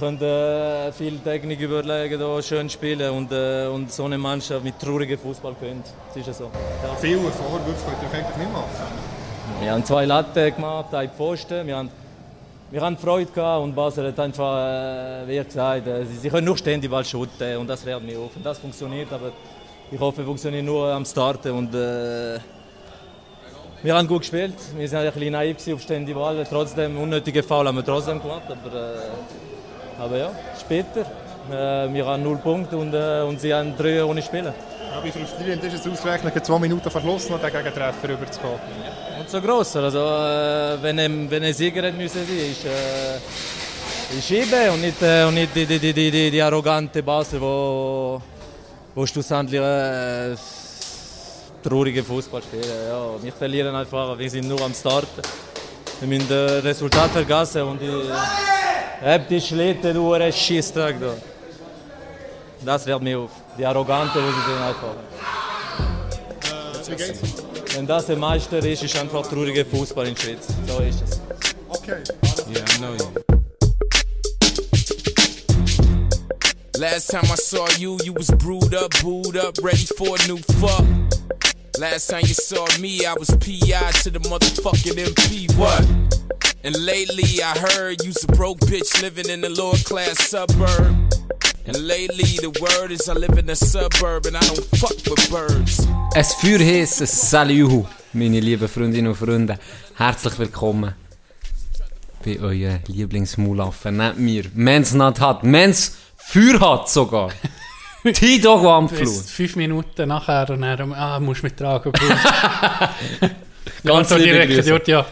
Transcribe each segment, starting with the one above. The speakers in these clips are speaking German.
können äh, viel Technik überlegen, da schön spielen und, äh, und so eine Mannschaft mit traurigem Fußball könnte. Das ist ja so. Ja. Viele Vorwürfe könnt ihr eigentlich nicht machen. Wir haben zwei Latte gemacht, ein Pfosten. Wir haben, wir haben Freude gehabt und Basel hat einfach, äh, wie gesagt, äh, sie, sie können nur ständig Ball schütten und das regt mich auf. Und das funktioniert, aber ich hoffe, es funktioniert nur am Starten und äh, wir haben gut gespielt. Wir sind ein bisschen naiv auf ständige Ball. Trotzdem unnötige Foul haben wir trotzdem gemacht, aber, äh, aber ja, später. Äh, wir haben null Punkte und, äh, und sie haben drei ohne Spielen. Ja, wie frustrierend ist es ausgerechnet, zwei Minuten verschlossen noch den Gegentreffer rüberzukommen? Und so gross. Also, äh, wenn, ein, wenn ein Sieger hätte müssen sein, ist, äh, ist Ibe und nicht, äh, und nicht die, die, die, die, die arrogante Basel, wo, wo schlussendlich äh, traurigen Fußball spielen. Ja, wir verlieren einfach, wir sind nur am Start. Wir müssen das Resultat vergessen und die, äh, die Schlitten nur Schießtag da. Das regt mich auf. Die Arrogante, die sie sind einfach. Wenn das der Meister ist, ist einfach trauriger Fußball in der Schweiz. So ist es. Okay. Yeah, I know you. Last time I saw you, you was brewed up, booed up, ready for a new fuck. Last time you saw me, I was PI to the motherfucking MP. What? And lately I heard you's a broke bitch living in a lower class suburb. And lately the word is I live in a suburb and I don't fuck with birds. Es für heißes Salühu, meine lieben Freundinnen und Freunde. Herzlich willkommen bei euren Lieblingsmulaffen. Nicht mir. Mens not hat. Mens Feuer hat sogar. T-Dog am Flut. Bis fünf Minuten nachher und dann, ah, musst mich tragen. Ganz direkt ja.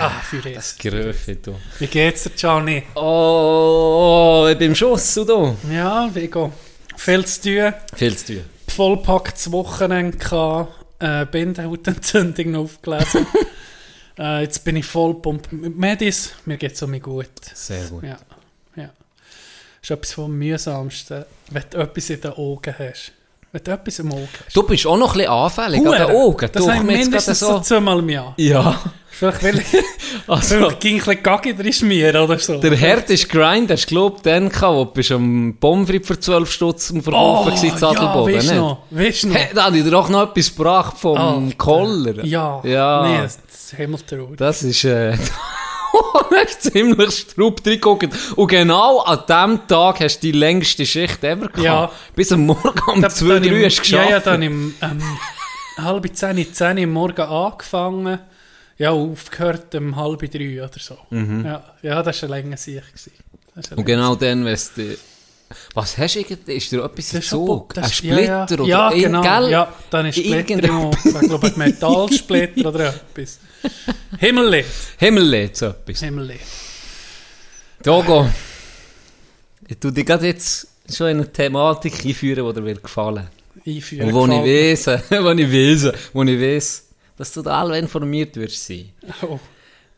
Ah, für das. Das Gröfe, du. Wie geht's dir, Gianni? Oh, ich bin im Schuss, du. Ja, Vigo. Viel zu tun. Viel zu tun. Vollpacktes Wochenende gehabt. Äh, Bindehautentzündung aufgelesen. äh, jetzt bin ich voll pumpt mit Medis. Mir geht's um mich gut. Sehr gut. Ja, ja. Das ist etwas vom Mühsamsten, wenn du etwas in den Augen hast. Wenn du etwas im Auge hast. Du bist auch noch ein bisschen anfällig an den. Augen. Das Du, habe ich mir jetzt gerade mindestens so zweimal im Jahr. Ja. Vielleicht will ich, Also, vielleicht ging ein bisschen Gaggi drin schmieren oder so. der härteste Grind hast du, glaub dann gehabt, wo du am Pommes für 12 Stutz am Verkaufen oh, in Adelboden, ja, weißt du nicht? noch, weißt noch. Hey, da habe ich dir auch noch etwas gebracht vom Alter. Koller. Ja, Ja. nee, das ist Himmeltraut. Das ist, äh, hast ziemlich Straub reingeguckt. Und genau an dem Tag hast du die längste Schicht ever gehabt. Ja. Bis am Morgen um Da- 2, dann 3 im- hast du geschafft. Ja, ja, dann im ähm, halb zehn, zehn am Morgen angefangen. Ja, aufgehört um halb drei oder so. Ja, ja, das war eine längere Sicht. Mhm. Und genau dann, wenn es. Was hast du irgendwie? Ist dir etwas Das das Ein Splitter ja, ja. oder Ja, genau. gell? Ja, dann ist Splitter im. Ich glaube, ein Metallsplitter oder etwas. Himmellicht. Himmellicht, so etwas. Himmellicht. Togo, ich tu dich gerade jetzt schon in eine Thematik einführen, die dir wird gefallen Einführen. Und wo ich gefallen. weiss, wo ich weiss, wo ich weiss, dass du da alle informiert wirst sein. Oh,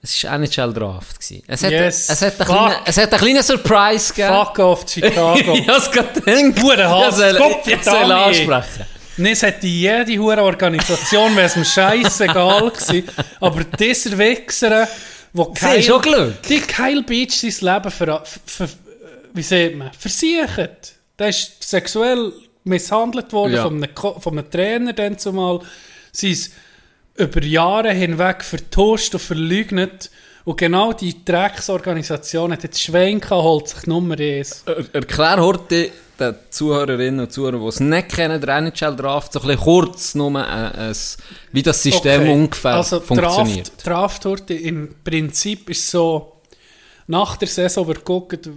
Es war NHL Draft. Gewesen. Es hat, Yes, es, hat kleinen, es hat einen kleinen Surprise gegeben. fuck off, Chicago. ich hab's gerade gedacht. Ich soll- Gott ich soll ansprechen. Nein, es hätte jede hure Organisation, wäre es mir scheißegal gewesen. Aber dieser Wichser, wo Sie ist auch Glück. die Kyle Beach sein Leben ver, ver, wie sieht man, versichert. Der ist sexuell misshandelt worden Ja. von, einem, von einem Trainer dann zumal. Sie ist über Jahre hinweg vertuscht und verleugnet. Und genau die Drecksorganisation hat jetzt Schwein gehabt, holt sich Nummer 1. Er, erklär heute den Zuhörerinnen und Zuhörern, die es nicht kennen, der NHL Draft, so ein bisschen kurz nur, äh, es- wie das System Okay. ungefähr also funktioniert. Draft, Draft heute im Prinzip ist so, nach der Saison wird geguckt,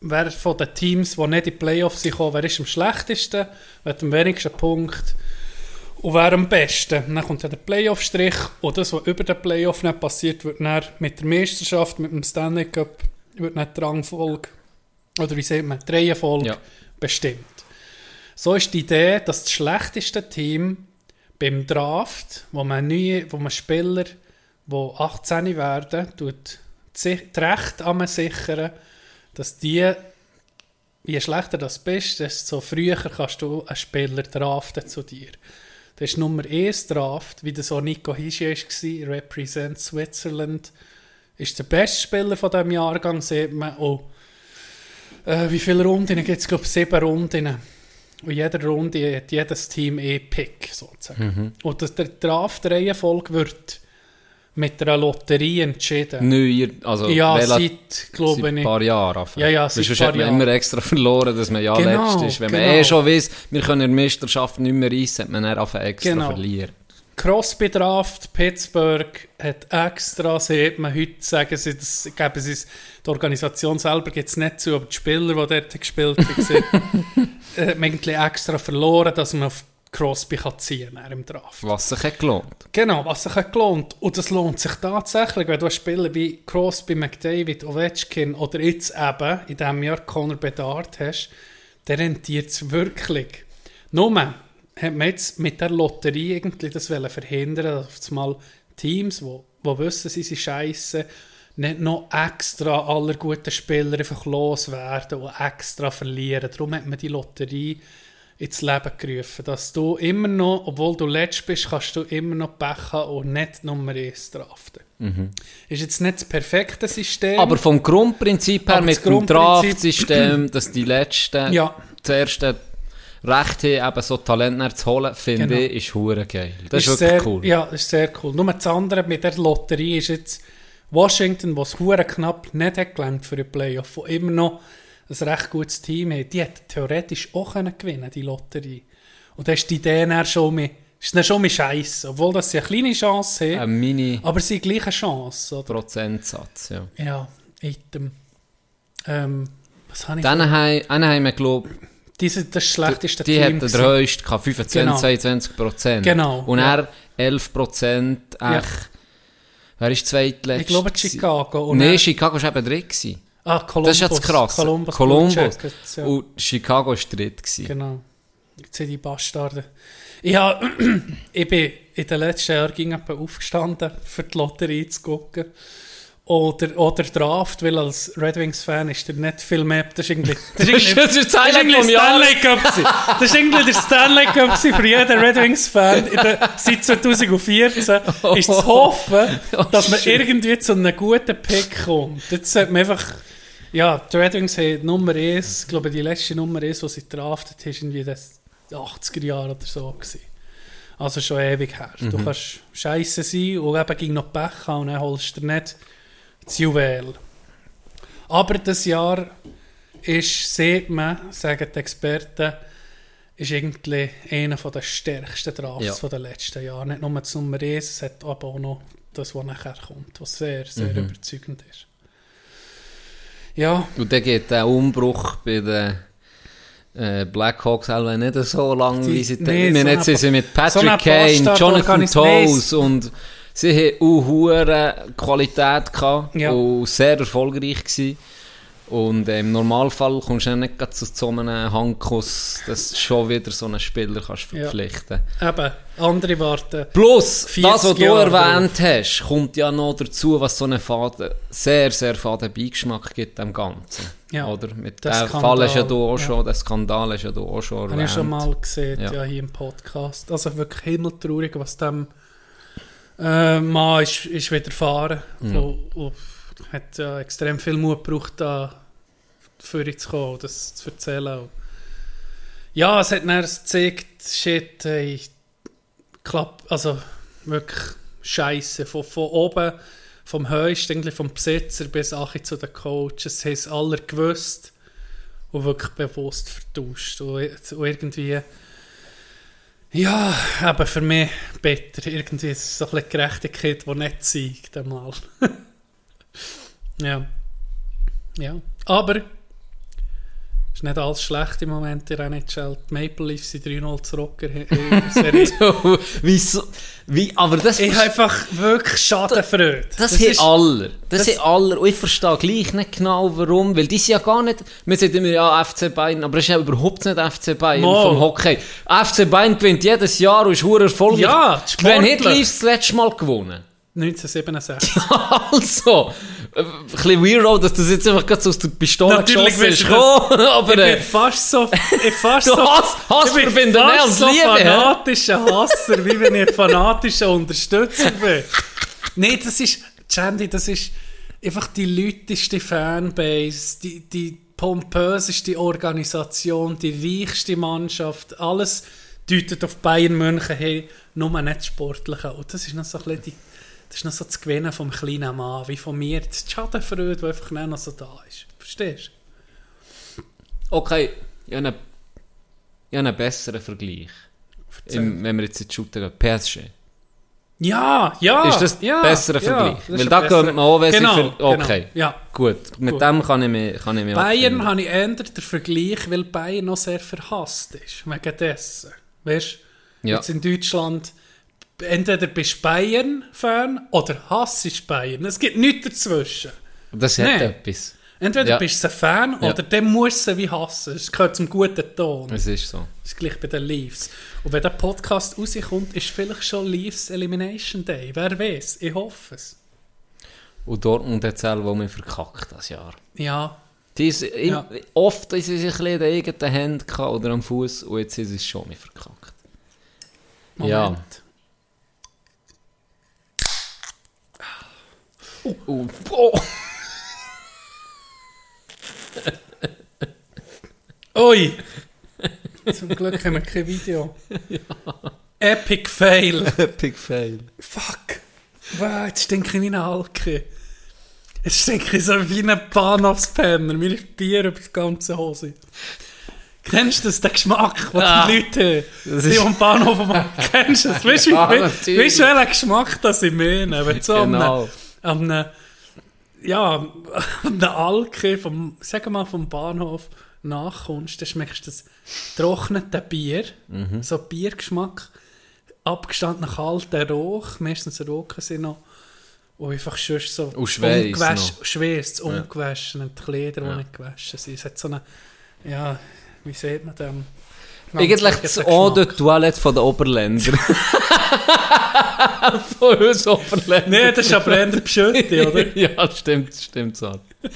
wer von den Teams, die nicht in die Playoffs sind, gekommen, wer ist am schlechtesten, wer hat am wenigsten Punkt und wer am besten. Dann kommt ja der Playoff-Strich und das, was über den Playoff nicht passiert, wird dann mit der Meisterschaft, mit dem Stanley Cup, wird dann die Rangfolge, oder wie sagt man, die Reihenfolge Ja. bestimmt. So ist die Idee, dass das schlechteste Team beim Draft, wo man, neue, wo man Spieler, die 18 werden, tut die Rechte an sichern, dass die, je schlechter das bist, desto früher kannst du einen Spieler draften zu dir. Das ist Nummer 1 Draft, wie das auch Nico Hischi war, Represent Switzerland, ist der beste Spieler von diesem Jahrgang, sieht man. Und Äh, wie viele Runden gibt es? Ich glaube, sieben Runden. Und jeder Runde hat jedes Team eh Pick, sozusagen. Und das, der Draft-Reihenfolge wird mit einer Lotterie entschieden. Neuer, also ja, seit, glaube seit ein ich. paar Jahren. Ja, ja, seit sonst hat man immer extra verloren, dass man ja Genau, letzt ist. Wenn man genau. eh schon weiss, wir können der Meisterschaft nicht mehr reissen, hat man dann einfach extra Genau. verlieren. Crosby Draft, Pittsburgh hat extra, sieht man heute, sagen sie, das geben sie es, die Organisation selber gibt es nicht zu, aber die Spieler, die dort gespielt haben, äh, haben eigentlich extra verloren, dass man auf Crosby kann ziehen kann im Draft. Was sich hat gelohnt. Genau, was sich hat gelohnt. Und das lohnt sich tatsächlich, wenn du Spieler wie Crosby, McDavid, Ovechkin oder jetzt eben in diesem Jahr Conor Bedard hast, der rentiert es wirklich. Nur hat man jetzt mit der Lotterie irgendwie das wollen verhindern, dass mal Teams, die wo, wo wissen, sie sind scheiße, nicht noch extra aller guten Spieler einfach loswerden und extra verlieren. Darum hat man die Lotterie ins Leben gerufen, dass du immer noch, obwohl du letzt bist, kannst du immer noch Pech haben und nicht Nummer 1 draften. Ist jetzt nicht das perfekte System. Aber vom Grundprinzip her, mit dem Draftsystem, dass die Letzten Ja. zuerst Recht haben, eben so Talent zu holen, finde Genau. ich, ist hure geil. Das ist, ist wirklich sehr, cool. Ja, das ist sehr cool. Nur das andere mit der Lotterie ist jetzt Washington, was hure knapp nicht hat gelangt für die Playoff, wo immer noch ein recht gutes Team hat, die hätten theoretisch auch können gewinnen die Lotterie. Und da ist die Idee dann schon mit, ist dann schon mit Scheiße, obwohl das sie eine kleine Chance haben, Ein mini aber sie haben gleich eine Chance. Oder? Prozentsatz, ja. Ja, Item. Ähm, was habe ich? Dann haben, dann haben wir, glaube Diese, das schlechteste die Team. hätten gewesen. der höchste gehabt, 25, Genau. 22 Prozent. Genau, Und ja. er 11 Prozent, Ja. echt. Wer ist zweitletzte? Ich glaube Chicago. Und Nein, dann- Chicago war eben dritt. gewesen. Ah, Columbus. Das ist jetzt krass. Columbus. Columbus. Ja. Und Chicago war dritt. Gewesen. Genau. Jetzt sind die Bastarde. Ich, hab, ich bin in den letzten Jahren aufgestanden, für die Lotterie zu gucken. Oder, oder Draft, weil als Red Wings-Fan ist der nicht viel mehr. Das ist irgendwie. Das ist, irgendwie- Das ist irgendwie. Stanley Cup. Das ist irgendwie der Stanley Cup für jeden Red Wings-Fan seit 2014. Ist zu hoffen, dass man irgendwie zu einem guten Pick kommt. Jetzt sollte man einfach. Ja, die Red Wings haben Nummer 1, ich glaube die letzte Nummer 1, die sie draftet ist irgendwie das 80er Jahre oder so gewesen. Also schon ewig her. Du kannst scheiße sein und eben ging noch Pech haben und dann holst du dir nicht das Juwel. Aber das Jahr ist, sieht man, sagen die Experten, ist irgendwie einer der stärksten Drafts Ja. den letzten Jahren. Nicht nur das Nummer 1, es hat aber auch noch das, was nachher kommt, was sehr, sehr Mhm. überzeugend ist. Ja, Und dann geht der Umbruch bei den äh, Blackhawks selber nicht so lang, wie sie nee, denken. so jetzt sind sie mit so Patrick eine Kane, Jonathan. Toews und sie haben auch hure Qualität gehabt Ja. und sehr erfolgreich gewesen. Und äh, im Normalfall kommst du ja nicht zu so einem Handkuss, dass du schon wieder so einen Spieler kannst Ja. verpflichten eben, andere warten. Plus, 40 das, was du Jahre erwähnt hast, kommt ja noch dazu, was so einen faden, sehr, sehr faden Beigeschmack gibt dem Ganzen. Ja, Oder? Mit der dem Fall hast ja du auch ja. schon, der Skandal hast ja du auch schon erwähnt. Habe ich schon mal gesehen, Ja. ja. hier im Podcast. Also wirklich himmeltraurig, was dem äh, Mann ist, ist widerfahren. Ja. Und, und hat ja extrem viel Mut gebraucht, da für zu kommen, das zu erzählen. Ja, es hat dann gezeigt, shit, ey, klapp, also wirklich scheiße. Von, von oben, vom höchsten, vom Besitzer bis auch zu den Coaches, haben es alle gewusst und wirklich bewusst vertauscht. Und, und irgendwie, ja, aber für mich bitter. Irgendwie ist es so ein bisschen Gerechtigkeit, die nicht zeigt einmal. ja. Ja. Aber ist nicht alles schlecht im Moment in der NHL. Die Maple Leafs sind 3-0 zurück in der Serie. Wieso? Wie, aber das, ich habe einfach wirklich Schadenfreude. das, haben alle. Das, das- haben alle. Und ich verstehe gleich nicht genau, warum. Weil die sind ja gar nicht... Wir sagen immer, ja, FC Bayern, aber es ist ja überhaupt nicht FC Bayern Mal. vom Hockey. FC Bayern gewinnt jedes Jahr und ist hure erfolgreich. Ja, Wenn hat sportlich. Leafs das letzte Mal gewonnen? 1967. Also, äh, ein bisschen weirdo, dass das jetzt einfach gerade aus der Pistole Natürlich geschossen ist. aber Ich äh, bin fast so, ich fast so, Hass- Hass ich bin fast so Liebe, fanatischer Hasser, wie wenn ich ein fanatischer Unterstützer bin. Nein, das ist, Chandy, das ist einfach die lauteste Fanbase, die, die pompöseste Organisation, die reichste Mannschaft, alles deutet auf Bayern München hin, nur nicht das Sportliche. Und das ist noch so ein bisschen die, das ist noch so das Gewinnen vom kleinen Mann, wie von mir, das Schadenfreude, die einfach noch so da ist. Verstehst Okay, ich habe einen, ich habe einen besseren Vergleich. Im, wenn wir jetzt in die Shooter gehen. PSG. du? Ja, ja. ist das ja, besserer ja, Vergleich? Weil da geht man auch, wenn genau, sie... Für, okay, Genau, ja. gut. Mit Gut. dem kann ich mich, kann ich mich Bayern habe ich eher den Vergleich, weil Bayern noch sehr verhasst ist. Wegen dessen. Weißt du? Ja. Jetzt in Deutschland, entweder bist du Bayern-Fan oder hassest Bayern. Es gibt nichts dazwischen. Das hat Nein. etwas. Entweder Ja. bist du ein Fan Ja. oder dann musst du sie wie hassen. Es gehört zum guten Ton. Das Es ist so. ist gleich bei den Leafs. Und wenn der Podcast rauskommt, ist vielleicht schon Leafs Elimination Day. Wer weiß? Ich hoffe es. Und Dortmund hat selber mehr verkackt das Jahr. Ja. Die ist, im, Ja. Oft ist sie sich ein bisschen in den eigenen gehabt oder am Fuß und jetzt ist es schon mehr verkackt. Moment. Ja. Oh, oh. Ui! Zum Glück haben wir kein Video. Epic Fail. Epic Fail. Fuck. Wow, jetzt stinke ich wie ein Alke. Jetzt stinke ich so wie ein Bahnhofspenner. Mir ist Bier über die ganze Hose. Kennst du das, den Geschmack, den Ah. die Leute haben? Die am Bahnhof machen. Kennst du das? Weißt du, Ja, weißt welchen Geschmack das ich meine? Wenn so Genau. Am, am, ja, am der Alke vom, sag mal, vom Bahnhof nachkommst, dann schmeckst du das trocknete Bier, Mhm. so Biergeschmack, abgestanden kalter Rauch, meistens Rauchen sind noch, und einfach schon so Und. Schweiss, ungewaschen, und die Kleider, die nicht gewaschen sind. Es hat so eine, ja, wie sieht man dem? Eigentlich das Eau de Toilette von den Oberländern. von uns Oberländern. Nein, das ist aber eher Pschötti, oder? ja, stimmt, stimmt so.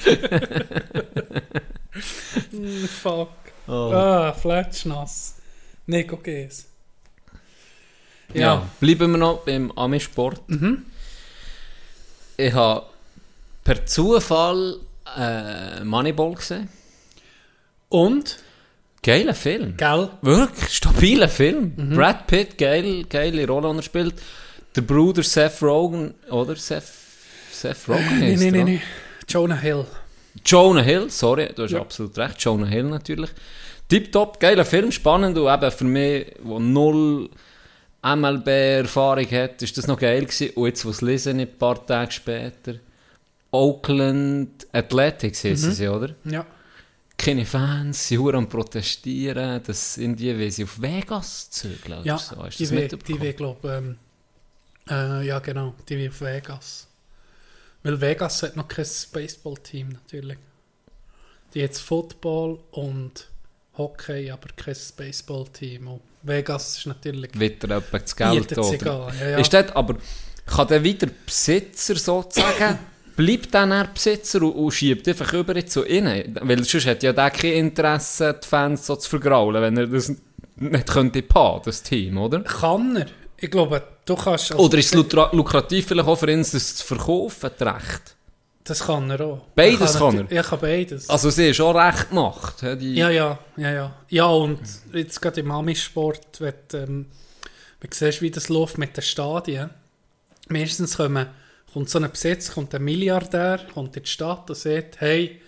Fuck. Oh. Ah, Fletschnass. Nico Gees. Ja. Ja. bleiben wir noch beim Amisport. Ich habe per Zufall äh, Moneyball gesehen. Und? Geiler Film. Gell? Wirklich, stabiler Film. Brad Pitt, geil, geile Rolle, die er spielt. Der Bruder Seth Rogen, oder? Seth, Seth Rogen heisst nein, nein, nein. Jonah Hill. Jonah Hill, sorry, du hast Ja. absolut recht. Jonah Hill natürlich. Tipptopp, geiler Film, spannend und eben für mich, der null MLB-Erfahrung hat, ist das noch geil gewesen. Und jetzt, was lesen, ein paar Tage später, Oakland Athletics heissen sie, oder? Ja. Keine Fans, sie sind am protestieren, dass irgendwie, weil sie auf Vegas zügeln Ja, so. Hast die will, die will, glaube ähm, äh, ja genau, die will auf Vegas. Weil Vegas hat noch kein Baseball-Team natürlich. Die hat Football und Hockey, aber kein Baseball-Team. Und Vegas ist natürlich... Wieder etwa das Geld, oder? ja, ja. Ist das, aber kann der wieder Besitzer sozusagen, bleibt dann der Besitzer und, und schiebt einfach über zu innen? Weil sonst hat ja der kein Interesse, die Fans so zu vergraulen, wenn er das nicht könnte paaren, das Team, oder? Kann er? Ich glaube, du kannst... als- Oder ist es lukra- lukrativ vielleicht auch für ihn, das zu verkaufen, das Recht? Das kann er auch. Beides kann natu- Ja, kann beides. Also sie ist auch recht gemacht. Die, Ja, ja, ja, ja. Ja, und jetzt gerade im Amisport, wenn ähm, wenn du siehst, wie das läuft mit den Stadien, meistens kommen, kommt so ein Besitzer, kommt ein Milliardär, kommt in die Stadt und sagt, hey,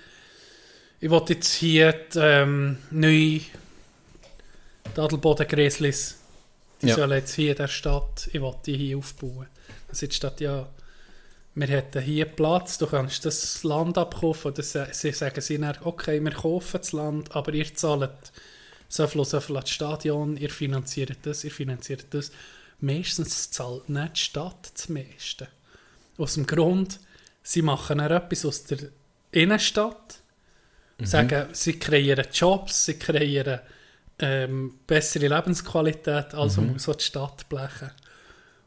ich will jetzt hier die, ähm, neue die Adelboden Grizzlies, die Ja. sollen jetzt hier in der Stadt, ich will die hier aufbauen. Dann sagt die Stadt, ja, wir hätten hier Platz, du kannst das Land abkaufen. Oder sie, sagen sie dann, okay, wir kaufen das Land, aber ihr zahlt so viel, so viel an das Stadion, ihr finanziert das, ihr finanziert das. Meistens zahlt nicht die Stadt das meiste. Aus dem Grund, sie machen dann etwas aus der Innenstadt, sagen, sie kreieren Jobs, sie kreieren ähm, bessere Lebensqualität, also muss auch die Stadt blechen.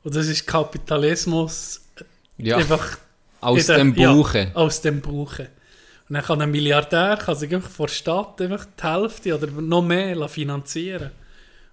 Und das ist Kapitalismus ja, einfach aus der- dem Buche. Ja, aus dem Buche. Und dann kann ein Milliardär kann sich einfach vor der Stadt einfach die Hälfte oder noch mehr finanzieren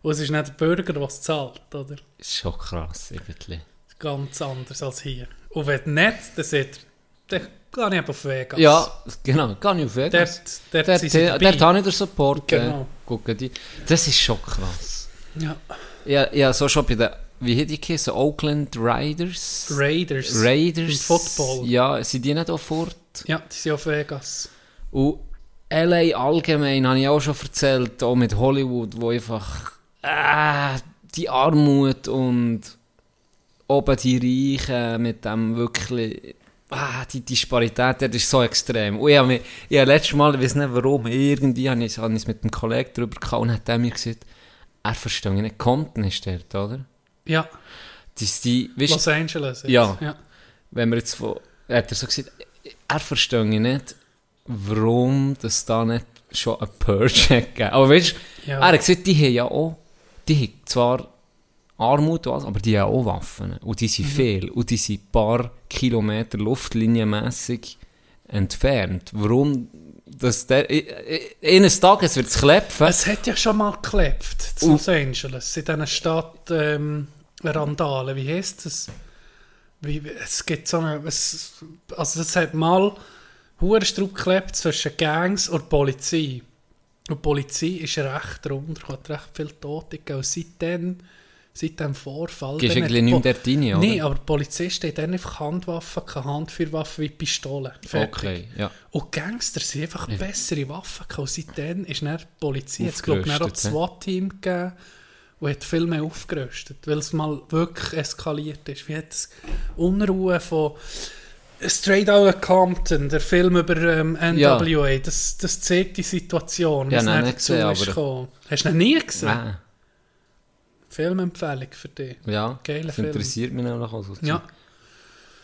Und es ist nicht der Bürger, der es zahlt, oder? Ist schon krass, irgendwie. Ganz anders als hier. Und wenn nicht, dann sagt er, dann gehe ich auf Vegas. Ja, genau, gar nicht auf Vegas. Dort, dort Dort, dort, dabei. habe ich den Support. Genau. Äh, die. Das ist schon krass. Ja. Ja, ja, so schon bei den, wie hätte ich geheißen, Oakland Riders? Raiders. Raiders. Im Football. Ja, sind die nicht auch fort? Ja, die sind auf Vegas. Und LA allgemein, habe ich auch schon erzählt, auch mit Hollywood, wo einfach äh, die Armut und oben die Reichen mit dem wirklich, ah, die Disparität, das ist so extrem. Und ich habe mich, ich habe letztes Mal, ich weiß nicht warum, irgendwie habe ich, habe ich es mit einem Kollegen darüber gehabt und hat der mir gesagt, er versteht nicht, Compton ist dort, oder? Ja, Das die, weißt, Los Angeles. jetzt. Ja. ja. wenn wir jetzt von, hat er so gesagt, er versteht nicht, warum das da nicht schon ein Purge gegeben. Aber weißt du, Ja. er hat gesagt, die haben ja auch, die haben zwar Armut, alles, aber die haben auch Waffen. Und die sind Mhm. viel. Und die sind ein paar Kilometer luftlinienmässig entfernt. Warum, dass der, eines Tages wird es klepfen. Es hat ja schon mal geklebt, Und- Los Angeles, in diesen Stadt ähm, Randalen. Wie heisst das? Wie, es gibt so eine. Es, also, es hat mal Hurenstrupp geklebt zwischen Gangs und Polizei. Und die Polizei ist recht drunter, hat recht viele Tote gegeben. Und seitdem, seit dem Vorfall. Gehst die nicht mehr rein, oder? Nein, aber die Polizisten haben dann einfach Handwaffen, keine Handfeuerwaffen wie Pistolen. Fertig. Okay, ja. Und Gangster sind einfach bessere Waffen. gehabt. Und seitdem ist dann die Polizei, jetzt glaube ich, auch das? SWAT-Team gegeben und hat viel mehr aufgerüstet, weil es mal wirklich eskaliert ist. Wie hat es Unruhe von Straight Outta Compton, der Film über ähm, NWA, das, das zeigt die Situation, wie Ja, es nein, dann nicht dazu gesehen, ist gekommen. Hast du noch nie gesehen? Ah, Filmempfehlung für dich. ja, Geiler das Film. interessiert mich nämlich auch so. Ja,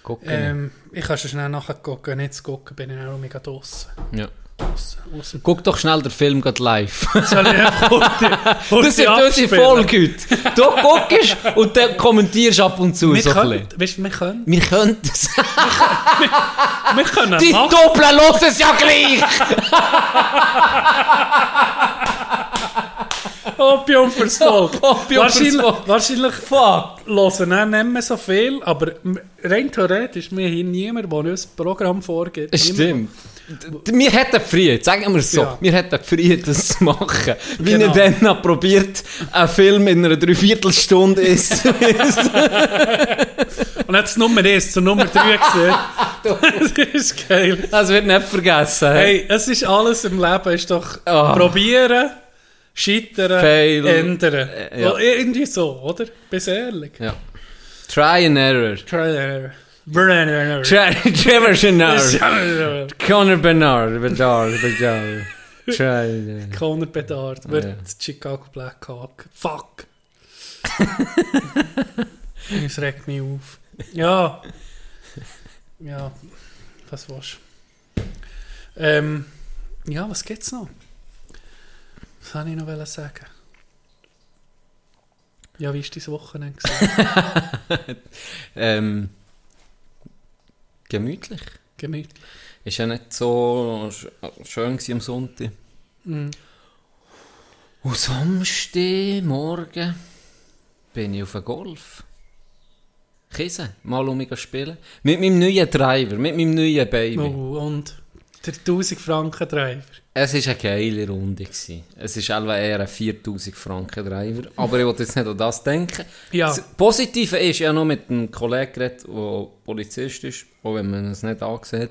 Gucken. ähm, ich kann schon schnell nachher gucken, nicht zu gucken, bin ich auch mega draussen. ja. Aus, aus Guck doch schnell den Film grad live. Soll ich kurz Das ist unsere? Folge heute. Du guckst und dann kommentierst ab und zu Wir so ein können, bisschen. weißt, wir können, Wir könnten es. wir können Die machen. Doppler hören es ja gleich. Opium fürs Volk. Opium fürs wahrscheinlich, Volk. Wahrscheinlich Fuck. hören auch nicht mehr so viel, aber rein theoretisch, wir hier niemand, der uns das Programm vorgibt. Stimmt. Wir hätten gefriert, sagen wir es so. Ja. Wir hätten gefriert, das zu machen. Wie Genau. er dann noch probiert, einen Film in einer Dreiviertelstunde ist. Und jetzt Nummer 1 zur Nummer 3 gesehen. das ist geil. Das wird nicht vergessen. Hey, es ist alles im Leben, ist doch Ah. probieren, scheitern, Fail. ändern. Äh, ja. Irgendwie so, oder? Bis ehrlich. Ja. Try and error. Try and error. Burn and error. Trevor Chenard. Conor Conor Bernard. Bernard. Bernard. Try. and error. Bedard wird Ja. Chicago Blackhawk. Fuck. Es regt mich auf. Ja. Ja. Was war's? Ähm, ja, was gibt's noch? Was wollte ich noch sagen? Ja, wie war dein Wochenende? Ähm, gemütlich. Gemütlich. Ist ja nicht so sch schön am Sonntag. Mhm. Und Samstag morgen bin ich auf den Golf. Kiesen, mal um mich spielen. Mit meinem neuen Driver, mit meinem neuen Baby. Oh, und der 1000 Franken Driver. Es war eine geile Runde. Gewesen. Es ist etwa eher ein 4000 Franken Driver. Aber ich wollte jetzt nicht an das denken. Ja. Das Positive ist, ich habe noch mit einem Kollegen geredet, der Polizist ist, auch wenn man es nicht angesehen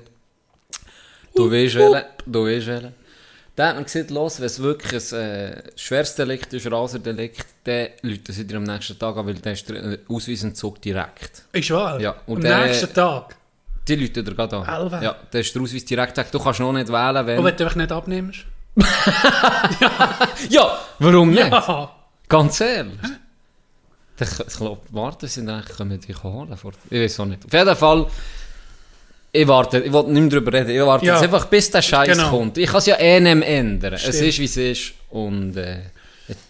Du weißt welchen, du weißt welchen. Der hat mir gesagt, los, wenn es wirklich ein äh, schweres Delikt ist, Raserdelikt, dann läuten sie dir am nächsten Tag an, weil dann ist der äh, Ausweisentzug direkt. Ist wahr? Ja, und Am der- nächsten Tag. Die läuten dir gerade an. Elf. Ja, dann ist der Ausweis direkt weg. Du kannst noch nicht wählen, wenn... Und wenn du einfach nicht abnimmst? Ja, warum nicht? Ja. Ganz ehrlich. Ich, glaube, warten sie dann, können die holen. Vor, ich weiß auch nicht. Auf jeden Fall, ich warte, ich wollte nicht mehr darüber reden. Ich warte Ja. jetzt einfach, bis der Scheiß Genau. kommt. Ich kann es ja eh nicht ändern. Es Stimmt. ist, wie es ist. Und, äh,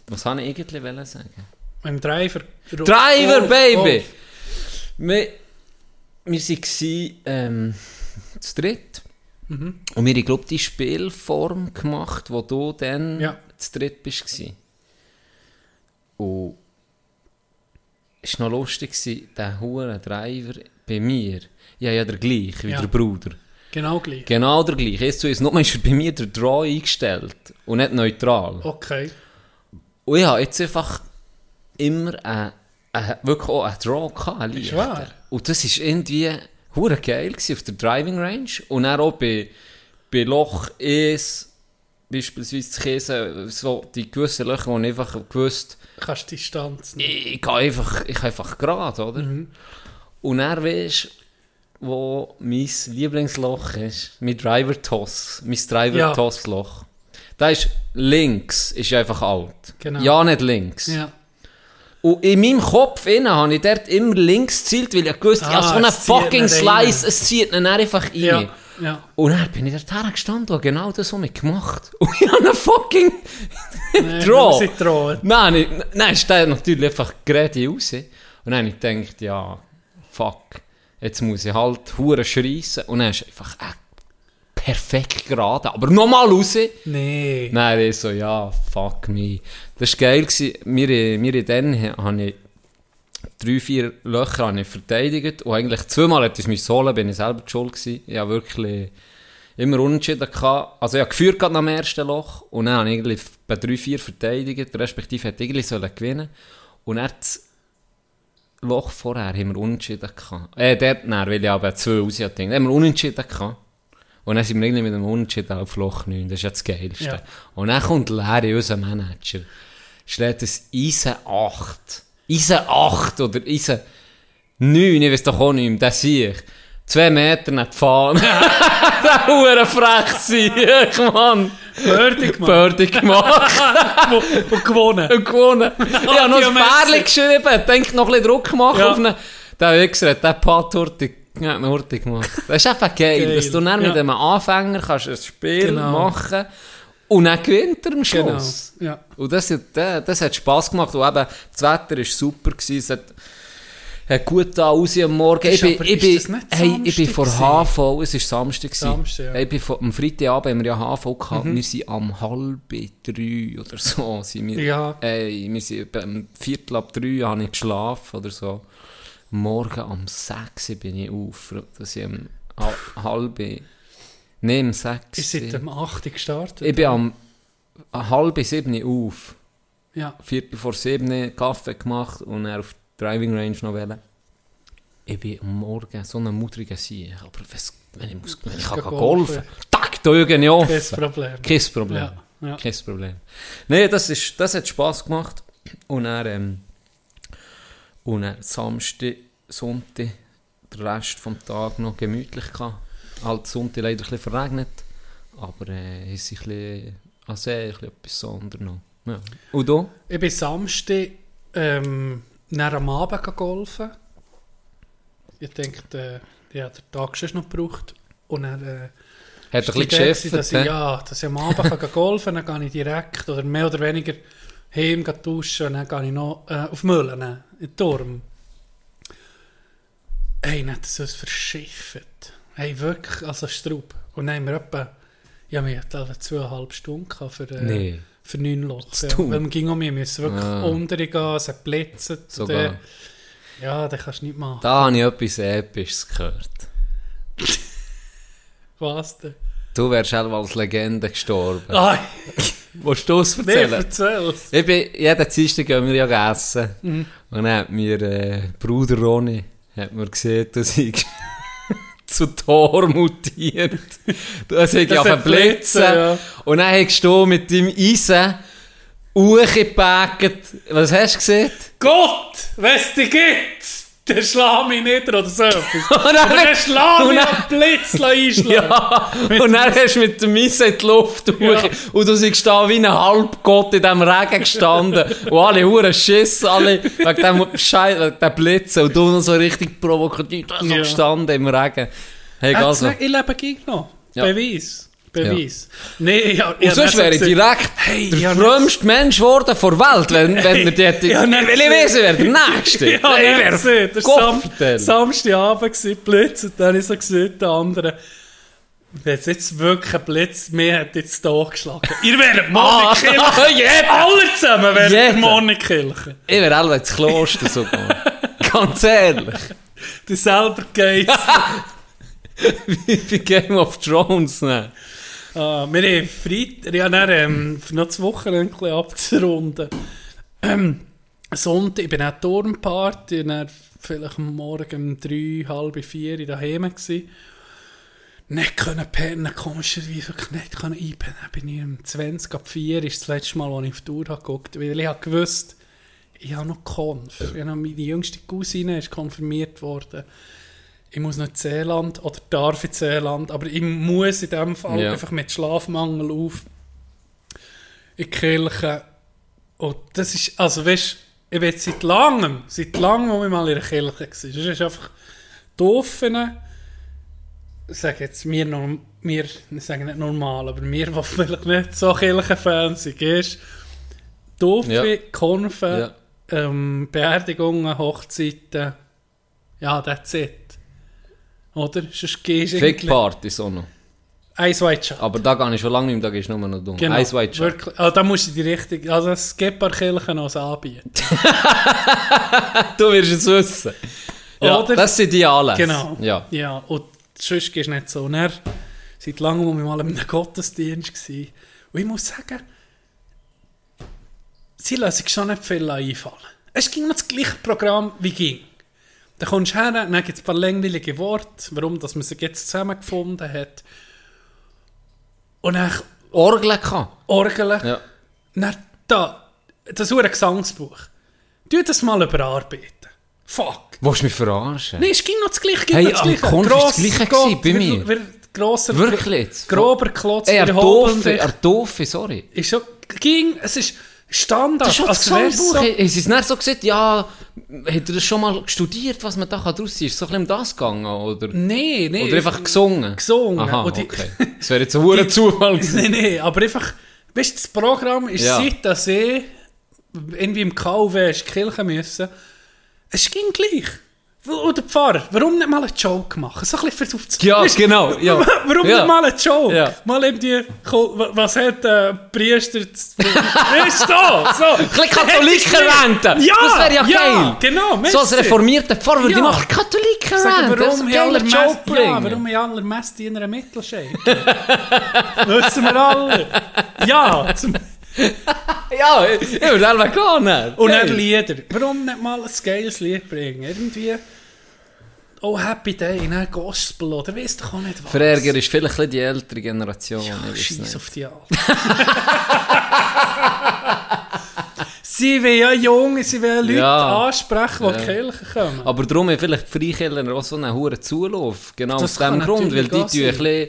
was wollte ich eigentlich sagen? Ein Driver. Driver, Baby! Golf. Wir, waren ähm, zu dritt. Mhm. Und wir haben, glaube ich, die Spielform gemacht, wo du dann Ja. zu dritt bist. gewesen. Und es war noch lustig, der hure Driver bei mir, ja, ja, der gleich wie Ja. der Bruder. Genau gleich. Genau der gleiche. Jetzt zu uns. Nur ist bei mir der Draw eingestellt und nicht neutral. Okay. Und habe jetzt einfach immer ein, ein, wirklich auch einen Draw gehabt, Ist wahr? Und das war irgendwie hure geil gewesen auf der Driving Range. Und dann auch bei, bei Loch 1, beispielsweise zu Käse, so die gewissen Löcher, wo ich einfach gewusst Kannst die Distanz ich, ich gehe einfach, ich gehe einfach gerade, oder? Mhm. Und dann weisst wo mein Lieblingsloch ist, mein Driver-Toss, mein Driver-Toss-Loch. Da ist links, ist einfach alt. Genau. Ja, nicht links. Ja. Und in meinem Kopf innen habe ich dort immer links gezielt, weil ich gewusst, Ah, so einen fucking. Slice, es zieht ihn einfach rein. Ja. Ja. Und dann bin ich dort hergestanden und habe genau das so mit gemacht. Und ich habe einen fucking Nee, Draw. Sie drohen. Nein, ich, nein, ist der natürlich einfach gerade raus. Und dann habe ich gedacht, ja, fuck, jetzt muss ich halt hure schreissen. Und dann ist einfach äh, perfekt gerade, aber nochmal raus. Nee. Nein, ich so, ja, fuck me. Das war geil. Wir, wir dann habe ich drei, vier Löcher habe ich verteidigt. Und eigentlich zweimal hätte ich es holen bin ich selber schuld gewesen. Ich habe wirklich immer unentschieden gehabt. Also ich habe geführt gerade dem ersten Loch. Und dann habe ich eigentlich bei drei, vier verteidigt. Respektive hätte ich eigentlich sollen Und dann das Loch vorher haben wir unentschieden gehabt. Äh, dort, nein, weil ich aber zwei raus hatte. Haben wir unentschieden gehabt. Und dann sind wir irgendwie mit dem Unentschieden auf Loch 9. Das ist ja das Geilste. Ja. Und dann kommt Larry, unser Manager, schlägt ein Eisen 8. Eisen 8 oder Eisen 9, ich weiß doch auch nicht mehr, das sehe ich. Zwei Meter nicht fahren. Der Hure frech sich, Mann. Fertig gemacht. Fertig gemacht. Und gewonnen. Und gewonnen. Ich habe noch Ja, ein. Bärli geschrieben, denkt noch ein bisschen Druck machen Ja. auf ihn. Der Wichser hat den Part hurtig, ja, hurtig gemacht. Das ist einfach geil, Geil. dass du dann mit Ja. einem Anfänger kannst ein Spiel Genau. machen und dann gewinnt er am Genau. Schluss. Ja. Und das, hat- das, das hat Spass gemacht. Und eben, das Wetter war super. Gewesen. Es hat, hat gut da raus am Morgen. Ist Ich bin, ich bin, hey, ich bin vor? HV, es war Samstag. Samstag, ja. Mhm. Ich bin vor, am Freitagabend haben wir ja HV gehabt. Wir sind am halb drei oder so. Sind wir, Ja. Ey, wir sind am Viertel ab drei habe ich geschlafen oder so. Morgen um sechs bin ich auf. Dass ich ha- halb... Nein, um sechs. Ist seit dem 8. gestartet? Ich bin am halb sieben auf. Ja. Viertel vor sieben Kaffee gemacht und dann auf die Driving Range noch wählen. Ich bin am Morgen so ein mudriger Sieg. Aber wenn ich, muss, wenn ich kann Gehen golfen. Tag, da irgendwie offen. Kein Problem. Kein Problem. Ja. Ja. Kein Problem. Nein, das, ist, das hat Spass gemacht. Und dann, ähm, und dann Samstag, Sonntag, den Rest vom Tag noch gemütlich gehabt. Halt Sonntag leider ein bisschen verregnet. Aber äh, ist ein bisschen, also ein bisschen etwas unternommen. Ja. Und du? Ich bin Samstag ähm, nach am Abend golfen. Ich denke, äh, ja, der Tag schon noch gebraucht. Und dann äh, Hat ein ist die bisschen geschäftet, dass ich, ja, dass ich am Abend kann golfen dann gehe ich direkt oder mehr oder weniger heim duschen und dann gehe ich noch äh, auf Mühlen, in den Turm. Hey, nicht so es verschifft. Hey, wirklich, also Straub. Und dann haben wir etwa, ja, wir hatten zweieinhalb Stunden für, äh, Nee. für neun Loch. Ja. Weil man ging um, wir müssen wirklich Ah. untergehen, es hat blitzen. Sogar. Und, äh, Ja, das kannst du nicht machen. Da habe ich etwas Episches gehört. Was denn? Du wärst selber als Legende gestorben. Willst du es erzählen? erzähl's. Ich bin, jeden Dienstag gehen wir ja essen. Mhm. Und dann hat mir äh, Bruder Ronny hat mir gesehen, dass ich zu Tor mutiert. Das hat hat verblitzen. blitzen, ja. Und dann hast du mit dem Eisen hochgepackt. Was hast du gesehen? Gott, was die gibt, der schlag mich nicht oder so etwas. Und dann, der schlag und mich dann- am Blitz einschlagen. ja, und dann hast du mit dem Eisen in die Luft hoch. Und du bist da wie ein Halbgott in diesem Regen gestanden. und alle Huren Schiss, alle wegen dem Scheiß, wegen dem Blitzen. Und du noch so richtig provokativ Ja. gestanden im Regen. Hey, nicht- Ich lebe gegen noch. Ja. Beweis. Beweis. Nee, ja, Und sonst wäre ich direkt Hey, der ja, frömmste Mensch geworden vor Welt, wenn, wenn wir die. Ja, Weil ich ich wäre der Nächste. Ja, ich ich wäre. Das war Sam. Samstagabend, gewesen, Blitz, und dann habe ich so gesehen, der andere, wenn es jetzt wirklich ein Blitz mehr hat jetzt da geschlagen. Ihr werdet Monikirche. Ah. Alle zusammen werden Jeder. Monikirche. Ich wäre alle ins Kloster sogar. Ganz ehrlich. Du selber gehst. Wie bei Game of Thrones, ne? Ah, wir haben Freitag, ja, dann, ähm, für noch zwei Wochen ein bisschen abzurunden. Ähm, Sonntag, ich bin auch Turmparty, dann vielleicht am Morgen um drei, halb vier daheim gewesen. Nicht können pennen, komischerweise wirklich nicht können einpennen. Dann bin ich um 20 ab 4, ist das letzte Mal, als ich auf die Tour habe geguckt weil ich habe gewusst, ich habe noch Konf. Ich habe meine jüngste Cousine ist konfirmiert worden. Ich muss nicht Seeland oder darf in Seeland, aber ich muss in dem Fall Ja. einfach mit Schlafmangel auf in die Kirche. Und das ist, also weißt ich bin seit langem, seit langem, wo ich mal in der Kirche war. Das ist einfach doof. Ich sage jetzt, wir, norm, wir ich sage nicht normal, aber wir, die vielleicht nicht so Kirchenfans sind, ist doof, Ja. Konfen, Ja. ähm, Beerdigungen, Hochzeiten, ja, that's it. Oder? Sonst gehst du Fake Partys auch noch. Eins White Shot. Aber da gehe ich schon lange nicht mehr, da gehst du nur noch dumm. Genau, Ice White Shot. wirklich. Also, da musst du die richtige, also paar Kirchen noch anbieten. Du wirst es wissen. Ja, Oder? das sind die alle. Genau. Ja. Ja, und sonst gehst du nicht so. Und er, seit langem war ich mal in einem Gottesdienst. Gewesen. Und ich muss sagen, sie lassen sich schon nicht viel einfallen. Es ging noch das gleiche Programm wie ging. Da kommst du her, dann gibt es ein paar langweilige Worte, warum dass man sich jetzt zusammengefunden hat. Und dann Orgel kann. Orgeln. Ja. Dann da, das ist ein Gesangsbuch. Tu das mal überarbeiten. Fuck. Willst du mich verarschen? Nein, es ging noch das Gleiche. Hey, noch das Gleiche. Konf ist das Gross Gleiche Gott, bei wir- mir. wir- grosser, Wirklich jetzt? Grober Klotz, Ey, er wir er doofe, sorry. Ist so, ging, es ist Standard. Das ist schon das als Haben sie es nicht so gesagt, ja, hat er das schon mal studiert, was man da draus ziehen? Ist es so ein bisschen um das gegangen? Oder, Nee, nee. oder einfach gesungen? gesungen. Aha, Und die- okay. Das wäre jetzt ein hoher Zufall gewesen. Nee, nee, aber einfach, weißt du, das Programm ist Ja. seit dass ich irgendwie im KW ist Kirche müssen, es ging gleich. Oder der Pfarrer, warum nicht mal einen Joke machen? So ein bisschen versucht zu Ja, Weisst du, genau, ja. Warum Ja. nicht mal einen Joke? Ja. Mal irgendwie, ko- was hat der Priester zu Weißt du, so. Ein bisschen Katholiken! Ja, das wäre ja, ja, geil! genau, So als merci. reformierter Pfarrer Ja. ich machen Katholiken warum geiler aller Joke ja, warum in aller Mess die in einer Mittelscheibe? Wissen wir alle. Ja, zum, Ja, ich ich würde gehen. ne? Und dann Lieder. Warum nicht mal ein geiles Lied bringen? Irgendwie. Oh, Happy Day, dann Gospel oder weißt du auch nicht was. Verärger ist vielleicht die ältere Generation. weiß Scheiß auf die Alte. sie will ja Junge, sie will Leute Ja. ansprechen, die Ja. die Kirche kommen. Aber darum haben vielleicht die Freikirchen auch so einen hohen Zulauf. Genau Das aus dem Grund, weil die tun ein bisschen,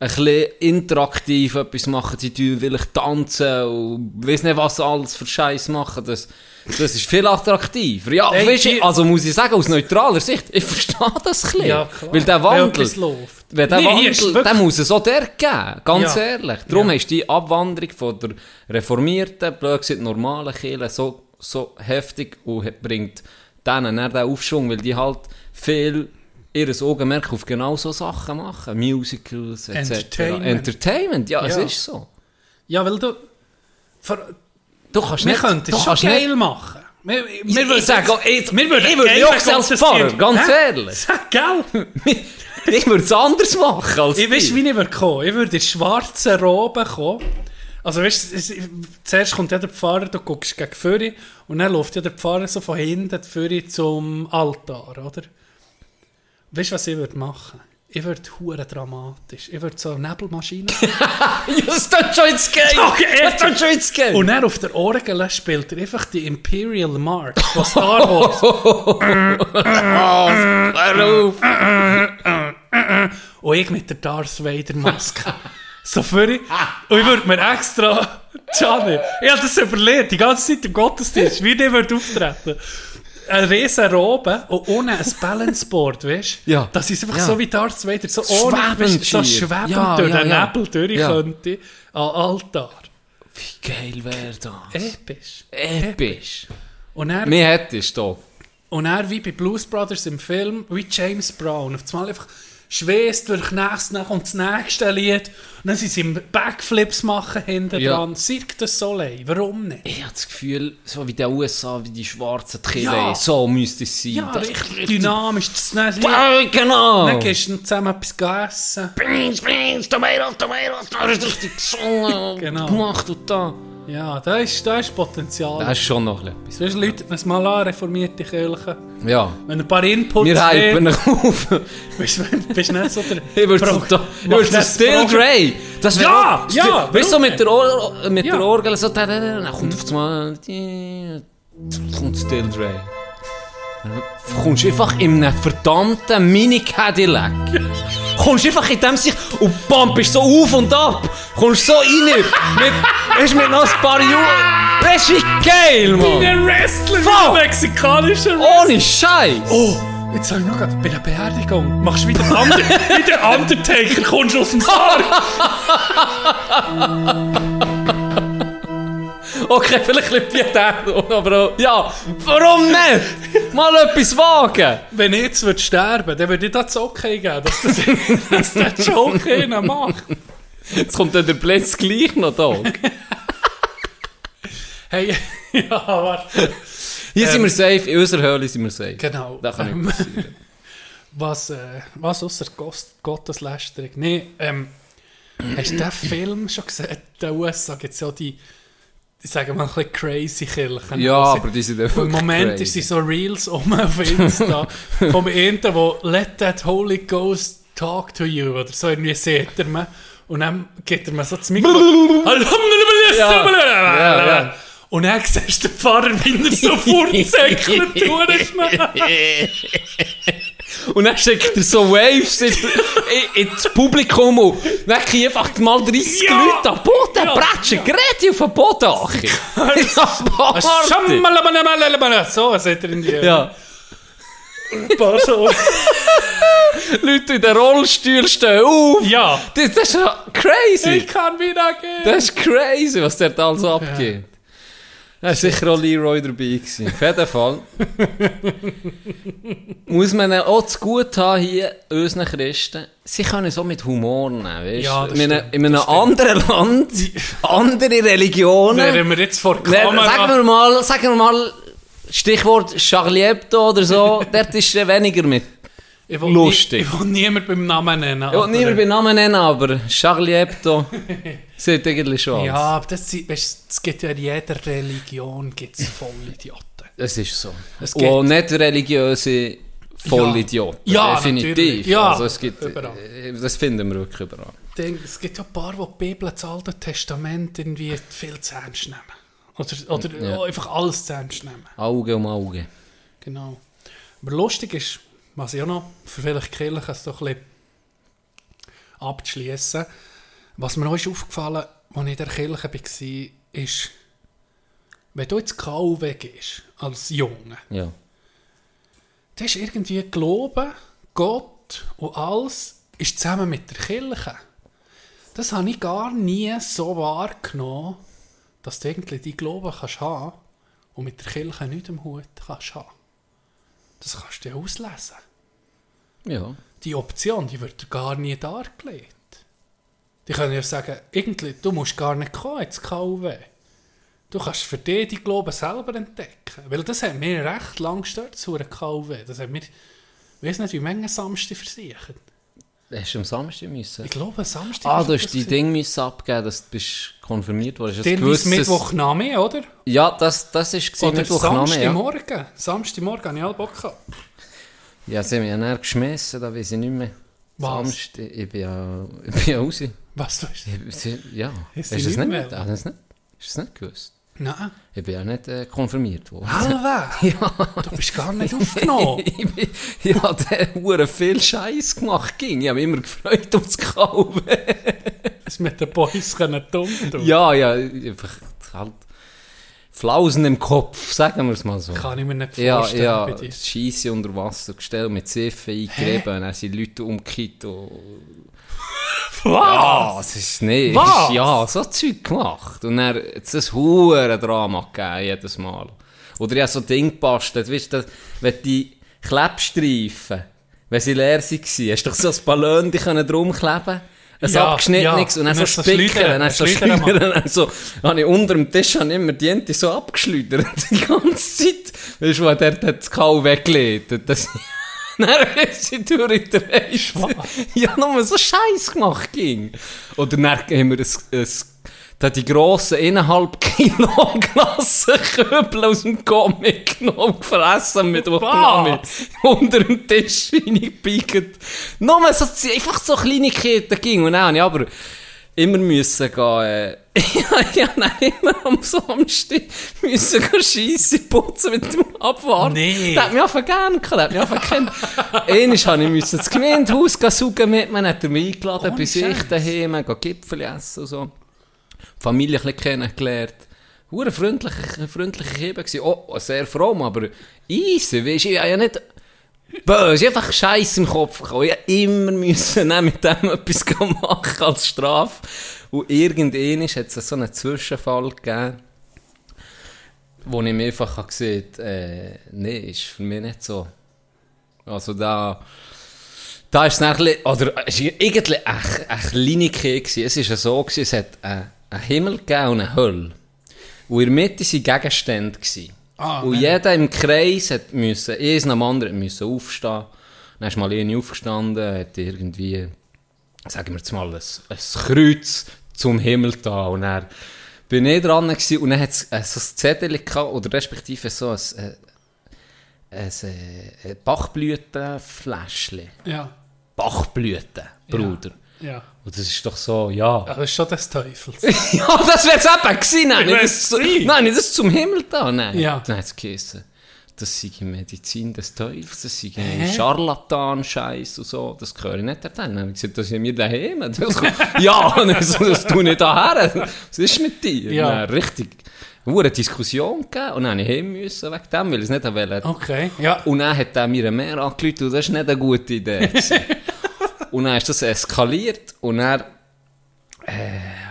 ein bisschen interaktiv etwas machen, sie tun vielleicht tanzen und weiss nicht was alles für Scheiß machen. Das, das ist viel attraktiver. Ja, Ey, weisst du, die- also muss ich sagen, aus neutraler Sicht, ich verstehe das ein bisschen. Ja, klar. Weil der Weil Wandel, wenn der Nee, Wandel, den muss es auch der geben, ganz Ja. ehrlich. Darum Ja. ist die Abwanderung von der reformierten, blöd normalen Kirche so, so heftig und bringt denen dann den Aufschwung, weil die halt viel ihr Augenmerk auf genau so Sachen machen. Musicals etc. Entertainment. Entertainment, ja, es Ja. ist so. Ja, weil du... Du kannst Wir nicht... könnten es schon nicht- geil machen. Wir, wir ich sage ich, wir würden ich würde auch Gottesdienst- Pfarrer, ganz Hä? ehrlich. Sag, gell? ich würde es anders machen als Ich weiß, wie ich würde kommen. Ich würde in schwarzen Roben kommen. Also weißt du, zuerst kommt ja der Pfarrer, du guckst gegen Führer und dann läuft ja der Pfarrer so von hinten die Führer zum Altar, oder? Weißt du, was ich würde machen? Ich würde hure dramatisch. Ich würde so eine Nebelmaschine. Das tut schon ins Game. Okay. Tut schon ins Game. und dann auf der Orgel spielt er einfach die Imperial March von Star Wars. Hör auf. Und ich mit der Darth Vader Maske. so für ich. Und ich würde mir extra. Gianni, ich habe das überlegt, die ganze Zeit im Gottesdienst, wie der würde auftreten. Eine riesen Robe und ohne ein Balanceboard, weißt du? Ja. Das ist einfach Ja. so wie Darth Vader, so ohne, Schwebend weisst du, so schwebend Ja, durch ja, den. Nebel durch könnte an Altar. Wie geil wäre das? Episch. Episch. Und er, Mir hättest du. und er wie bei Blues Brothers im Film, wie James Brown, auf einmal einfach schweißt durch nächstes, dann kommt das nächste Lied und dann sind sie im Backflips machen hinten Ja. dran. Cirque du Soleil, warum nicht? Ich habe das Gefühl, so wie der USA, wie die schwarzen Kille, Ja. so müsste es sein. Ja, Das- richtig dynamisch. Das, dann, Ja, genau! dann gehst du zusammen etwas essen. Beans, Beans, Tomato, Tomato, da ist richtig gesungen, Genau. gemacht und da. Ja, da ist, da ist Potenzial. Das ist schon noch etwas. Sonst läutet man es mal an, reformierte Kirche. Ja. Wenn ein paar Inputs Wir hypen ihn auf. Bist du bist nicht so der... Ich würde Still das Pro- Dre. Das wär Ja, auch- ja, Weißt du, so mit der, Or mit Ja. der Orgel so, da, da, da, dann kommt auf einmal, kommt Still Dre. Kommst einfach in einem verdammten Mini-Cadillac. kommst einfach in dem sich und bam, bist so auf und ab. Kommst so rein. mit, du, mit noch ein paar Jahren. Du, wie geil, Mann. Der Wrestler, Fuck! der mexikanische Wrestler. Ohne Scheiß. Oh, jetzt habe ich noch gerade bei der Beerdigung. Machst du wieder Under wie der Undertaker, kommst du aus dem Sarg. Okay, vielleicht ein bisschen aber auch, ja, warum nicht? Mal etwas wagen. Wenn ich jetzt würde sterben dann würde ich das okay geben, dass, das, dass der Joke ihnen macht. Jetzt kommt dann der Blitz gleich noch da. Hey, ja, warte. Hier sind wir safe, in unserer Höhle sind wir safe. Genau. Das kann Ähm, nicht passieren. Was, äh, was außer Gotteslästerung? Nee, ähm, hast du den Film schon gesehen? In den USA gibt es ja die, ich sage mal, ein bisschen crazy Kirchen. Ja, aber die sind Im wirklich Moment crazy. ist sie so Reels um auf Insta vom einen, wo Let that Holy Ghost talk to you oder so irgendwie sieht er mir und dann gibt er mir so das Mikrofon Ja, ja. und dann siehst du den Pfarrer, wie er so vorzeckelt durchschnell. Und dann schickt er so Waves in, in, ins Publikum und dann kriegen einfach mal 30 Ja. Leute am Boden Ja. bretschen, gerade auf den Boden. Achi. Ja. So sagt er in die Ja, ein paar so. Leute in den Rollstuhl stehen auf. Ja. Das, das ist ja crazy. Ich kann wieder gehen. Das ist crazy, was dort alles abgeht. Da war sicher auch Leroy dabei. Gewesen. Auf jeden Fall. Muss man auch zu gut haben hier, unseren Christen. Sie können so mit Humor nehmen, weißt Ja, In, einem- in einem anderen Land, andere Religionen. Wären wir jetzt vor Kamera... Sagen wir mal, sagen wir mal, Stichwort Charlie Hebdo oder so, dort ist äh, weniger mit. ich will lustig. Nie, ich will niemand beim Namen nennen. Ich will niemand bei Namen nennen, aber Charlie Hebdo sieht eigentlich schon Ja, alles. aber das, weisst, es gibt ja in jeder Religion gibt's Vollidioten. Es ist so. Es Und nicht religiöse Vollidioten. Ja, definitiv. natürlich. Ja, also es gibt, überall. äh, das finden wir wirklich überall. Es gibt ja ein paar, die die Bibel, das Alte Testament irgendwie viel zu ernst nehmen. Oder, oder Ja. einfach alles zu ernst nehmen. Auge um Auge. Genau. Aber lustig ist, was ich auch noch für vielleicht Kirchen es doch ein bisschen abzuschließen, was mir auch ist aufgefallen, als ich in der Kirche war, ist, wenn du ins KUW gehst, als Junge, Ja. dann ist irgendwie Glauben, Gott und alles ist zusammen mit der Kirche. Das habe ich gar nie so wahrgenommen, dass du irgendwie die Glauben kannst haben und mit der Kirche nicht am Hut kannst haben. Das kannst du ja auslesen. Ja. Die Option, die wird dir gar nie dargelegt. Die können ja sagen, irgendwie, du musst gar nicht kommen ins KUW. Du kannst für dich die Glauben selber entdecken. Weil das hat mir recht lang gestört zu einer KUW. Das hat mir, ich weiß nicht, wie Menge Samstag versichert. Hast du am Samstag müssen? Ich glaube, Samstag Ah, du hast die. Dinge müssen abgeben, dass du bist konfirmiert wurdest. Hast du Den gewusst, bis dass- Mittwoch Name, oder? Ja, das, das ist gewesen, Oder Mittwochnahme, ja. Samstagmorgen. Samstagmorgen habe ich alle Bock gehabt. Ja, sie haben mich ja näher geschmissen, da weiß ich nicht mehr. Was? Samstag, ich bin ja, ich bin ja raus. Was du hast? Ja, Ist hast sie du es nicht nicht? Hast es nicht? Hast nicht gewusst? Nein. Ich bin ja nicht äh, konfirmiert worden. Halve? Ja, Du bist gar nicht aufgenommen. ich, bin, ich habe hure viel Scheiß gemacht. Ging. Ich habe mich immer gefreut ums Kaufen. Es mit den Boys können dumm tun. Ja, ja, einfach halt Flausen im Kopf, sagen wir es mal so. Kann ich mir nicht Ja, vorstellen ja, dir. Scheisse unter Wasser gestellt, mit Seife eingerieben, dann sind Leute umgekehrt und... Ja, das ist nicht... Was? Ja, so Zeug gemacht. Und dann hat es ein Drama gegeben, jedes Mal. Oder ich habe so Ding gebastelt, weißt du, wenn die Klebstreifen, wenn sie leer waren, hast du doch so ein Ballon die können drum kleben ein Ja, abgeschnittenes ja. und dann so schleudern, dann so schleudern dann so, habe ich unter dem Tisch habe immer die Ente so abgeschleudert, die ganze Zeit. Weißt du, wo der hat das Kau weggelegt, das, dann ist sie durchgedreht. Ja, nur so Scheiß gemacht ging. Oder dann haben wir ein, ein da die grossen innerhalb Kilo Glassenkübel aus dem Comic genommen, gefressen mit Wattnami unter dem Tisch reingepiekt. Nur so, einfach so Kleinigkeiten ging. Und dann habe ich aber immer müssen gehen, äh, ja, dann immer am Samstag müssen gehen Scheisse putzen mit dem Abwarten. Nee. Der hat mich einfach gern gehabt, der hat mich einfach gekannt. Einmal habe ich müssen das Gemeindehaus saugen mit mir, hat er mich eingeladen bei sich daheim, gehen Gipfel essen und so. Die Familie ein bisschen kennengelernt. Hure freundliche, freundliche Kinder gewesen. Oh, sehr fromm, aber easy, weisst du, ich habe ja nicht böse, einfach Scheiß im Kopf gehabt. Ich musste immer müssen mit dem etwas machen als Strafe. Und irgendwann hat es so einen Zwischenfall gegeben, wo ich mir einfach habe gesehen äh, nee, ist für mich nicht so. Also da... Da ist es ein oder irgendwie eine, eine Kleinigkeit. gewesen. Es war so, es hat einen, Himmel gegeben und eine Hölle. Und in der Mitte waren Gegenstände. Ah, und jeder im Kreis hat müssen, eins nach dem anderen müssen aufstehen. Dann ist mal eine aufgestanden, hat irgendwie, sagen wir jetzt mal, ein, ein Kreuz zum Himmel da. Und dann bin ich dran gewesen, und dann hat es äh, so ein Zettel gehabt, oder respektive so ein, äh, ein, äh, Bachblütenfläschchen. Ja. Bachblüten, Bruder. Ja. Und das ist doch so, ja. Das ist schon des Teufels. ja, das wäre es eben gewesen. Nein, nicht wär's das, zu, nein, nicht das zum Himmel da. Nein. Ja. Hat es geheißen, das sei Medizin des Teufels, das sei? Scharlatan-Scheiß und so. Das gehöre ich nicht dorthin. Dann habe ich gesagt, das sind wir daheim. Das, ja, so, das tue ich daher. Was ist mit dir? Ja. Dann richtig, eine Diskussion gegeben. Und dann habe ich heim müssen wegen dem, weil ich es nicht wollte. Okay, ja. Und dann hat er mir mehr angerufen und das war nicht eine gute Idee. Und dann ist das eskaliert und dann äh,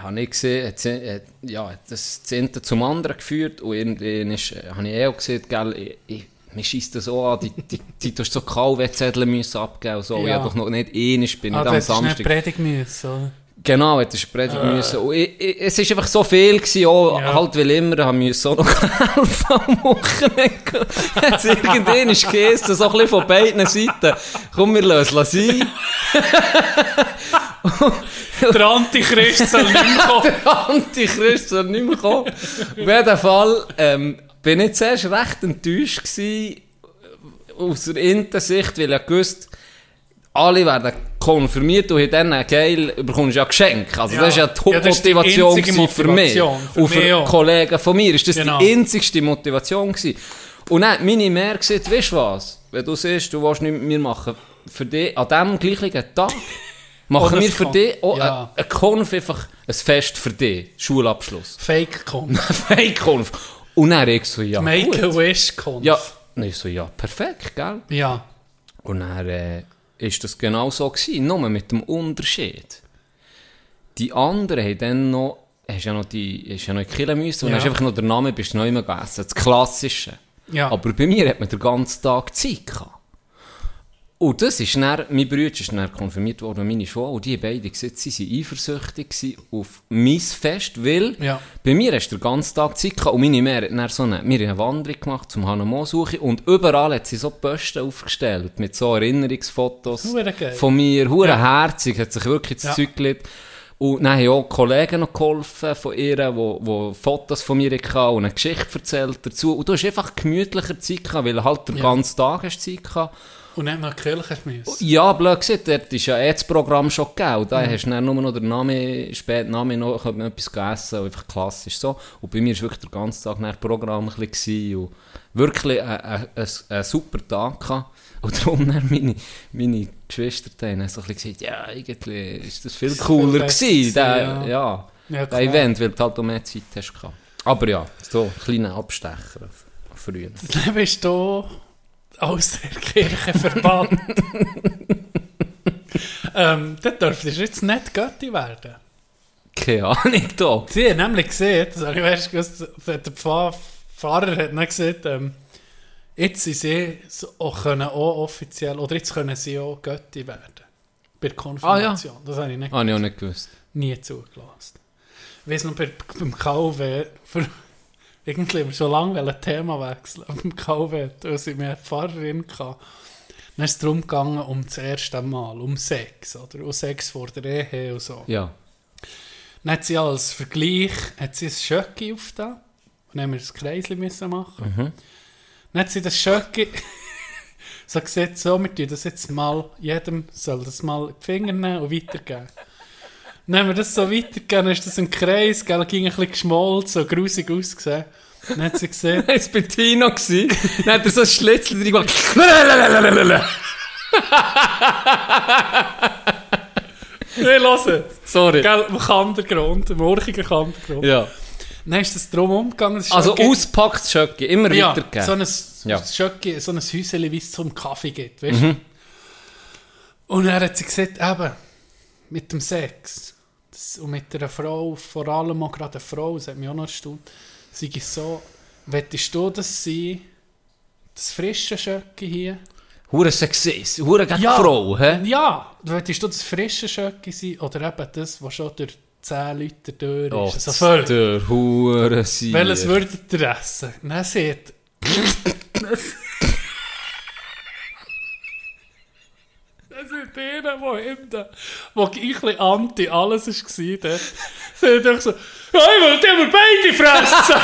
habe ich gesehen, hat, sie- hat, ja, das Zehnte zum anderen geführt und irgendwann ist, äh, habe ich eh auch gesehen, gell, ich, ich, mir schießt das so an, die, die, die, du hast so KW-Zettel müssen abgeben und so. Ja. Ich habe doch noch nicht einig, bin Ah, ich am Samstag. predigen müssen. oder? Genau, hätte ich predigen müssen. Und ich, ich, es ist einfach so viel gewesen, auch, Ja. halt, weil immer, haben müssen auch noch helfen am Wochenende. Jetzt irgendwann ist gegessen, so ein bisschen von beiden Seiten. Komm, wir lösen es sein. Der Antichrist soll nicht mehr kommen. Der Antichrist soll nicht mehr kommen. Auf jeden Fall, ähm, bin ich zuerst recht enttäuscht gewesen, aus der Inter-Sicht, weil ich gewusst, alle werden konfirmiert und dann geil, bekommst ja Geschenk. Also Ja. das ist ja die Ja, Hauptmotivation einzige gewesen für mich. Motivation. Für und für mich. Kollegen von mir ist das Genau. die einzigste Motivation gewesen. Und dann meine Mehr gesagt, weißt du was, wenn du siehst, du willst nicht mit mir machen, für dich, an diesem gleichen Tag, machen Oder wir für kann- dich auch ja. ein, Konf, einfach ein Fest für dich, Schulabschluss. Fake kommt. Fake-Konf. Und dann ich so, ja Make a gut. Wish kommt. Ja, und ich so, ja, perfekt, gell? Ja. Und dann äh, ist das genau so gewesen, nur mit dem Unterschied. Die anderen haben dann noch, hast ja noch die, hast ja noch die müssen und Ja. hast einfach noch den Namen, bist du noch immer gegessen, das Klassische. Ja. Aber bei mir hat man den ganzen Tag Zeit gehabt. Und das ist dann, mein Bruder ist dann konfirmiert worden, meine Schwester, und die beiden gesagt, sie waren eifersüchtig auf mein Fest, weil Ja. bei mir hast du den ganzen Tag Zeit gehabt und meine Mehr hat so eine, wir haben eine Wanderung gemacht zum Hanamo suche und überall hat sie so Posten aufgestellt mit so Erinnerungsfotos von mir, hure Ja. herzig, hat sich wirklich das Ja. Zeug gelegt. Und dann haben auch Kollegen noch geholfen von ihr, die Fotos von mir hatten und eine Geschichte erzählt dazu. Und du hast einfach gemütlicher Zeit gehabt, weil halt den ganzen Tag hast Zeit gehabt. Und nicht noch Kirche müssen. Ja, blöd gesagt, dort ist ja eh das Programm schon gegeben. Da hast du dann nur noch den Namen, spät Namen noch, hat man etwas gegessen, und einfach klassisch so. Und bei mir war wirklich der ganze Tag nach Programm ein bisschen und wirklich ein, ein, ein, ein super Tag gehabt. Und darum dann meine, meine Geschwister haben so ein bisschen gesagt, ja, irgendwie ist das viel Das ist cooler besser gewesen, der, ja. Ja, der. Event, weil du halt auch mehr Zeit hast gehabt. Aber ja, so ein kleiner Abstecher früher. Dann bist du aus der Kirche verbannt. ähm, dann dürftest du jetzt nicht Götti werden. Keine Ahnung da. Sie haben nämlich gesehen, das habe ich erst gewusst, der Pfarr- Pfarrer hat nicht gesagt, ähm, Jetzt sind sie auch, können auch offiziell, oder jetzt können sie auch Götti werden. Bei der Konfirmation. Das habe ich nicht, Ah, ich auch nicht gewusst. nie zugelassen. Ich weiss noch, bei, beim für, irgendwie haben wir schon lange ein Thema wechseln. KW, da sind wir eine Pfarrerin gehabt. Dann ist es darum gegangen, um das erste Mal, um Sex, oder? Um Sex vor der Ehe und so. Ja. Dann hat sie als Vergleich hat sie ein Schöcki aufgetan. Und dann haben wir das Kreisli müssen machen. Mhm. Dann hat sie das Schöcki so gesagt, so, wir tun das jetzt mal, jedem soll das mal in die Finger nehmen und weitergeben. Haben wir das so weitergegeben, dann ist das ein Kreis, gell, ging ein bisschen geschmolzen, so grusig ausgesehen. Dann hat sie gesehen, Es war Tino. Dann hat er so ein Schlitzel drin gemacht. los jetzt. Sorry. Gell, im Kandergrund, im urchigen Kandergrund. Ja. Dann ist das drum umgegangen. das Also Schöcki- auspackt Schöcki, immer Ja, weitergeben. so ein, Ja. Schöcki, so ein Häuschen, wie es zum Kaffee gibt, weißt du? Und dann hat sie gesagt, eben, mit dem Sex und mit einer Frau, vor allem auch gerade eine Frau, das hat mich auch noch erstaunt, sei es so, wettest du das sein, das frische Schöcki hier? Hure Sexist, hure gegen Ja. Frau, hä? Ja, wettest du das frische Schöcki sein oder eben das, was schon durch 10 Leute durch Oh, ist? Also völlig. der Hure. Welches würdet ihr essen? Dann sieht. Das sind die, die hinten, wo ein bisschen anti alles war. Sind doch so, ja, ich will mal beide fressen!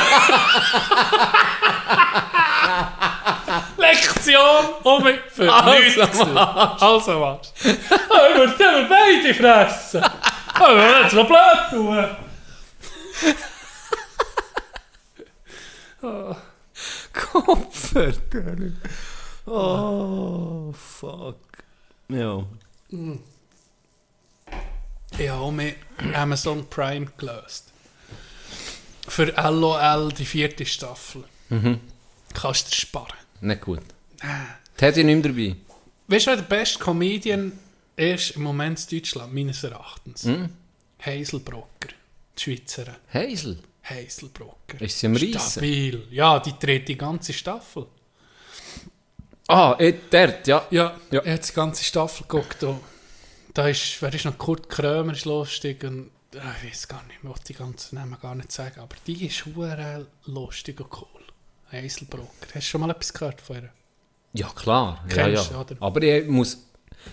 Lektion, um mich für Also, nichts. Also was. Ich will mal beide fressen! Ich will jetzt noch blöd tun! Kopfer. Oh, fuck. Ja. Ich habe mit Amazon Prime gelöst. Für LOL die vierte Staffel. Kannst du sparen. Nicht gut. Teddy nicht mehr dabei. Weißt du, wer der beste Comedian ist im Moment in Deutschland, meines Erachtens? Hazel Brocker, die Schweizerin. Hazel. Hazel Brocker. Ist sie am Reissen? Stabil. Ja, die dreht die ganze Staffel. Ah, eh, dort, ja. Ja, Ja. ich habe die ganze Staffel geguckt. Da, da ist, wer ist noch? Kurt Krömer ist lustig und äh, ich weiß gar nicht, ich will die ganzen Namen gar nicht sagen, aber die ist hure lustig und cool. Hazel Brocker. Hast du schon mal etwas gehört von ihr? Ja, klar. Ja, Kennst ja. du, oder? Aber ich muss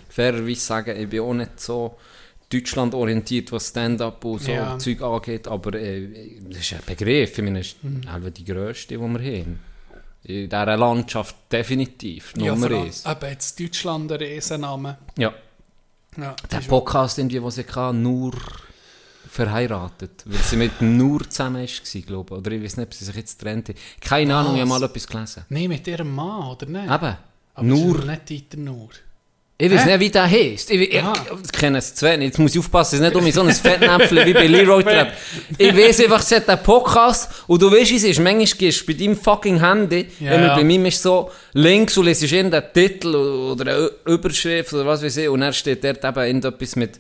fairerweise sagen, ich bin auch nicht so Deutschland orientiert, was Stand-up und so Ja. Zeug angeht, aber äh, das ist ein Begriff. Ich meine, das ist Mhm. die grösste, die wir haben. In dieser Landschaft definitiv. ja, Nummer allem, eins. eben jetzt Deutschland ein Riesenname. Ja. Ja, Der Podcast, irgendwie, wo sie kann, nur verheiratet. Weil sie mit Nur zusammen war, glaube ich. Oder ich weiß nicht, ob sie sich jetzt trennt. haben. Keine Ahnung, ich habe mal etwas gelesen. Nee, mit ihrem Mann, oder nicht? Eben. Aber nur. nicht Dieter Nur. Ich weiß Hä? nicht, wie der heisst. Ich, ich, ich kenne es zu wenig. Jetzt muss ich aufpassen, dass es nicht um so ein Fettnäpfchen wie bei Leroy Trap. Ich weiß einfach, es hat einen Podcast und du weißt, wie es ist. Manchmal gehst du bei deinem fucking Handy, Ja, ja. bei mir ist so links und lesest irgendeinen Titel oder eine Überschrift oder was weiß ich und dann steht dort eben irgendetwas mit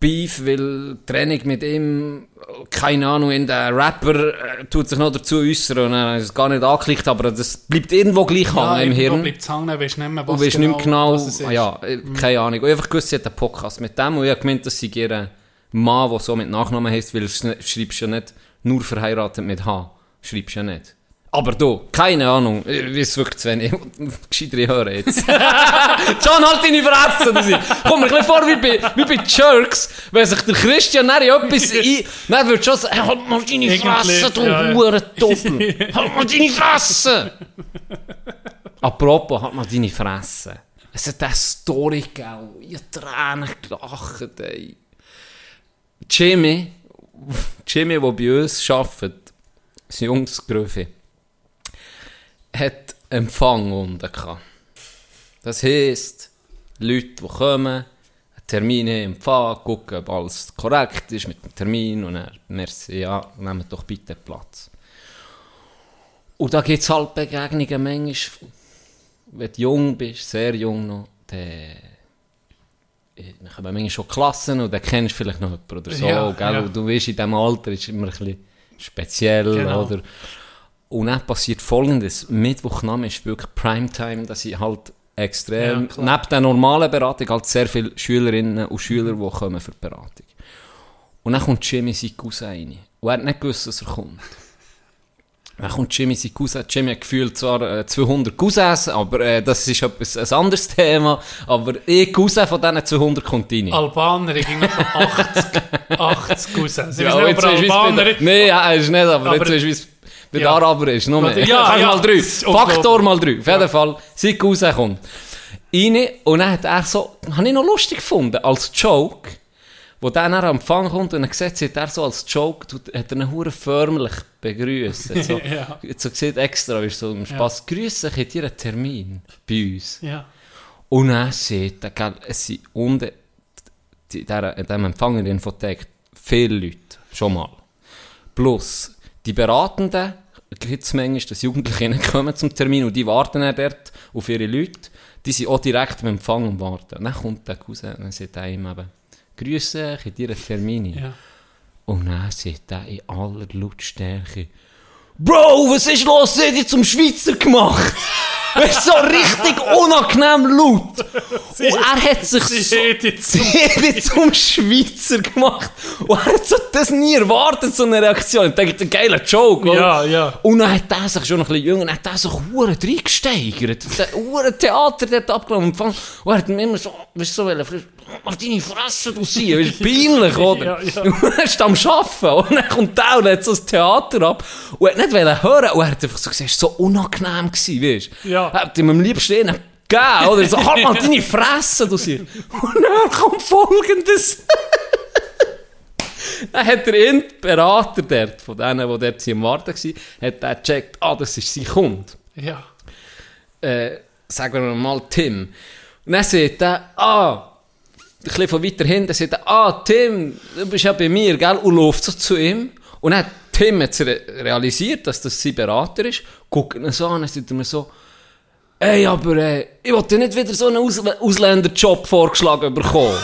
Beef, weil Training mit ihm, keine Ahnung, in der Rapper äh, tut sich noch dazu äußern und er ist gar nicht angeklickt, aber das bleibt irgendwo gleich hängen im Hirn. bleibt es hängen, weisst nicht mehr, Und was weisst nicht mehr genau, was es ist. ah, ja, äh, keine Ahnung. Und ich einfach gewusst, sie hat einen Podcast mit dem und ich habe gemeint, dass sie ihren Mann, der so mit Nachnamen heisst, weil du schreibst ja nicht nur verheiratet mit H. Schreibst ja nicht. Aber du, keine Ahnung, ich weiß wirklich zu wenig. Gescheitere hören jetzt. John, halt deine Fresse! Komm mir ein bisschen vor wie bei, wie bei Jerks, wenn sich der Christian dann etwas ein... Dann würde schon sagen, halt mal deine Fresse, du ja. Hurendoppel! halt mal deine Fresse! Apropos, halt mal deine Fresse. Es hat eine Story gegeben, ich habe Tränen gelacht, ey. Jimmy, Jimmy, der bei uns arbeitet, sein junges Gröfe, hat Empfang unten gehabt. Das heisst, Leute, die kommen, einen Termin haben, Empfang, gucken, ob alles korrekt ist mit dem Termin und dann, merci, ja, nehmt doch bitte Platz. Und da gibt es halt Begegnungen manchmal, wenn du jung bist, sehr jung noch, dann dann kommen manchmal schon Klassen und dann kennst du vielleicht noch jemanden oder so, Ja, gell? ja. Du weißt, in diesem Alter ist es immer ein bisschen speziell, Genau. oder? Und dann passiert folgendes. Mittwochnachmittag ist wirklich Primetime, dass ich halt extrem, Ja, neben der normalen Beratung, halt sehr viele Schülerinnen und Schüler, die kommen für die Beratung. Und dann kommt Jimmy sein Cousin rein. Und er hat nicht gewusst, dass er kommt. Dann kommt Jimmy sein Cousin. Jimmy hat gefühlt zwar äh, 200 Cousins, aber äh, das ist etwas, ein anderes Thema. Aber ein Cousin von diesen 200 kommt rein. Albaner, ich ging noch 80, 80 Cousins. Ich Ja, weiß nicht, ob er Albaner Nein, ja, ist nicht, aber, Aber- jetzt es bei Ja. den Arabern ist. Nur mehr. Ja, ja, mal drei. Faktor mal drei. Auf jeden Fall, sein Cousin kommt. Rein, und dann hat er so, habe ich noch lustig gefunden, als Joke, wo dann er am Empfang kommt und er sieht, sieht er so als Joke, hat er ihn hure förmlich begrüßt. So, Ja. so sieht extra, wie so im Spaß, grüße, ich hätte einen Termin bei uns. Ja. Und dann sieht er, gell, es sind unten, in dieser- in diesem Empfang in der Infothek, viele Leute, schon mal. Plus, die Beratenden, gibt es manchmal, dass Jugendliche kommen zum Termin und die warten dann dort auf ihre Leute, die sind auch direkt am Empfang und warten. Und dann kommt der Cousin und dann sagt er ihm eben, «Grüße, ich habe dir Termin.» Ja. Und dann sagt er in aller Lautstärke, Bro, was ist los? Hat dich zum Schweizer gemacht. Weißt du, so richtig unangenehm laut. Und er hat sich so, sie zum Schweizer gemacht. Und er hat so das nie erwartet, so eine Reaktion. Ich dachte, ein geiler Joke, oder? Ja, ja. Und dann hat er sich schon ein bisschen jünger, hat er sich hure reingesteigert. Hure Theater dort abgelaufen. Und er hat ihm immer so, weißt du, so, auf deine Fresse, du sie, du, peinlich, oder? Ja, ja. Und er ist am Arbeiten. Und dann kommt der und hat so das Theater ab. Und hat nicht wollen hören. Und er hat einfach so gesagt, es war so unangenehm gewesen, weißt du? Ja. Er hat ihm am liebsten einen gegeben, oder? So, halt mal deine Fresse, du sie. Und dann kommt folgendes. Dann hat der Berater dort, von denen, die dort am Warten waren, hat er gecheckt, ah, das ist sein Kunde. Ja. Äh, sagen wir mal Tim. Und dann sagt er, ah, bisschen von weiter hinten, sagt ah, Tim, du bist ja bei mir, gell? Und läuft so zu ihm. Und dann hat Tim jetzt re realisiert, dass das sein Berater ist, guckt ihn so an, dann sagt mir so, ey, aber äh, ich wollte nicht wieder so einen Aus Ausländerjob vorgeschlagen bekommen.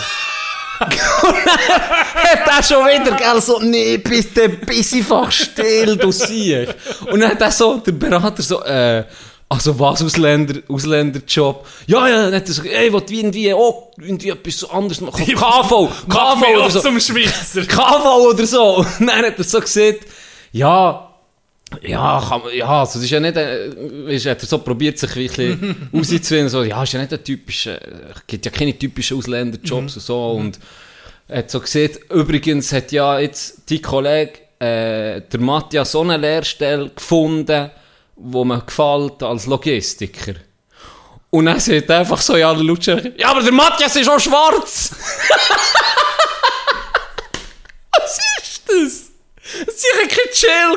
hat er schon wieder, gell, so, nee, bitte, bis einfach still, du siehst. Und dann hat er so, der Berater so, äh, also was, Ausländer, Ausländerjob? Ja, ja, er so, ey, will irgendwie, oh, irgendwie etwas anderes machen. KV, KV mich oder so. zum Schweizer. KV oder so. Und dann hat er so gesagt, ja, ja, kann, man- ja, also das ist ja nicht, äh, weißt, hat er so probiert, sich ein bisschen rauszufinden, so, ja, ist ja nicht ein typischer, es gibt ja keine typischen Ausländerjobs und so, und er hat so gesagt, übrigens hat ja jetzt dein Kollege, äh, der Matthias, so eine Lehrstelle gefunden, wo mir gefällt als Logistiker. Und dann sagt er einfach so, ja, der Lutscher, ja, aber der Matthias ist auch schwarz! Was ist das? Sicher kein Chill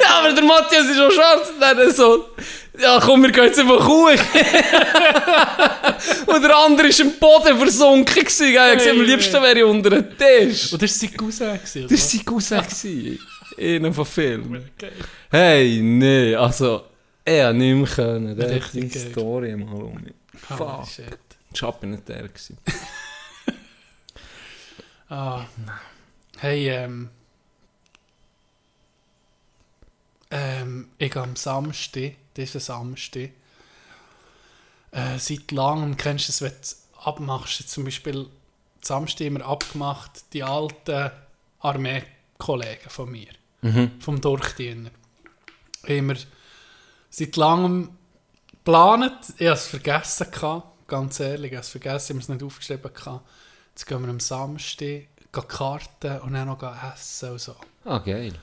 Ja, aber der Matthias ist auch schwarz. Und dann so, ja komm, wir gehen jetzt einfach hoch. und der andere ist im Boden versunken gewesen. hat gesagt, am liebsten wäre ich unter den Tisch. Und das war sein Cousin. Das war sein Cousin. Einer von Filmen. Hey, nee, also, er hat nicht mehr können. Der hat die. Story mal um. Holy Fuck. shit. War aber nicht der. Ah. Hey, ähm. Ähm, ich gehe am Samstag, diesen Samstag, äh, seit langem, kennst du das, wenn du abmachst, zum Beispiel, Samstag wir abgemacht, die alten Armeekollegen von mir, vom Durchdiener, haben wir seit langem geplant, ich habe es vergessen gehabt, ganz ehrlich, ich habe es vergessen, ich habe es nicht aufgeschrieben gehabt. Jetzt gehen wir am Samstag karten und dann noch essen und so. Ah, geil.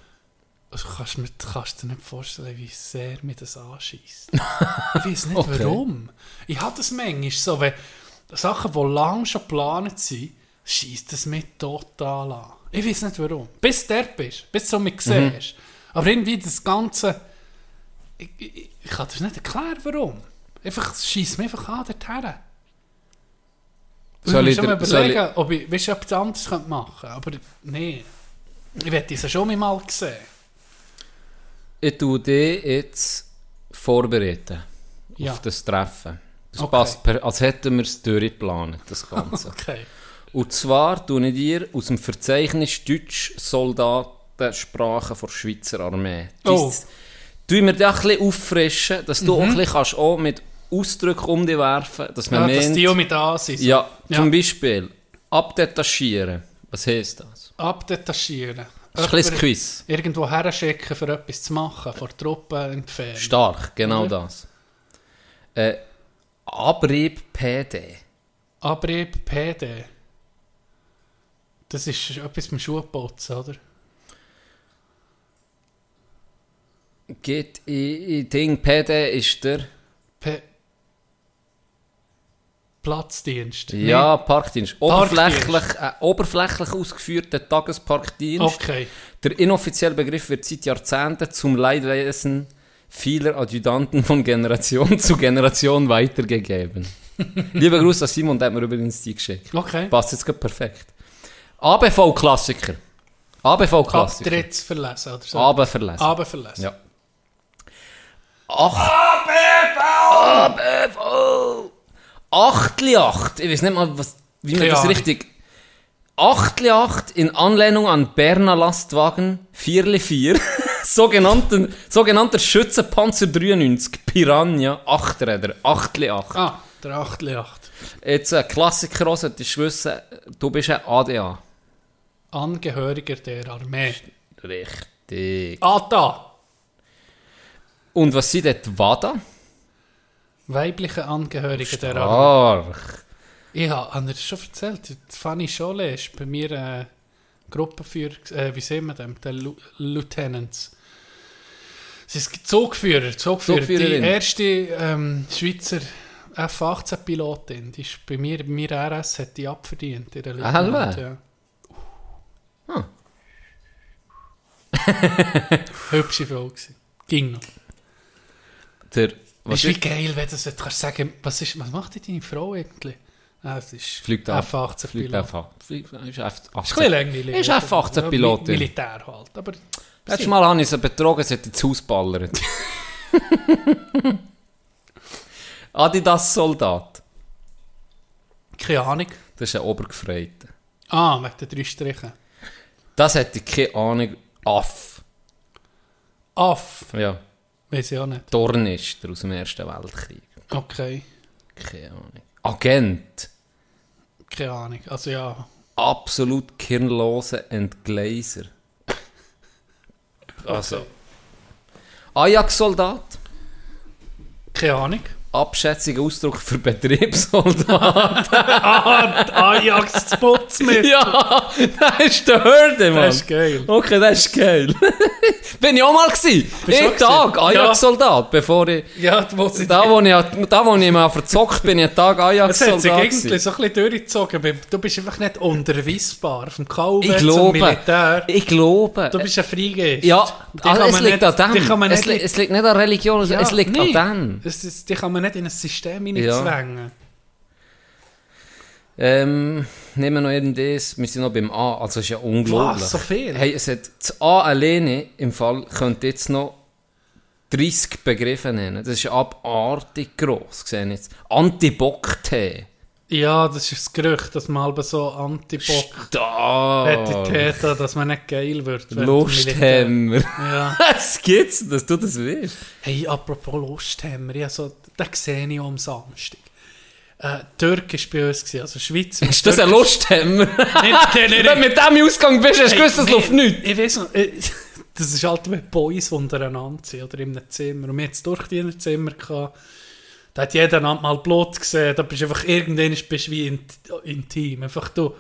Also kannst du mir kannst dir nicht vorstellen, wie sehr mir das anschießt. ich weiß nicht Okay. warum. Ich habe das manchmal so, wenn Sachen, die lange schon geplant sind, schießt das mich total an. Ich weiß nicht warum. Bis du dort bist, bis du mich siehst. Aber irgendwie das Ganze, ich, ich, ich kann dir nicht erklären, warum. Einfach, es schießt mich einfach an dorthin. Soll ich ich schon mal überlegen, ob ich weißt, du, etwas anderes könnte machen könnte. Aber nee. Ich werde es schon mal sehen. Ich tue dich jetzt vorbereiten Ja. auf das Treffen. Das Okay. passt, per, als hätten wir es durchgeplant, das Ganze. Okay. Und zwar tue ich dir aus dem Verzeichnis Deutsch-Soldaten alten Sprachen der Schweizer Armee. Oh. Tun wir da ein bisschen auffrischen, dass du auch, Mhm. ein bisschen kannst auch mit Ausdrücken um dich werfen dass man Ja, dass meint, die auch mit da sind. ja, Ja. zum Beispiel abdetachieren. Was heisst das? Abdetachieren. Das ist ein bisschen Quiz. Irgendwo herschicken, für etwas zu machen, vor Truppen entfernen. Stark, genau Oder? das. Äh, Abrieb PD. Abrieb PD. Das ist etwas mit Schuhputzen, oder? Geht in, in Ding, PD ist der... P Platzdienst. Ja, Parkdienst. Parkdienst. Oberflächlich, äh, oberflächlich ausgeführter Tagesparkdienst. Okay. Der inoffizielle Begriff wird seit Jahrzehnten zum Leidwesen vieler Adjutanten von Generation zu Generation weitergegeben. Lieber Gruß an Simon, der hat mir übrigens die geschickt. Okay. Passt jetzt gerade perfekt. ABV-Klassiker. ABV-Klassiker. Abtritts verlesen, oder so. AB verlesen. Aber verlesen. Ja. Ach. ABV! ABV! Achtli acht. Ich weiß nicht mal, was, wie man das richtig... Achtli acht in Anlehnung an Berner Lastwagen 4 sogenannten, sogenannter Schützenpanzer 93 Piranha Achträder. Achtli acht. Ah, der 8 Jetzt ein Klassiker, solltest du wissen, du bist ein ADA. Angehöriger der Armee. Richtig. Da! Und was sind dort WADA? Weibliche Angehörige der Armee. Stark. Ich habe hab dir das schon erzählt. Fanny Scholle ist bei mir äh, Gruppenführer, äh, wie sehen wir dem? Der Lu Lieutenants. Sie ist Zugführer, Zugführer. Die erste ähm, Schweizer F-18-Pilotin, die ist bei mir, bei mir RS, hat die abverdient. Ihre Lieutenant, hallo. ja. Ah. Hübsche Frau gewesen. Ging noch. Der, was ist wie geil, wenn du das kannst sagen, was, ist, was macht denn deine Frau eigentlich? Ah, es ist Fliegt ab. F-18 Fliegt Pilot. F8. Fliegt- Ist F18. Ist ein bisschen langweilig. Ist F-18-Pilotin. Ja, Mi- Militär halt. Aber Letztes Mal habe ich sie betrogen, sie hat ins Haus ballert. Adidas-Soldat. keine Ahnung. Das ist ein Obergefreiter. Ah, wegen den drei Strichen. Das hätte ich keine Ahnung. Aff. Aff. Ja. Weiß ich auch nicht. Tornister aus dem Ersten Weltkrieg. Okay. Keine Ahnung. Agent. Keine Ahnung. Also ja. Absolut kirnlose Entgleiser. Also. Ajax-Soldat. Keine Ahnung. Abschätziger Ausdruck für Betriebssoldat. Ajax zu Putzmittel. ja, das ist der Hürde, Mann. Das ist geil. Okay, das ist geil. Bin ich auch mal gewesen. Einen Tag? Ajax-Soldat, bevor ich... Ja, du musst Da, wo ich, da, wo ich mal verzockt bin, ich einen Tag Es hat Ajax-Soldat sich irgendwie so ein bisschen durchgezogen. Du bist einfach nicht unterweisbar. Vom KW Ich zum glaube, Militär. ich glaube... Du bist ein Freigeist. ja, also es liegt nicht- an dem. Es, li es liegt nicht an Religion, Ja, es liegt nee. an dem. Das ist, die kann man nicht in ein System Ja. hineinzwängen. Ähm, nehmen wir noch irgendwas. Wir sind noch beim A, also ist ja unglaublich. Was, so viel? Hey, es hat das A alleine im Fall könnte jetzt noch 30 Begriffe nennen. Das ist abartig gross, sehe ich jetzt. Antibock-Tee. Ja, das ist das Gerücht, dass man halb so Antibock Da. Etiketten hat, dass man nicht geil wird. Militär. Ja. Was gibt's, dass du das willst? Hey, apropos Lusthemmer, ja, so, den sehe ich am Samstag. Äh, Türk war bei uns, also Schweizer. Ist das ein Lusthemmer? Wenn du mit dem Ausgang bist, hast du gewusst, das nee, läuft nichts. Ich weiß noch, äh, das ist halt wie Boys untereinander sind, oder in einem Zimmer. Und wir hatten durch die Zimmer gehabt. Da hat jeder mal Blut gesehen. Da bist du einfach, irgendwann bist wie in, intim. Einfach du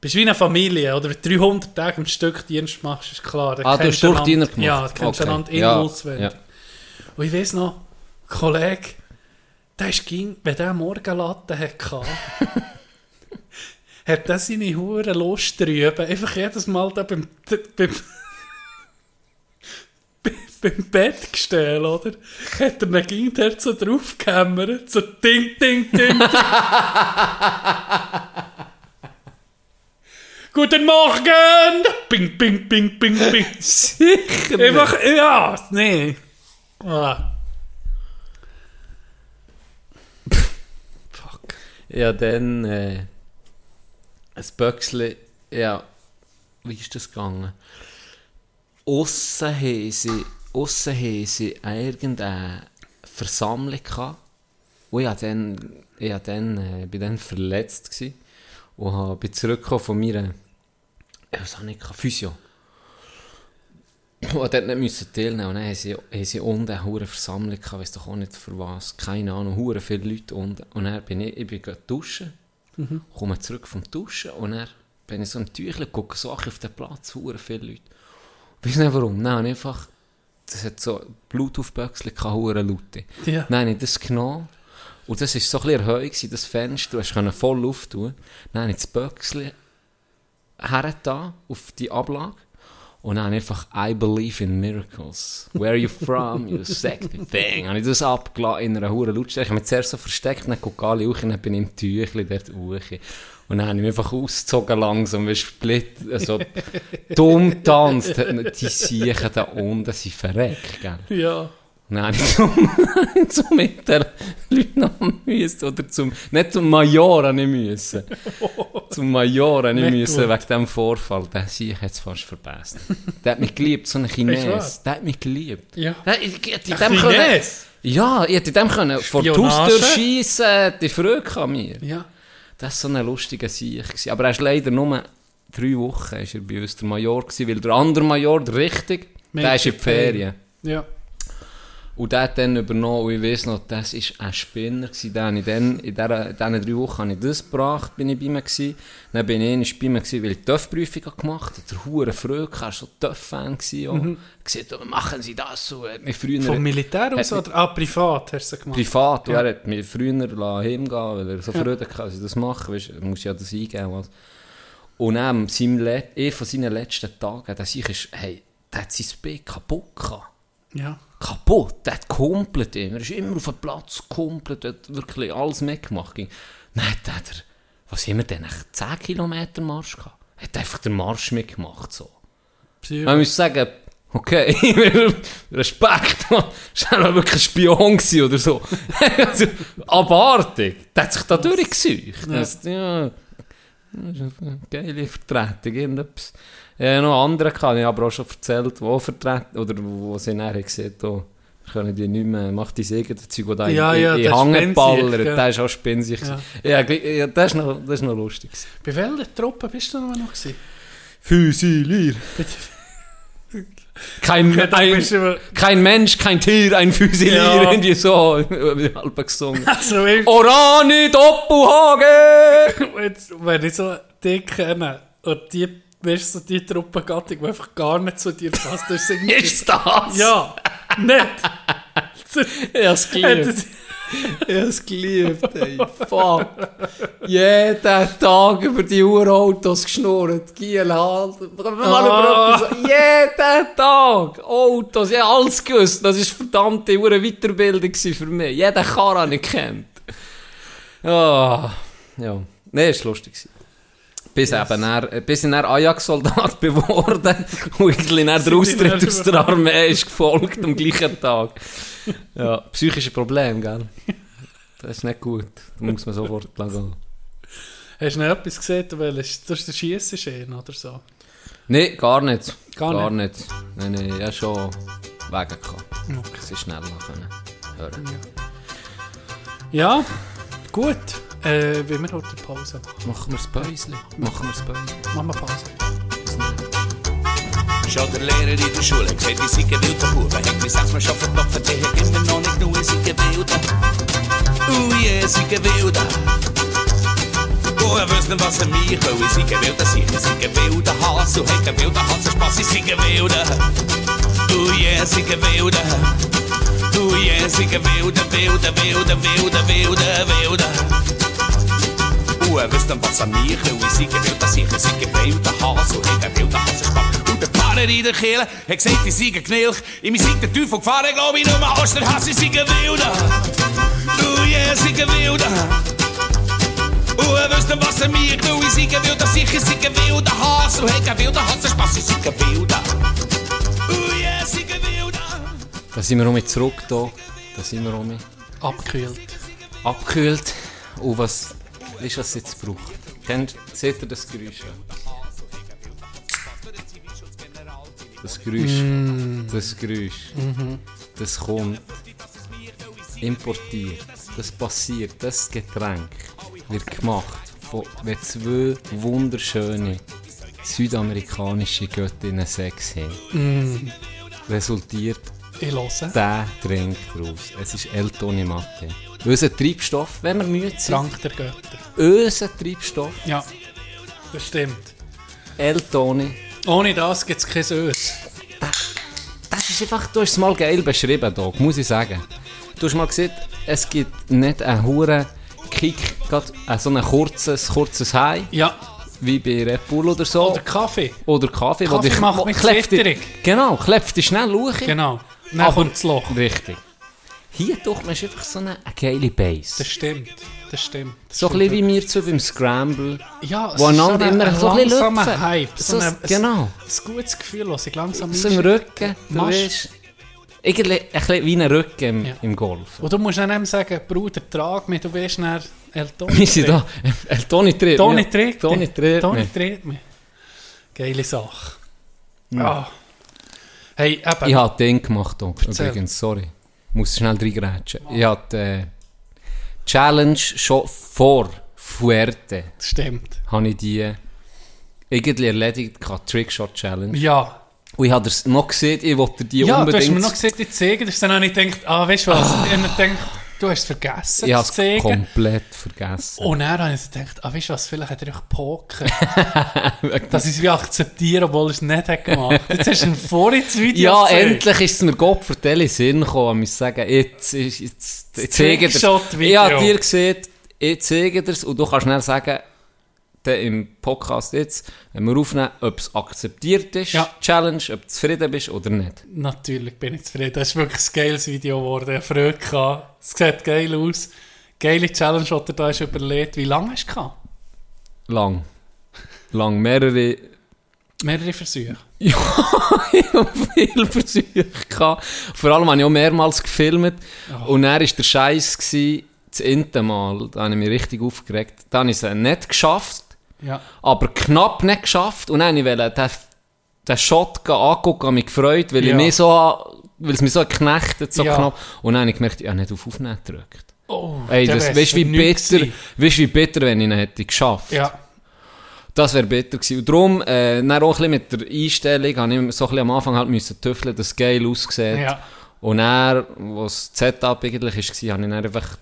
bist wie eine Familie. Oder wenn du 300 Tage am Stück Dienst machst, ist klar. Ah, du hast durch einander- Diener gemacht. Ja, du kennst Okay. einander in- Ja, auswendig. ja. Und ich weiß noch, Kollege, der ist ging, wenn der Morgenlatte hatte, hat er seine Hure Lust drüben. Einfach jedes Mal da beim, beim, beim Bett gestellt, oder? Hat er dann ging der so draufgehämmert, so ding, ding, ding. ding. Guten Morgen! Bing, bing, bing, bing, bing. Sicher Einfach, ja, nee. Ah. Fuck. Ja, dann äh, ein Böckchen, ja, wie ist das gegangen? aussen haben sie, irgendeine Versammlung gehabt. Und ich, dann, ich dann, äh, bin dann verletzt gewesen und bin zurückgekommen von meiner, ich weiß auch nicht, Physio. Und dort nicht müssen teilnehmen. Und dann haben sie, haben sie unten eine Versammlung gehabt, weiss doch auch nicht für was. Keine Ahnung, hure viele Leute unten. Und dann bin ich, ich bin duschen, komme zurück vom Duschen und dann bin ich so im Tüchlein, gucke so auf den Platz, hure viele Leute. Weißt du nicht warum? Nein, einfach, das hat so Bluetooth-Böckchen, keine hure Laute. Ja. Nein, ich das genommen. Und das war so ein bisschen erhöht, das Fenster, du können voll Luft tun. Dann habe ich das Böckchen hergetan auf die Ablage. Und dann einfach I believe in miracles. Where are you from, you sexy thing? Habe ich das abgelassen in einer hohen Lautstärke. Ich habe mich zuerst so versteckt, dann gucke alle hoch und dann bin ich im Tüchli dort hoch. Und dann habe ich mich einfach ausgezogen langsam, wie Split, also dumm tanzt. Die Siechen da unten sind verreckt, gell? Ja. Nein, nicht zum, zum Leuten noch müssen. Oder zum, nicht zum Major ich müssen. zum Major ich Nicht müssen gut. wegen diesem Vorfall. Der sehe ich jetzt fast verpasst. Der hat mich geliebt, so ein Chines. Der hat mich geliebt. Ja. Der, ich, ich, in Ein Chines? ja, ich hätte dem können vor die? Haustür schiessen, die Freude an mir. Ja. Das war so ein lustiger Sieg. Aber er ist leider nur drei Wochen ist er bei uns der Major gewesen, weil der andere Major, der richtig, der ist in die Ferien. Ja. Und der hat dann übernommen, und ich weiss noch, das war ein Spinner. gewesen. Den habe ich dann, in dieser- in diesen drei Wochen habe ich das gebracht, bin ich bei ihm gewesen. Dann bin ich bei ihm gewesen, weil ich TÜV-Prüfung gemacht habe. Der hure er war so TÜV-Fan. gewesen auch. Gesagt, oh, machen Sie das so. Er hat mich früher Vom Militär aus Hat oder? Ah, privat hast du gemacht. privat, Ja. ja. er hat mich früher heimgehen weil er so Freude hatte, dass ich das mache. Weißt, er muss ja das eingeben. Was. Und dann, an seinem Let eh von seinen letzten Tagen, der sich ist, hey, der hat sein Bein kaputt gehabt Ja. Kaputt. Der hat komplett immer. Er ist immer auf dem Platz, komplett, hat wirklich alles mitgemacht. Dann hat er, was haben wir denn, echt 10 Kilometer Marsch gehabt? Hat einfach den Marsch mitgemacht, so. Psycho. Man muss sagen, okay, Respekt, man. War auch wirklich ein Spion oder so. also, abartig. Der hat sich da durchgesucht. Das, ja. Das ist eine geile Vertretung, irgendetwas. Ja, noch andere kann ich aber auch schon erzählt, die auch vertreten, oder wo sie nachher gesehen haben, oh, können die nicht mehr, mach dein eigenes Zeug, das da Ja, in, ja, in, der Hangen ballert, ja. der ist auch spinsig. Ja. Ja, das, ist noch, das ist noch lustig. Bei welcher Truppe bist du noch noch gewesen? Füsilier. Kein, ein, kein Mensch, kein Tier, ein Füsilier, Ja. irgendwie so, halb gesungen. Also, Orani Doppelhagen! jetzt, wenn ich so dich kenne und die, weißt so die Truppengattung, die einfach gar nicht zu dir passt, das ist. Ist das? Ja, nicht. Ich hab's geliebt. Ich hab's geliebt, ey. Fuck. Jeden Tag über die Urautos geschnurrt. Giel halt. Ah. Jeden Tag. Autos. Ich hab alles gewusst. Das war verdammte Ure Weiterbildung für mich. Jeder Karre habe ich kennt. Ah. Ja. Nee, ist lustig. Bis, eben er, bis ich dann Ajax-Soldat geworden und ich dann der Austritt aus der Armee ist gefolgt am gleichen Tag. Ja, psychische Problem, gell? Das ist nicht gut. Da muss man sofort gehen. Hast du noch etwas gesehen, du hast den Schiessenschein oder so? Nein, gar nicht. Gar Gar, nicht. Nein, nein, ich habe schon Wege gehabt. Okay. Sie schneller können hören. Ja, gut. Äh, wenn wir heute Pause machen. Wir das Päuschen. Machen wir das Päuschen. Machen wir Pause. Schon der Lehrer in der Schule hat gesagt, ich sei ein wilder Bube. Hat mich sechsmal schon verklopft, ich hab immer noch nicht genug, ein Wilder. Oh yeah, ein Wilder. Oh, er wüsste nicht, was er mich will. Sieg, ich sei ein wilder Hase. Und hat ein wilder Hase Spaß, sei ein Wilder. Oh yeah, sei ein Wilder. Oh yeah, ich sei ein wilder, wilder, wilder, wilder, wilder, wüsste nicht, was er mich will. Ich sei wilder Sieg, ich sei ein wilder Hase. Und hat ein wilder Hase Spaß. Und der Pfarrer in der Kirche hat gesagt, ich sei ein Knilch. In mir sei der Teufel gefahren, glaub ich, nur mal Osterhass, ich sei ein Wilder. Oh yeah, ich sei ein Wilder. Er wüsste, was er mir will. Ich sei wilder Sicher, ich sei ein wilder Hase. Und hat ein wilder Hase Spaß, ich sei ein Wilder. Oh yeah, ich sei ein Wilder. Da sind wir um zurück da. Da sind wir um Abgekühlt. abgekühlt. Und was, weißt du, was es jetzt braucht? Kennt, seht ihr das Geräusch? das Geräusch, Mm. das Geräusch, Mhm. das kommt importiert, das passiert, das Getränk wird gemacht von wenn zwei wunderschöne südamerikanische Göttinnen Sex haben. Mm. Resultiert der Trink daraus. Es ist El Toni Mate. Unser Treibstoff, wenn wir müde sind. Trank der Götter. Unser Treibstoff, Ja, das stimmt. El Toni. Ohne das gibt es kein Ös. Das ist einfach, du hast es mal geil beschrieben, Doc, muss ich sagen. Du hast mal gesehen, es gibt nicht einen hohen Kick, grad, äh, so ein kurzes, kurzes High, Ja, wie bei Red Bull oder so. oder Kaffee. Oder Kaffee, wo Kaffee dich macht wo mich klepft. Genau, klepft dich schnell durch. Genau. Dann kommt das Loch. Richtig. Hier doch, man ist einfach so eine, eine geile Base. Das stimmt. Das stimmt. Das so ein bisschen wie wir zu beim Scramble. Ja, es wo ist einander ein- immer ein so ein langsamer. Hype. So, So, ein, genau. Ein, gutes Gefühl, was ich langsam So im. Rücken. Du weißt, irgendwie ein bisschen wie ein Rücken im, Ja. im Golf. Und du musst dann eben sagen, Bruder, trag mich, du wirst dann El Toni. Wir sind da. Äh, Toni tritt Toni trägt Toni tritt Toni trägt mich. Geile Sache. Ah. Hey, eben. Ich habe den gemacht, übrigens, sorry. Ich muss schnell reingrätschen. Ich hatte äh, Challenge schon vor Fuerte. Stimmt. Habe ich die irgendwie erledigt, gehabt, Trickshot Challenge. Ja. Und ich habe es noch gesehen, ich wollte die Ja, du hast unbedingt... mir noch gesagt, die zeigen. Das dann habe ich gedacht, ah, weißt du was? Ich habe gedacht, du hast es vergessen ich habe es komplett vergessen. Und dann habe ich gedacht, ah, weißt du was, vielleicht hat er euch pokert. Dass ich es wie akzeptiere, obwohl er es nicht hat gemacht. Jetzt hast du ein Vorratsvideo Ja, gezeigt. endlich ist es mir Gott für den Sinn gekommen. Ich muss sagen, jetzt, ist- jetzt, jetzt zeige ich Trickshot-Video. Ich habe dir gesehen, ich zeige dir und du kannst schnell sagen, dann im Podcast jetzt, wenn wir aufnehmen, ob es akzeptiert ist, Ja. Challenge, ob du zufrieden bist oder nicht. Natürlich bin ich zufrieden. Das ist wirklich ein geiles Video geworden. Ich Freude gehabt. Es sieht geil aus. Geile Challenge, die du da hast überlegt. Wie lange hast du gehabt? Lang. Lang. Mehrere, Mehrere Versuche. ja, ich habe viele Versuche gehabt. Vor allem habe ich auch mehrmals gefilmt. Und dann war der Scheiß, das Mal, da habe ich mich richtig aufgeregt. Da habe ich es nicht geschafft. Ja. aber knapp nicht geschafft. Und dann wollte ich den, den Shot angucken, habe mich gefreut, weil, Ja. ich mich so, weil es mich so geknechtet so Ja. knapp. Und dann habe ich gemerkt, ich habe nicht auf Aufnehmen gedrückt. Oh, Ey, das, weißt du, wie bitter, weißt, wie bitter, wenn ich ihn hätte geschafft. Ja. Das wäre bitter gewesen. Und darum, äh, dann auch ein bisschen mit der Einstellung, habe ich so ein bisschen am Anfang halt müssen tüffeln, dass es geil aussieht. Ja. Und dann, was das Setup eigentlich war, habe ich dann einfach,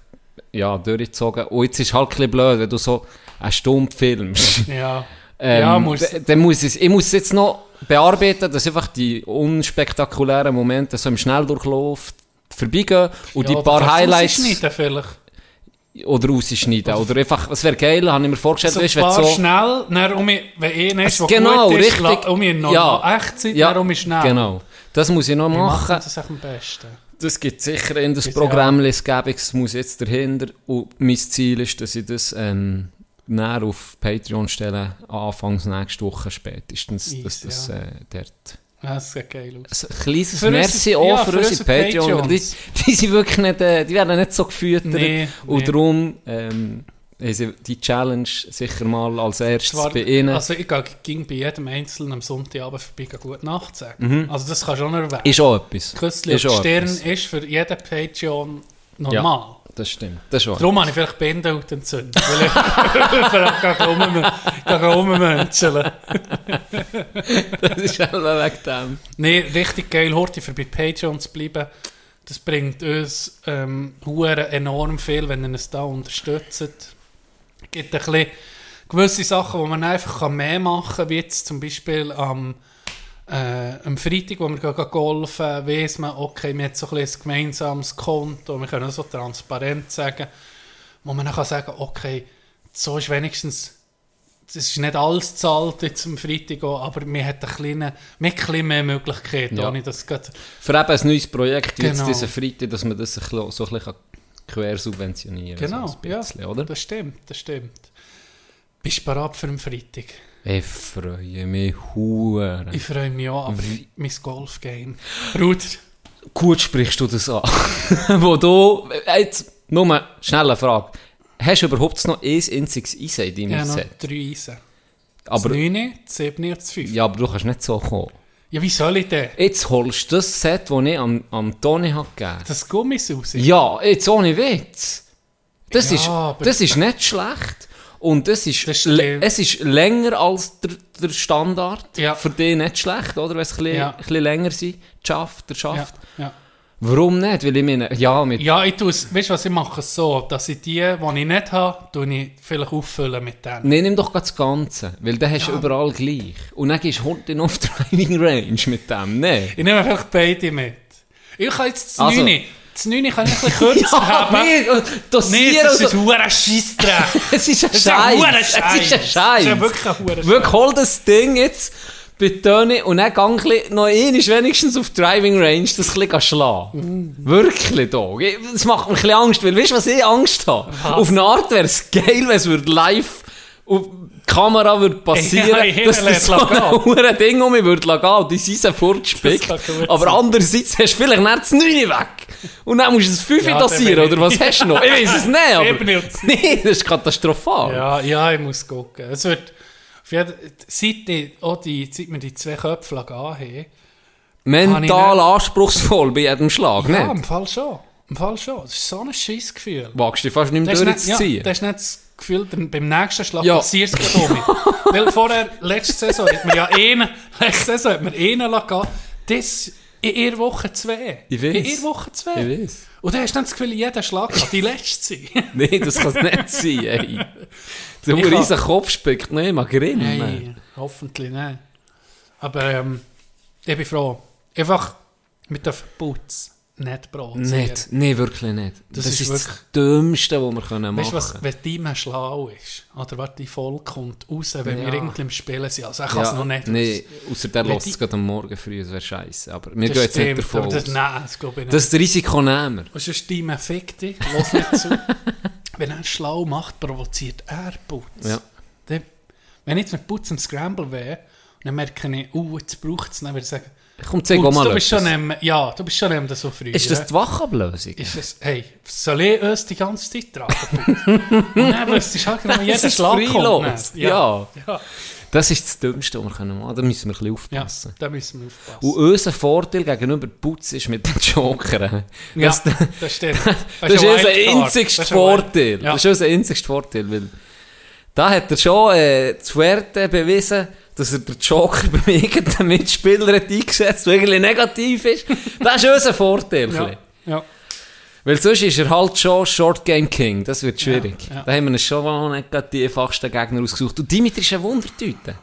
ja, durchgezogen. Und jetzt ist es halt ein bisschen blöd, wenn du so eine Stunde filmst. Ja. Ähm, Ja, muss- dann muss ich, ich muss es jetzt noch bearbeiten, dass einfach die unspektakulären Momente so im Schnelldurchlauf vorbeigehen und ja, die paar Highlights Schneiden vielleicht. oder rausschneiden. Oder einfach, es wäre geil, habe ich mir vorgestellt, So ein weißt, wenn so... schnell, dann um mich, wenn eh ist, was genau, gut ist, richtig. um mich noch Ja. echt Zeit, Ja, dann um mich schnell. Genau. Das muss ich noch Wie machen. das am besten? Das gibt sicher in das Programm, gäbe es muss jetzt dahinter. Und mein Ziel ist, dass ich das ähm, näher auf Patreon stelle, anfangs nächste Woche spätestens, dass das ja. äh, dort... Ja, das sieht geil aus. Ein kleines Für Merci unsere- auch ja, für, für unsere Patreoner. Die, die sind wirklich nicht, äh, die werden nicht so gefüttert. Nee, Und nee. darum ähm, haben sie die Challenge sicher mal als erstes Zwar, bei ihnen. Also ich ging bei jedem Einzelnen am Sonntagabend vorbei, gute Nacht sagen. Also das kannst du auch noch erwähnen. Mhm. ist auch etwas. Küssli auf ist die auch Stirn etwas. ist für jeden Patreon normal. Das stimmt. Das ist auch Darum habe ich vielleicht Bindehaut entzündet. Weil ich gehe rummünzeln. Das ist einfach wegen dem. Nein, richtig geil, Horti für bei Patreon zu bleiben. Das bringt uns ähm, hure enorm viel, wenn ihr uns da unterstützt. Es gibt ein bisschen gewisse Sachen, die man einfach mehr machen kann, wie jetzt zum Beispiel am, äh, am Freitag, wo wir gehen golfen, weiss man, okay, wir haben so ein, ein gemeinsames Konto, wir können so transparent sagen, wo man dann kann sagen okay, so ist wenigstens es ist nicht alles zahlt jetzt am Freitag, auch, aber wir haben ein bisschen, wir haben mehr Möglichkeiten, Ja. ohne dass gerade Für eben ein neues Projekt, wie jetzt Genau. diesen Freitag, dass man das so ein bisschen quer subventionieren kann. Genau, so bisschen, ja, oder? das stimmt, das stimmt. Bist du bereit für den Freitag? Ich freue mich hure. Ich freue mich auch, aber Wie- mein Golfgame. Bruder, Gut sprichst du das an. Wo du, jetzt, nur eine schnelle Frage. Hast du überhaupt noch ein einziges Eisen in deinem habe noch Set? drei Eisen. Aber, das 9, das 7 und das 5. Ja. ja, aber du kannst nicht so kommen. Ja, wie soll ich denn? Jetzt holst du das Set, das ich am, am Toni hat gegeben Das Gummisauce? Ja, jetzt ohne Witz. Das, Ja, ist, das ist nicht schlecht. Und das ist, es ist länger als der, der Standard. Ja. Für dich nicht schlecht, oder? Wenn es ein Ja. ein bisschen länger sein schafft, der Ja, schafft. ja. Warum nicht? Weil ich meine, ja, mit ja, ich tue es, weißt du was, ich mache es so, dass ich die, die ich nicht habe, tue ich vielleicht auffüllen mit denen. Nee, nimm doch das Ganze, weil dann hast du überall gleich. Und dann gehst du heute auf Driving Range mit dem, ne? Ich nehme vielleicht beide mit. Ich kann jetzt das Also- 9. Das 9 kann ich ein bisschen kürzer haben. nee, und Nee, dosieren das ist ein hoher Scheissdreck. Es ist ein ist Scheiß. Es ist ein Scheiß. Das Scheiß. ist ja wirklich ein hoher Wirklich, hol das Ding jetzt bei Töni und dann gang noch einmal wenigstens auf Driving Range das ein schlagen. Wirklich, Dog. Ich- Das macht mir ein bisschen Angst, weil weißt du, was ich Angst habe? Auf eine Art wäre es geil, wenn es live auf Kamera würde passieren, Ja, dass das so ein Ding um mich würde lassen und die Seise fortspickt. Aber andererseits hast du vielleicht nicht das 9 weg. Und dann musst du das 5 Ja, dosieren, oder was hast du noch? Ich weiß es nicht. Nee, das ist katastrophal. Ja, ja, ich muss gucken. Es wird, jeden, seit, ich, auch die, seit wir die zwei Köpfe angehen, Mental anspruchsvoll bei jedem Schlag, ja, im nicht? Fall schon. Im Fall schon. Das ist so ein Scheissgefühl. Wagst du dich fast nicht mehr nicht, ja, durchzuziehen. das ist nicht Gefühl, beim nächsten Schlag Ja. passiert es gerade um. Weil vorher, letzte Saison, hat man ja einen, letzte Saison hat man einen lassen, das in ihrer Woche zwei. Ich weiß. In ihrer Woche zwei. Ich weiß. Und dann hast du dann das Gefühl, jeder Schlag kann die letzte sein. Nee, das kann es nicht sein, ey. Der Ich riesen Kopf spickt nicht mal grin. Nein, hoffentlich nicht. Aber ähm, ich bin froh. Einfach mit dem Putz nicht provozieren. Nicht, nee, wirklich nicht. Das, Das ist, ist das wirklich- Dümmste, was wir können Weißt machen du, was, wenn die Team schlau ist, oder was die Volk kommt raus, wenn Ja. wir irgendwie im Spielen sind. Also, ich kann es noch nicht. Nee, außer der Wenn lässt es gerade am Morgen früh, das wäre scheiße. Aber wir Das gehen jetzt nicht stimmt, davon aber das, nein, das glaube ich nicht. Das ist das Risiko nehmen Und sonst Team fick dich, lass nicht zu. wenn er schlau macht, provoziert er Putz. Ja. Dann, wenn ich jetzt mit Putz im Scramble wäre, dann merke ich, uh, jetzt braucht es, dann würde ich sagen, Komm, zeig mal du bist schon mehr, ja, du bist schon so früh. Ist das die Wachablösung? Ist es, hey, soll ich uns die ganze Zeit tragen? Dann wüsstest du halt genau, jeder Das ist Schlag kommt. dann. Ja. ja. Das ist das Dümmste, was wir können machen. Da müssen wir ein bisschen Ja, aufpassen. da müssen wir aufpassen. Und unser Vorteil gegenüber Putz ist mit den Jokern. ja, Das, das stimmt. das ist ein unser einzigster Das ist Vorteil. Ja. Das ist unser einzigster Vorteil, weil da hat er schon äh, zu Werte bewiesen, dass er den Joker bei irgendeinem Mitspieler hat eingesetzt, der irgendwie negativ ist. Das ist unser Vorteil. ein Ja, ja. Weil sonst ist er halt schon Short Game King. Das wird schwierig. Ja, ja. Da haben wir uns schon mal nicht die einfachsten Gegner ausgesucht. Und Dimitri ist eine Wundertüte.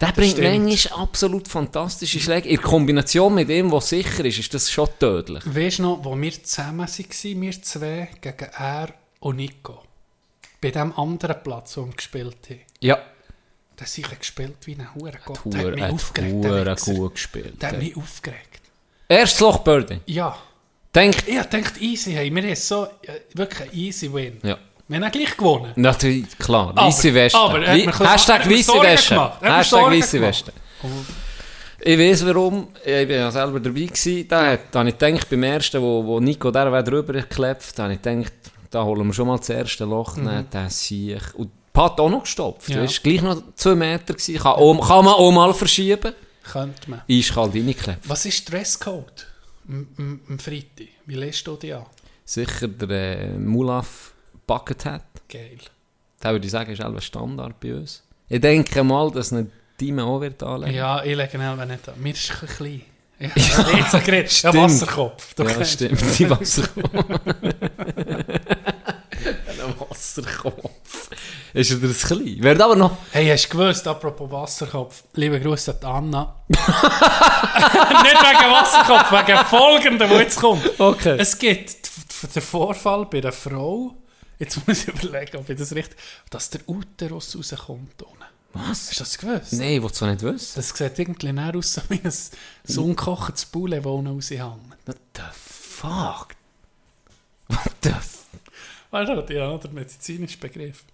Der bringt stimmt. manchmal absolut fantastische Schläge. In Kombination mit dem, was sicher ist, ist das schon tödlich. Weißt du noch, wo wir zusammen waren, wir zwei, gegen er und Nico? Bei dem anderen Platz, wo wir gespielt haben. Ja. Der sicher gespielt wie ein Hurengott. Der Hure, hat mich aufgeregt. Der hure gut gespielt. Der hat mich aufgeregt. Erstes Loch Birdie. Ja. Denkt. Ich dachte, easy, hey, wir haben so äh, wirklich easy Win. Ja. Wir haben gleich gewonnen. Natürlich, klar. Aber- Weisse Weste. aber er er Hashtag weisse Weste. Hashtag weisse. Weste. Ich weiß warum. Ich war ja selber dabei. Gewesen. Da, habe ich gedacht, beim ersten, wo, wo Nico der drüber geklebt, da habe ich gedacht, da holen wir schon mal das erste Loch. Mhm. Der sehe ich. Und die Pat auch noch gestopft. Ja. Das war gleich noch zwei Meter. Gewesen. Kann, auch, kann man auch mal verschieben. Könnte man. Eiskalt reingeklebt. Was ist Dresscode am- Freitag? Wie lässt du dich an? Sicher der äh, Mulaf Buckethead. Geil. Der würde ich sagen, ist ein Standard bei uns. Ich denke mal, dass ein Team auch wird anlegen. Ja, ich lege ihn selber nicht an. Mir ist ein klein. Ja, ja jetzt geredet. Ja. Wasserkopf. Du Ja, kennst- stimmt. Die Wasserkopf. Wasserkopf. Ist er das klein? Wird aber noch... Hey, hast du gewusst, apropos Wasserkopf, liebe Grüße an Anna. Nicht wegen Wasserkopf, wegen folgendem, der jetzt kommt. Okay. Es gibt den Vorfall bei einer Frau, jetzt muss ich überlegen, ob ich das richtig, dass der Uterus rauskommt unten. Was? Hast du das gewusst? Nein, willst du nicht wissen? Das sieht irgendwie näher aus so wie ein, so ungekochtes Poulet, das unten raushängt. What the fuck? What the f... Weißt du, ja, der medizinische Begriff.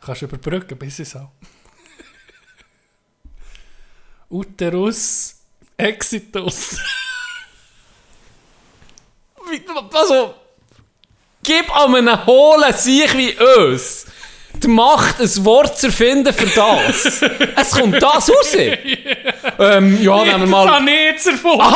Kannst du überbrücken, bis ich es habe. Uterus exitus. Also... Gib an einen hohlen Sieg wie uns die Macht, ein Wort zu erfinden für das. es kommt das raus. ähm, ja, nehmen wir Das mal... jetzt erfunden.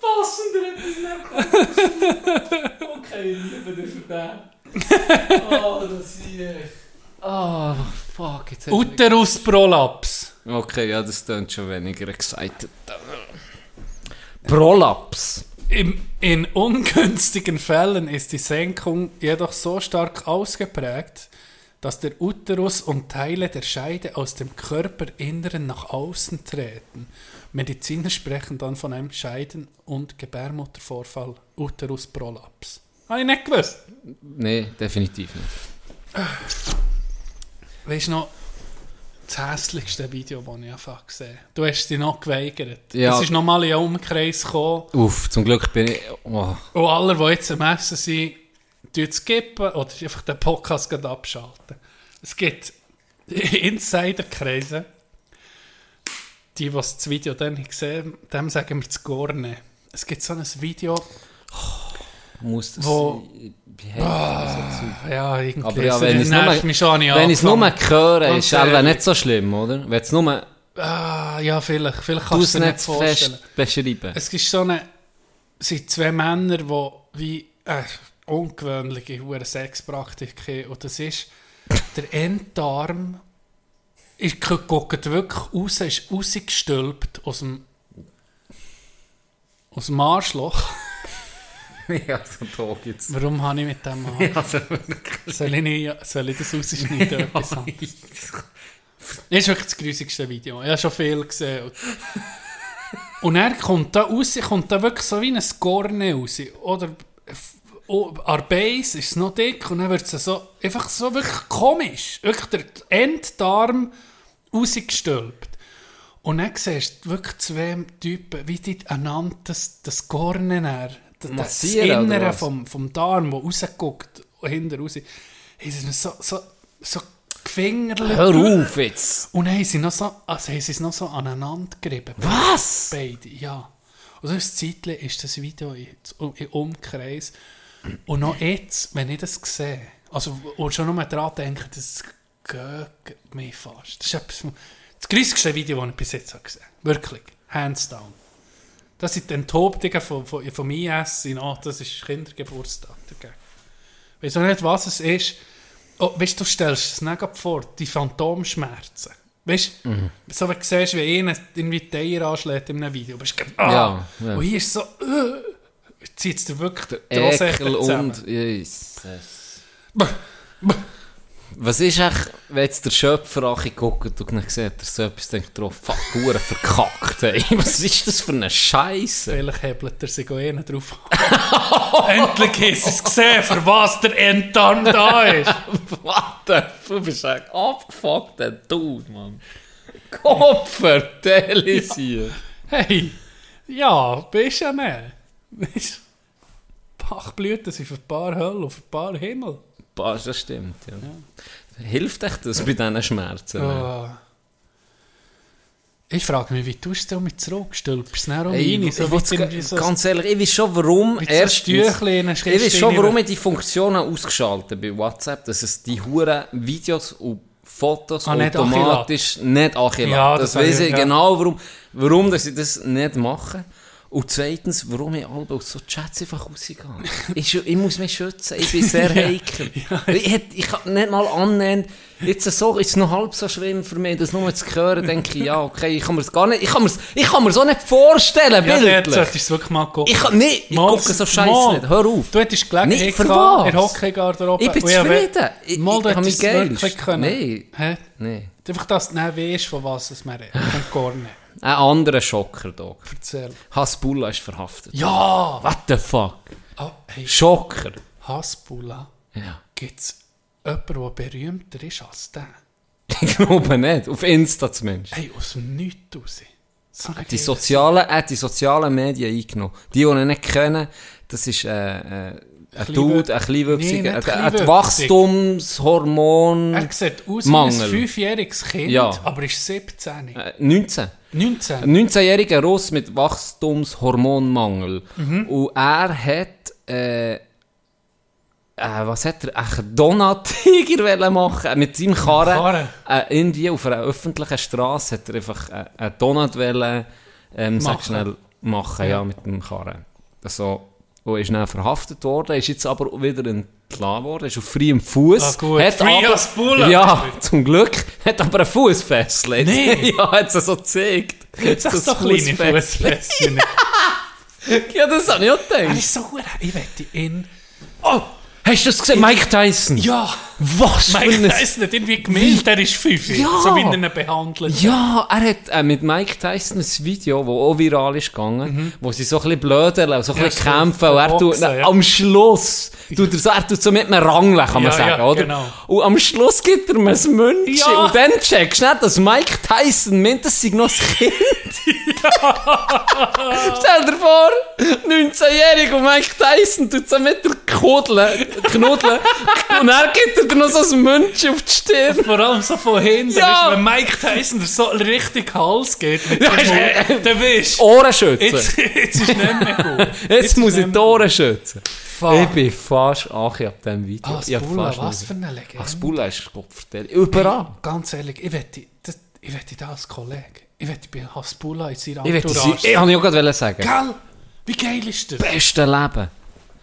Passender hätte es nicht Okay, ich liebe dich für den. Oh, das hier. Oh, fuck, jetzt Uterusprolaps. Okay, ja, das klingt schon weniger excited. Prolaps. Im, in ungünstigen Fällen ist die Senkung jedoch so stark ausgeprägt, dass der Uterus und Teile der Scheide aus dem Körperinneren nach außen treten. Mediziner sprechen dann von einem Scheiden- und Gebärmuttervorfall, Uterusprolaps. Habe ich nicht gewusst. Nee, definitiv nicht. Weißt du noch, das hässlichste Video, das ich einfach gesehen habe? Du hast dich noch geweigert. Ja. Es ist nochmal in einen Umkreis gekommen. Uff, zum Glück bin ich... Oh. Und alle, die jetzt am Essen sind, skippen oder einfach den Podcast abschalten. Es gibt Insiderkreise, die, die das Video dann gesehen haben, dem sagen wir das Gorne. Es gibt so ein Video, Muss das... Wo- das jetzt? ja, irgendwie, Aber ja, wenn ich es nur, ich wenn nur höre, ist es nicht so schlimm, oder? Wenn es nur... Ah, ja, vielleicht, vielleicht kannst du es nicht vorstellen. beschreiben. Es ist so eine, es sind zwei Männer, die wie äh, ungewöhnliche hure Sexpraktik haben. Und das ist, der Enddarm ist, guckt wirklich raus, ist rausgestülpt aus dem, aus dem Arschloch. ja, so Tag jetzt. Warum habe ich mit dem Arsch? soll, ich nicht, soll ich das rausschneiden? anderes? Das ist wirklich das grusigste Video. Ich habe schon viel gesehen. Und- er kommt da raus, kommt da wirklich so wie ein Gorne raus. Oder oh, an der Base ist es noch dick und dann wird es so, einfach so wirklich komisch. Wirklich der Enddarm rausgestülpt. Und dann siehst du wirklich zwei Typen, wie die einander das, das Gorne näher, das, das Innere vom, vom Darm, das rausguckt, hinten raus, haben sie so, so, so gefingerlet. Hör auf jetzt! Und dann haben sie noch so, also haben sie es noch so aneinander gerieben. Was? Beide, ja. Und so ein Zeitchen ist das Video in, im Umkreis. Und noch jetzt, wenn ich das sehe, also und schon nur daran denke, das geht mich fast. Das ist etwas, das größte Video, das ich bis jetzt habe gesehen habe. Wirklich. Hands down. Das sind die Enthauptungen von, von, vom IS in ah, das ist Kindergeburtstag dagegen. Ich weiß auch nicht, was es ist. Oh, weißt du, du stellst es nicht vor, die Phantomschmerzen. Weißt du, so wie du siehst, wie einer irgendwie die Eier anschlägt in einem Video. Bist du ah! Ja, ja. Und hier ist so, äh, zieht es dir wirklich die Ekel und... Jesus. Was ist echt, wenn jetzt der Schöpfer anguckt und dann sieht er so etwas, denkt er, fuck, Uhren verkackt, ey. Was ist das für eine Scheiße? Vielleicht hebelt er sich auch eh drauf. Endlich sie es gesehen, für was der Enddarm da ist. Warte, du bist ein abgefuckter Dude, Mann. Kopfer, delisiert. Hey, ja, bist ja nicht. Bachblüten sind für ein paar Hölle und für ein paar Himmel. Das stimmt, ja. Hilft echt das bei diesen Schmerzen? Ah. Ich frage mich, wie tust du damit zurück? Stülpst du es Ey, rein? ich, So ich, so ganz ehrlich, ich weiß schon, warum erstens... Ich weiß schon, warum ich die Funktionen ausgeschaltet bei WhatsApp, dass es die huren Videos und Fotos Ah, nicht automatisch nicht anchillat. Ja, das das weiß ich, ja. genau, warum, warum dass ich das nicht mache. Und zweitens, warum ich alle aus so Chats einfach rausgehe. ich, ich muss mich schützen, ich bin sehr heikel. Ich, hätt- ich kann nicht mal annehmen, jetzt so, ist es noch halb so schlimm für mich, das nur zu hören, denke ich, ja, okay, ich kann mir das gar nicht, ich kann mir ich kann mir so nicht vorstellen, Ja, bildlich. solltest du es wirklich mal gucken. Ich kann nicht, ich gucke so scheiße nicht, hör auf. Du hättest Gelegenheit Nicht, für was? in der Hockeygarderobe. Ich bin ja, zufrieden. Ich- Mal, ich du hättest es wirklich können. Nein. Hä? Nee. Einfach, dass du nicht weißt, von was es mehr redet. Von gar nicht. Ein anderer Schocker, Dog. Erzähl. Hasbulla ist verhaftet. Ja! What the fuck? Oh, hey, Schocker. Hasbulla. Ja. Gibt es jemanden, der berühmter ist als der? Ich glaube nicht. Auf Insta zumindest. Hey, aus dem Nichts raus. Die sozialen, äh, die sozialen Medien eingenommen. Die, die ihn nicht kennen, das ist, äh, äh, Ein Dude, ein kleinwüchsiger, Nee, ein, ein. Wachstumshormon... Er sieht aus Mangel. wie ein fünfjähriges Kind, Ja. aber ist 17. Äh, 19. 19. Ein 19-jähriger Russ mit Wachstumshormonmangel. Mhm. Und er hat, äh, äh, was hat er, einen Donut-Tiger wollen machen mit seinem Karren. Karren. Äh, in die, auf einer öffentlichen Straße hat er einfach äh, einen Donut wollen, ähm, sag Machen. schnell, machen, ja. mit dem Karren. Also, und ist dann verhaftet worden, ist jetzt aber wieder entlassen worden, ist auf freiem Fuß. Ah, gut. Hat Free aber. Ja, zum Glück. Hat aber einen Fußfessel. Nee. ja, hat es so gezeigt. Jetzt hast du so kleine. Fußfläschchen. Ja, das habe ich auch Er gedacht. ist so. Ich wette ihn. Oh, hast du das gesehen? Mike Tyson. Ja! Was für Mike ein... Tyson hat irgendwie gemeldet, er ist 5. Ja. So wie er ihn behandelt. Ja, er hat äh, mit Mike Tyson ein Video, das auch viral ist gegangen, wo sie so ein bisschen blödeln, so ein Mhm. Ja, bisschen so kämpfen und er tut, Boxen, ja. am Schluss tut er so, er tut so mit einem Rangeln, kann man Ja, sagen, ja, oder? genau. Und am Schluss gibt er ihm ein München Ja. und dann checkst du nicht, dass Mike Tyson meint, das sei noch ein Kind. Stell dir vor, 19-jährig und Mike Tyson tut so mit der Kudeln, Knuddeln und er gibt er dir noch so ein München auf die Stirn. Vor allem so von hinten, Ja. weißt, wenn Mike Tyson dir so richtig Hals geht mit dem Mund, dann weißt du, Ohren schützen. jetzt, jetzt ist nicht mehr gut. Jetzt, ist muss ich die Ohren schützen. Fuck. Ich bin fast ach, ich ab diesem Video. Ah, ich fast was nicht- für eine Legende. Ach, Spulla ist Kopfverteilung. Überall. Ganz ehrlich, ich wette, das, ich wette das als Kollege. Ich wette, bei Hasbulla in seiner Ich will das, Entourage. ich habe ich auch gerade sagen. Gell? Wie geil ist das? Beste Leben.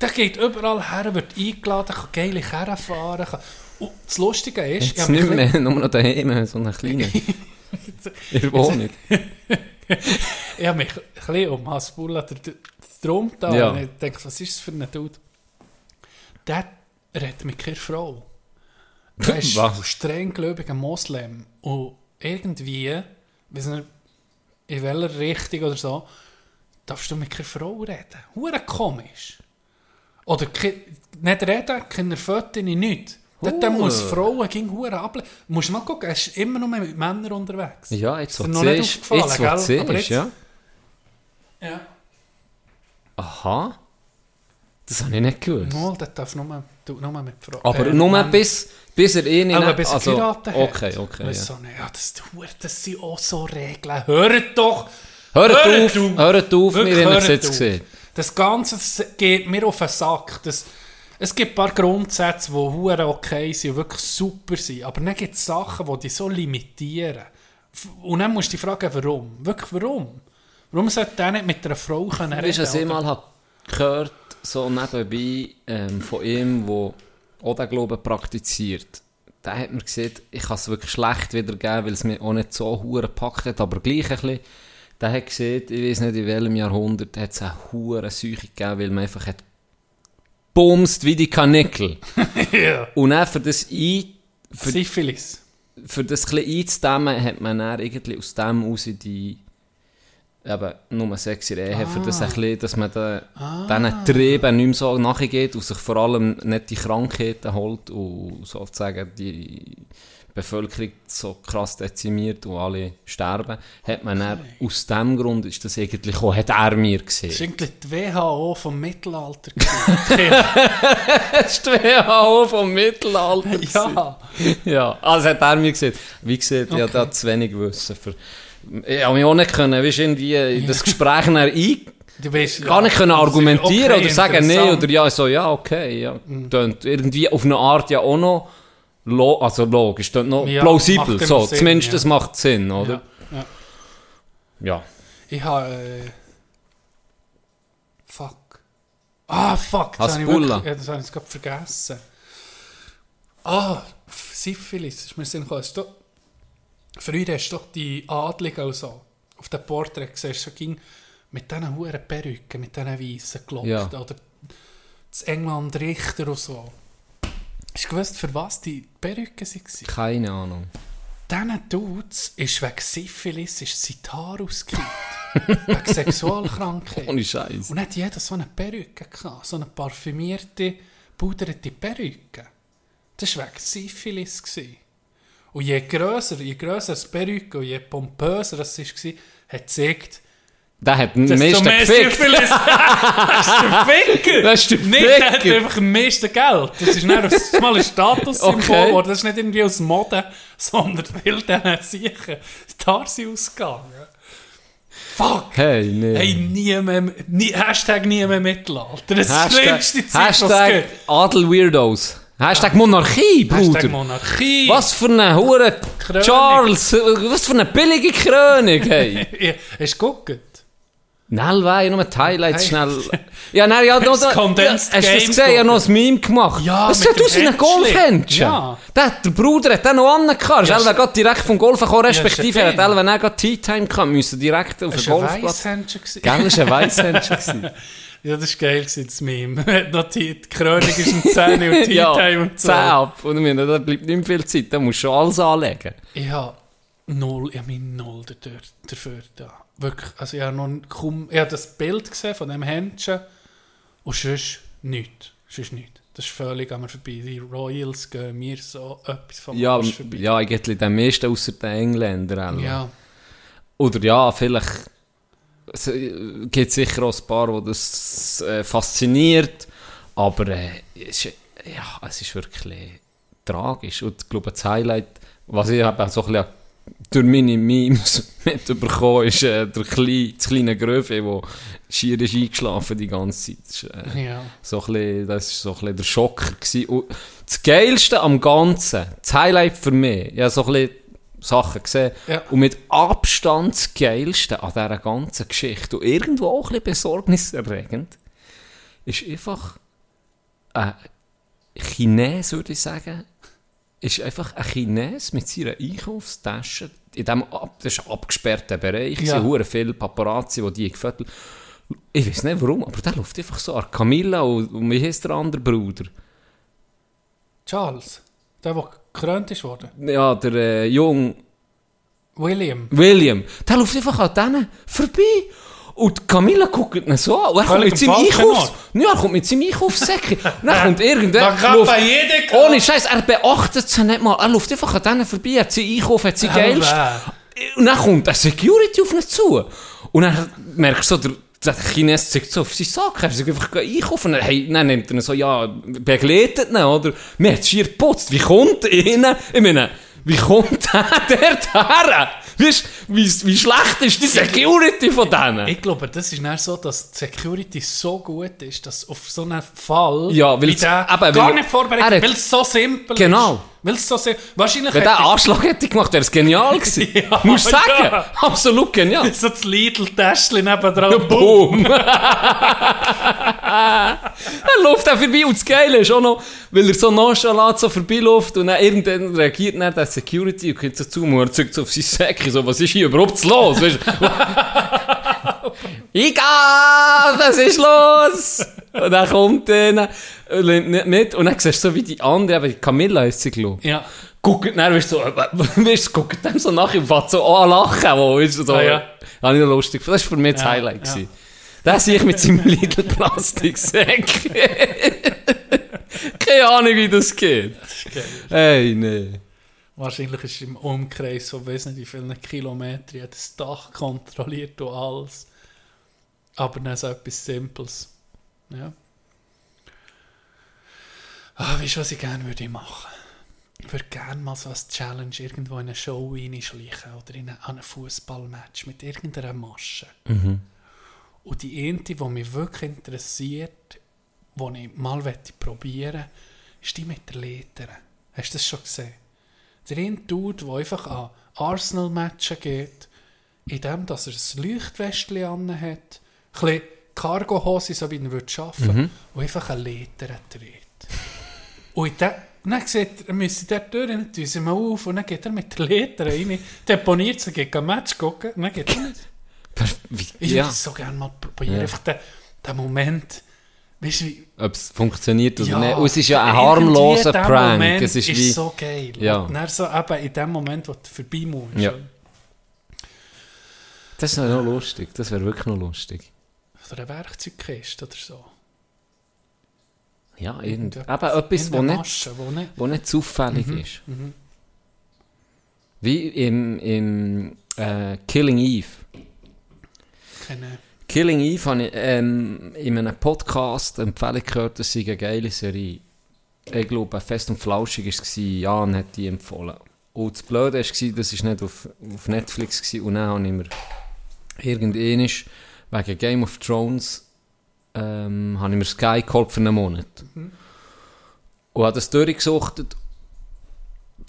Der geht überall her, wird eingeladen, kann geile Kerren fahren. Kann... Und das Lustige ist, Jetzt hab nicht ein mehr, nur noch daheim, so einen kleinen. In der Wohnung. ich habe mich ein bisschen um Hasbulla drum da. Ja. Und ich denke, was ist das für ein Dude? Der redet mit keiner Frau. Der ist Was? streng gläubiger Moslem. Und irgendwie, weiß nicht, in welcher Richtung oder so, darfst du mit keiner Frau reden. Hure komisch. Oder nicht reden, keine Fotos, nichts. Dort Hure. muss Frauen gegen Hure ablehnen. Du musst mal gucken, er ist immer noch mit Männern unterwegs. Ja, jetzt siehst, aufgefallen, jetzt siehst, jetzt- ja. Ja. Aha. Das habe ich nicht gewusst. Mal, der darf nur, tut nur mit Frauen. Aber äh, nur bis, bis er ihn Aber bis er also, geheiratet hat. Okay, okay. Ja. so ja, das, das sind auch so Regeln. Hört doch! Hört Hört auf, auf. hört auf, Wirklich, wir haben es jetzt gesehen. Das Ganze geht mir auf den Sack. Das, es gibt ein paar Grundsätze, die hure okay sind und wirklich super sind. Aber dann gibt es Sachen, die dich so limitieren. Und dann musst du dich fragen, warum? Wirklich, warum? Warum sollte der nicht mit einer Frau können Weißt du, was ich mal gehört so nebenbei ähm, von ihm, der auch den Glauben praktiziert. Der hat mir gesagt, ich kann es wirklich schlecht wiedergeben, weil es mir auch nicht so hure gepackt hat, aber gleich ein bisschen. Der hat gesagt, ich weiß nicht in welchem Jahrhundert, hat es eine hure Seuche gegeben, weil man einfach hat bumst wie die Kanickel. ja. Und dann für das ein, für, Syphilis. für das ein einzudämmen, hat man dann irgendwie aus dem raus die eben nur sexy Ehe, für das ein bisschen, dass man da, diesen Trieben nicht mehr so nachgeht und sich vor allem nicht die Krankheiten holt und sozusagen die Bevölkerung so krass dezimiert und alle sterben, hat man dann, aus dem Grund ist das eigentlich auch, hat er mir Das ist gesehen. irgendwie die WHO vom Mittelalter. Das ist die WHO vom Mittelalter. ja. Ja, also hat er mir gesagt. Wie gesagt, ich Okay. habe da zu wenig Wissen. Für, ich habe mich auch nicht können, weißt, irgendwie in das Gespräch dann ein, Du weißt, gar nicht können das ist argumentieren okay, oder sagen, nee, interessant. oder ja, so, ja, okay, ja. Tönt irgendwie auf eine Art ja auch noch, lo also logisch, tönt noch Ja, plausibel, so, Sinn, zumindest ja. das macht Sinn, oder? Ja, ja. Ich habe. Äh, fuck. Ah, fuck. Das habe ich, wirklich- ja, das habe ich gerade vergessen. Ah, Syphilis. Ist mir in den Sinn gekommen. Hast du- Früher hast du doch die Adligen und so. Auf dem Porträt du, so ging mit diesen hohen Perücken, mit diesen weißen gelockt. Oder das England Richter und so. Hast du gewusst, für was die Perücken waren? Keine Ahnung. Diesen Dudes ist wegen Syphilis ist sein Haar ausgekippt. wegen Sexualkrankheit. Ohne Scheiß. Und hat jeder so eine Perücke gehabt. So eine parfümierte, puderte Perücke. Das war wegen Syphilis. Gewesen. Und je grösser, je grösser das Perücke und je pompöser das war, hat gezeigt, Der hat am Desto meisten gefickt. Syphilis. das ist der Ficker. Das ist der Nicht, der hat Ficker. einfach am meisten Geld. Das ist nicht aus- mal ein Statussymbol Okay. geworden. Das ist nicht irgendwie aus Mode, sondern weil der hat sicher Tarsi ausgegangen. Fuck. Hey, nee. Hey, nie mehr, nie, Hashtag nie mehr Mittelalter. Das das Hashtag, schlimmste Zeit, Hashtag gibt. Adel-Weirdos. Hashtag Monarchie, Bruder. Hashtag Monarchie. Was für eine Hure. Charles, was für eine billige Krönung, hey. Ja, Hast du geguckt? Schnell weih, nur die Highlights schnell. Ja, nein, ja, noch, Das Condensed ja, hast du das gesehen? Ja, noch gucken. ein Meme gemacht. Ja, mit sieht aus wie ein Händchen. Golfhändchen? Ja. Der, der Bruder hat den noch angehabt. Ja, er gerade direkt vom Golfen gekommen, respektive Ja, er hat Elven auch gerade Tea Time gehabt, müssen direkt auf den Das war ein Golfplatz. Gell, das war ein Weisshändchen. gewesen. Ja, das war geil, das Meme. Noch die, Krönung ist um 10 Uhr und Tea ja, Time und so. 10 ab. Und ich da bleibt nicht mehr viel Zeit, da musst du schon alles anlegen. Ich habe null, ich habe mich null dafür da. Wirklich, also ich habe noch kaum, ich habe das Bild gesehen von dem Händchen und sonst nichts. Sonst nichts. Das ist völlig an mir vorbei. Die Royals gehen mir so etwas vom Ja, Arsch vorbei. ja eigentlich den meisten außer den Engländern. auch. ja. Oder ja, vielleicht es äh, gibt sicher auch ein paar, die das äh, fasziniert, aber äh, es, ist, ja, es ist wirklich tragisch. Und ich glaube, das Highlight, was ich eben so ein bisschen durch meine Memes mitbekommen ist äh, der kleine, das kleine Gröfe, der schier ist eingeschlafen die ganze Zeit. Das ist, äh, ja. so ein bisschen, das war so ein bisschen der Schocker. Gewesen. Und das Geilste am Ganzen, das Highlight für mich, ich habe so ein bisschen Sachen gesehen, Ja. und mit Abstand das Geilste an dieser ganzen Geschichte und irgendwo auch ein bisschen besorgniserregend, ist einfach ein Chines, würde ich sagen, ist einfach ein Chines mit seiner Einkaufstasche in dem ab, das ist ein abgesperrter Bereich, Ja. ja. sind viele Paparazzi, die die gefüttert Ich weiß nicht warum, aber der läuft einfach so an Camilla und, und wie heißt der andere Bruder? Charles, der, der gekrönt ist worden. Ja, der äh, Jung William. William. Der läuft einfach an denen vorbei. Und Camilla guckt ihn so an. Und er kommt mit seinem Einkaufs... Ja, er kommt mit seinem Einkaufssäckchen. Und dann kommt Da irgendwer... kann läuft- bei jedem Ohne Scheiß, er beachtet sie nicht mal. Er läuft einfach an denen vorbei, hat seinen Einkauf, hat sein Geld. Und dann kommt der Security auf ihn zu. Und dann merkst du so, der, der Chines zeigt so auf seinen Sack. Er sagt einfach einkaufen. Und dann, hey, dann nimmt er ihn so, ja, begleitet ihn, oder? Mir hat schier geputzt. Wie kommt er rein? Ich meine, wie kommt der dort her? Weißt wie, wie schlecht ist die Security von denen? Ich glaube, das ist nicht so, dass die Security so gut ist, dass auf so einen Fall Ja, weil wie der eben, gar weil- nicht vorbereitet er hat- weil es so simpel Genau. ist. Weil es so simpel Wahrscheinlich Wenn der Anschlag hätte gemacht, wäre es genial gewesen. Ja, Musst du sagen. ja. Absolut genial. so das Lidl-Täschchen nebendran. Boom! Dann läuft er vorbei und das Geile ist auch noch, weil er so nonchalant so vorbeiläuft und dann irgendwann reagiert dann der Security und kommt so zu mir und er zeigt so auf seine Säcke, so, was ist hier überhaupt los? Weißt? Egal, was ist los? Und dann kommt er dann, und nimmt nicht mit und dann siehst du so wie die andere, aber Camilla heisst sie, glaube ich. Ja. Guckt, dann weißt du, so, äh, weißt guckt dem so nachher und fängt so an lachen, wo, weißt du, so. Ah, ja. Habe ich lustig. Das war für mich das Ja, Highlight. ja. Der sehe ich mit seinem Lidl Plastiksäck. Keine Ahnung, wie das geht. Hey, nee. Wahrscheinlich ist im Umkreis so, weiß nicht wie viele Kilometer, hat das Dach kontrolliert und alles. Aber dann so etwas Simples. Ja. Ah, weißt du, was ich gerne würde machen? Ich würde gerne mal so als Challenge irgendwo in eine Show reinschleichen oder in eine, an ein Fußballmatch mit irgendeiner Masche. Und die eine, die mich wirklich interessiert, die ich mal probieren möchte, ist die mit der Leiter. Hast du das schon gesehen? Der eine Dude, der einfach an Arsenal-Matchen geht, indem dass er ein Leuchtwestchen an hat, ein Cargo-Hose, so wie er würde arbeiten und einfach eine Leiter dreht. Und der, dann sieht er, müsse dort durch, dann tun sie mal auf und dann geht er mit der Leiter rein, deponiert sie, geht ein Match gucken und dann geht er nicht. Ich würde es so gerne mal probieren, Ja. einfach den, den Moment, weißt du, ob es funktioniert oder ja, nicht. Und es ist ja ein harmloser Prank. Moment es ist ist wie... so geil. Ja. Und dann so eben in dem Moment, wo du vorbei musst. Ja. Das ist noch lustig. Das wäre wirklich noch lustig. Oder eine Werkzeugkiste oder so. Ja, irgend, eben etwas, wo nicht, Masche, wo nicht... wo nicht zufällig Mhm, ist. Wie im, im äh, Killing Eve. keine. Killing Eve habe ich ähm, in einem Podcast eine Empfehlung gehört, das sei eine geile Serie. Ich glaube, Fest und Flauschig war es, Jan hat die empfohlen. Und das Blöde war, das war nicht auf, auf Netflix gewesen, und dann habe ich mir irgendwann wegen Game of Thrones ähm, habe ich mir Sky geholt für einen Monat. Und habe das durchgesuchtet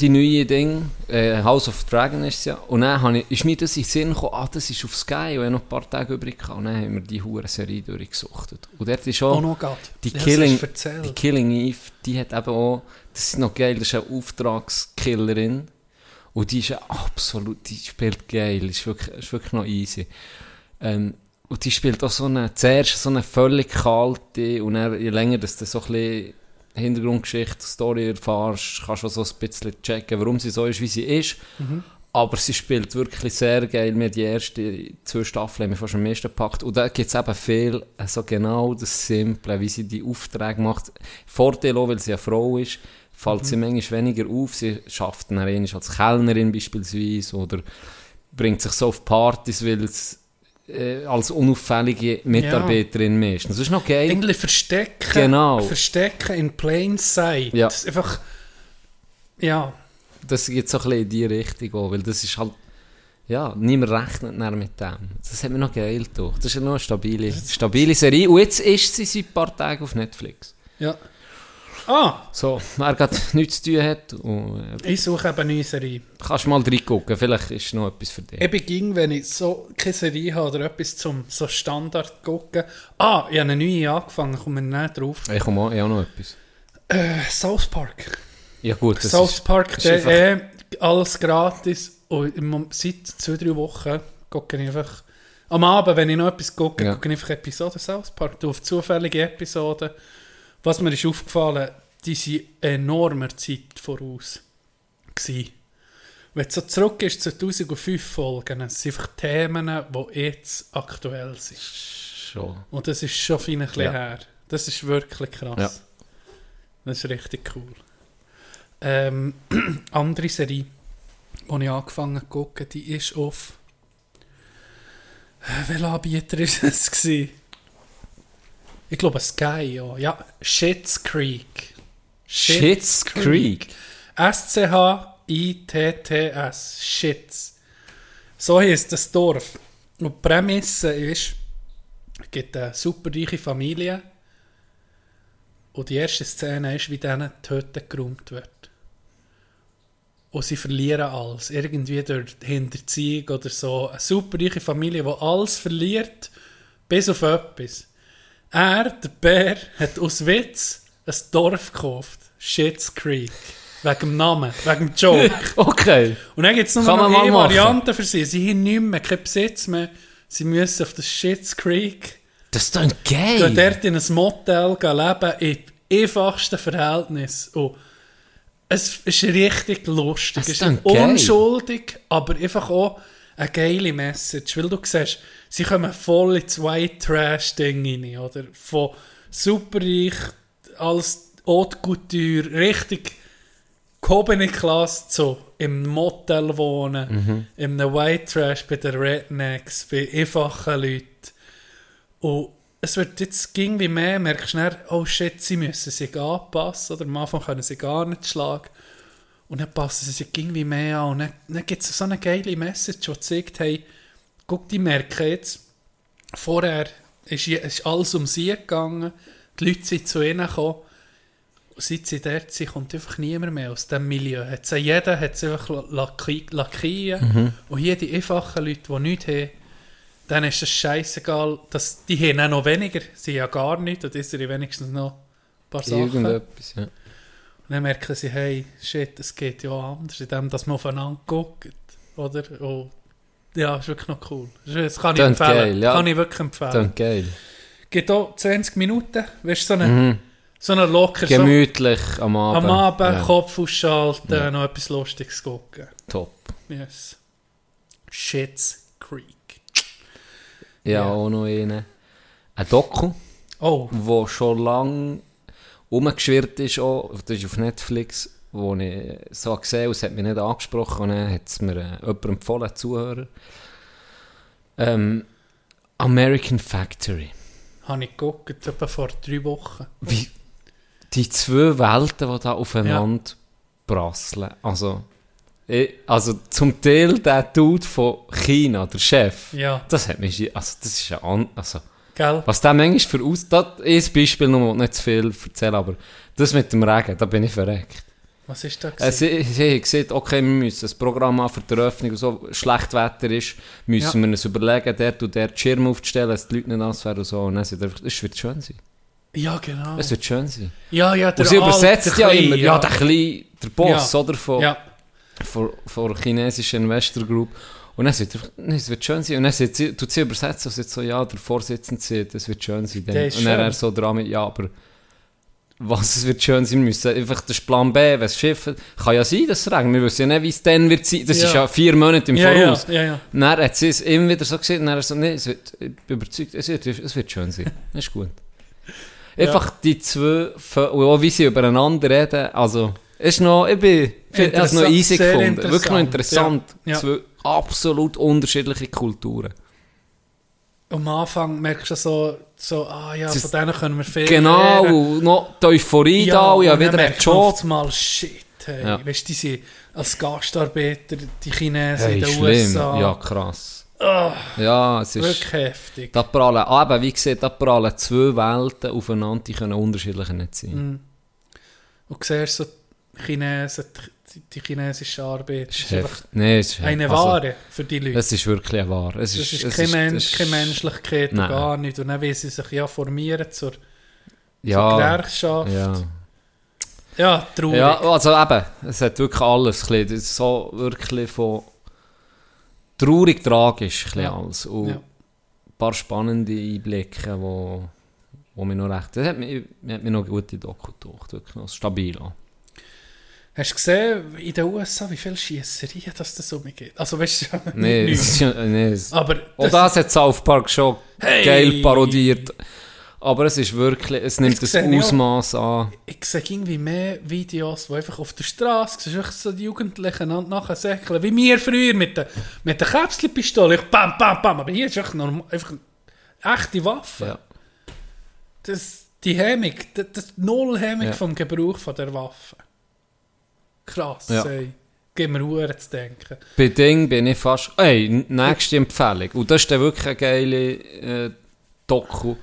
die neue Ding, äh, House of Dragon ist es ja. Und dann habe ich, ist mir das in den Sinn gekommen, ah, das ist auf Sky, und ich noch ein paar Tage übrig gehabt. Und dann haben wir die hure Serie durchgesuchtet. Und dort ist auch Oh no die, Ja, Killing, die Killing Eve, die hat eben auch, das ist noch geil, das ist eine Auftragskillerin. Und die ist absolut, die spielt geil, ist wirklich, ist wirklich noch easy. Ähm, und die spielt auch so eine, zuerst so eine völlig kalte, und dann, je länger dass du so ein bisschen Hintergrundgeschichte, Story erfährst, kannst du so ein bisschen checken, warum sie so ist, wie sie ist. Aber sie spielt wirklich sehr geil. Mir die ersten zwei Staffeln haben mich fast am meisten gepackt. Und da gibt es eben viel, so genau das Simple, wie sie die Aufträge macht. Vorteil auch, weil sie eine Frau ist, fällt sie manchmal weniger auf. Sie schafft dann als Kellnerin beispielsweise oder bringt sich so auf Partys, weil es äh, als unauffällige Mitarbeiterin meistens. Das ist noch geil. Irgendwie verstecken. Genau. Verstecken in plain sight. Ja. Das ist einfach. Ja. das geht so ein bisschen in die Richtung auch, weil das ist halt, ja, niemand rechnet mehr mit dem. Das hat mir noch geil gedacht. Das ist ja noch eine stabile, stabile Serie. Und jetzt ist sie seit ein paar Tagen auf Netflix. Ja. Ah, So, wer gerade nichts zu tun hat, und, äh, ich suche eben eine neue Serie. kannst du mal reingucken, vielleicht ist noch etwas für dich. Eben ging, wenn ich so keine Serie habe oder etwas zum so Standard gucken. Ah, ich habe eine neue angefangen, komme ich nicht drauf. Ich komme auch, ich habe noch etwas. Äh, South Park. Ja gut, das South ist, Park, ist der, einfach- äh, alles gratis. Und seit zwei, drei Wochen gucke ich einfach. Am Abend, wenn ich noch etwas gucke, Ja. gucke ich einfach Episoden South Park. Du auf zufällige Episoden. Was mir ist aufgefallen, die sind enormer Zeit voraus. Gewesen. Wenn du so zurück ist, 2005 Folgen, es sind einfach Themen, die jetzt aktuell sind. schon. Und das ist schon fein ein bisschen Ja. her. Das ist wirklich krass. Ja. Das ist richtig cool. Ähm, andere Serie, die ich angefangen zu gucken, die ist auf. Äh, Welcher Anbieter ist es? Ich glaube Sky, ja. Ja, Shits Creek. Shit's Creek. S-C-H-I-T-T-S. Shits. So heisst das Dorf. Und die Prämisse ist, es gibt eine superreiche Familie und die erste Szene ist, wie denen die Hütte geräumt wird. Und sie verlieren alles. Irgendwie durch Hinterziehung oder so. Eine superreiche Familie, die alles verliert, bis auf etwas. Er, der Bär, hat aus Witz ein Dorf gekauft. Shits Creek. Wegen dem Namen, wegen dem Joke. Okay. Und dann gibt es nur Kann noch eine. Variante für sie. Sie haben nicht mehr, keinen Besitz mehr. Sie müssen auf das Shits Creek Das ist doch geil. gehen dort in ein Motel leben, in einfachsten Verhältnissen. Und es ist richtig lustig. Das Es ist ist dann geil. unschuldig, aber einfach auch eine geile Message. Weil du siehst, sie kommen voll ins White Trash-Ding rein. Oder? Von superreich, als Haute Couture, richtig gehobene Klasse zu im Motel wohnen, Mhm. in einem White Trash bei den Rednecks, bei einfachen Leuten. Und es wird jetzt ging wie mehr, merkst du schnell, oh shit, sie müssen sich anpassen, oder am Anfang können sie gar nicht schlagen. Und dann passen sie sich irgendwie mehr an. Und dann, dann gibt es so eine geile Message, die zeigt, hey, guck, die merken jetzt, vorher ist, ist alles um sie gegangen, die Leute sind zu ihnen gekommen, und seit sie dort sind, kommt einfach niemand mehr aus diesem Milieu. Hat sie, jeder hat sie einfach lacki- lackieren. Und hier die einfachen Leute, die nichts haben, dann ist es scheißegal, dass die haben auch noch weniger, sie haben ja gar nichts, und ist wenigstens noch ein paar Sachen. Und Irgendetwas, ja. Dann merken sie, hey, shit, es geht ja anders, indem dass man aufeinander guckt. Oder? Und ja, ist wirklich noch cool. Das kann ich Tönt empfehlen. geil, ja. Kann ich wirklich empfehlen. Dann geil. Geht auch 20 Minuten, weißt du, so eine, Mhm. so eine locker, so Gemütlich am Abend. am Abend Ja, Kopf ausschalten, Ja. noch etwas Lustiges gucken. Top. Yes. Shit's Creek. Ja, Ja. auch noch einen. Ein Doku, Oh, wo schon lange rumgeschwirrt ist, auch, das ist auf Netflix, wo ich so gesehen habe, es hat mich nicht angesprochen, und dann hat es mir äh, jemand empfohlen, Zuhörer. Ähm, American Factory. Habe ich geguckt, etwa vor drei Wochen. Wie die zwei Welten, die da aufeinander prasseln. Also, ich, also zum Teil der Dude von China, der Chef, Ja, das hat mich, also das ist ja an, also, gell? was der manchmal für aus, das ist ein Beispiel, noch nicht zu viel erzählen, aber das mit dem Regen, da bin ich verreckt. Was ist da? Äh, sie, sie haben gesagt, okay, wir müssen das Programm an für die Eröffnung so, schlecht Wetter ist, müssen wir uns überlegen, dort und dort die Schirme aufzustellen, dass die Leute nicht nass werden und so. Und dann sind einfach, es wird schön sein. Ja, genau. Es wird schön sein. Ja, ja, Und sie übersetzt ja immer, ja, der kleine, der Boss, Ja. oder, von, Ja, von, von der chinesischen Investor Group. Und dann sagt er, nee, es wird schön sein. Und dann sagt sie, tut sie übersetzen und sagt so, ja, der Vorsitzende sagt, es wird schön sein. Dann. Und dann schön. er so dran mit, ja, aber was es wird schön sein, müssen einfach, das Plan B, wenn es Schiff kann ja sein, dass es regnet. Wir wissen ja nicht, wie es dann wird sein. Das Ja. ist ja vier Monate im ja, ja, Voraus. ja, ja. Dann hat sie es immer wieder so gesehen, und dann er so, nee, es wird, ich bin überzeugt, es wird, es wird schön sein. Das ist gut. Einfach die zwei, und auch wie sie übereinander reden, also, ist noch, ich bin, ich habe es noch easy gefunden. Wirklich noch interessant, ja. Ja. Zwei absolut unterschiedliche Kulturen. Am Anfang merkst du so, so ah ja, von denen können wir viel Genau, lernen. noch die Euphorie da, und ja, wieder ein Job. einmal, shit, hey. Ja. Weißt du, die sind als Gastarbeiter, die Chinesen Hey, in den schlimm, USA. ja, krass. Ah, Ja, es ist... wirklich heftig. Da prallen, ah, eben, wie gesagt, da prallen zwei Welten aufeinander, die können unterschiedlicher nicht sein. Mhm. Und du siehst so die Chinesen, die, die chinesische Arbeit, ist einfach. Nee, es ist eine. Also, Ware für die Leute. Es ist wirklich eine Ware. Es ist, ist, kein Mensch, keine Menschlichkeit Nein. gar nicht. Und dann will sie sich ja formieren zur, zur Ja, Gewerkschaft. ja. Ja, traurig. Ja, also eben, es hat wirklich alles. so wirklich von traurig, tragisch Ja. alles. Und Ja. ein paar spannende Einblicke, wo, wo mir noch recht... Das hat mir, hat noch eine gute Doku gedacht, wirklich noch stabil. an. Hast du gesehen, in den USA, wie viele Schiesserien das das um geht? Also, weißt du, Nee, das ist ja- nee, es- Aber Auch das hat South Park schon Hey! geil parodiert. Aber es ist wirklich, es nimmt Das das. Ausmaß an. ich sehe irgendwie mehr Videos, wo einfach auf der Straße, siehst so die Jugendlichen nachher säckeln, wie wir früher mit der, mit der Käpselpistole. Ich bam, bam, bam. Aber hier ist einfach, normal, einfach eine echte Waffe. Ja. Das, die Hemmung, das, das Null Hemmung Ja. vom Gebrauch von der Waffe. Krass, Ja. ey. Gib mir Uhren zu denken. Bei Ding bin ich fast... Ey, nächste Empfehlung. Und das ist dann wirklich eine geile äh, Doku.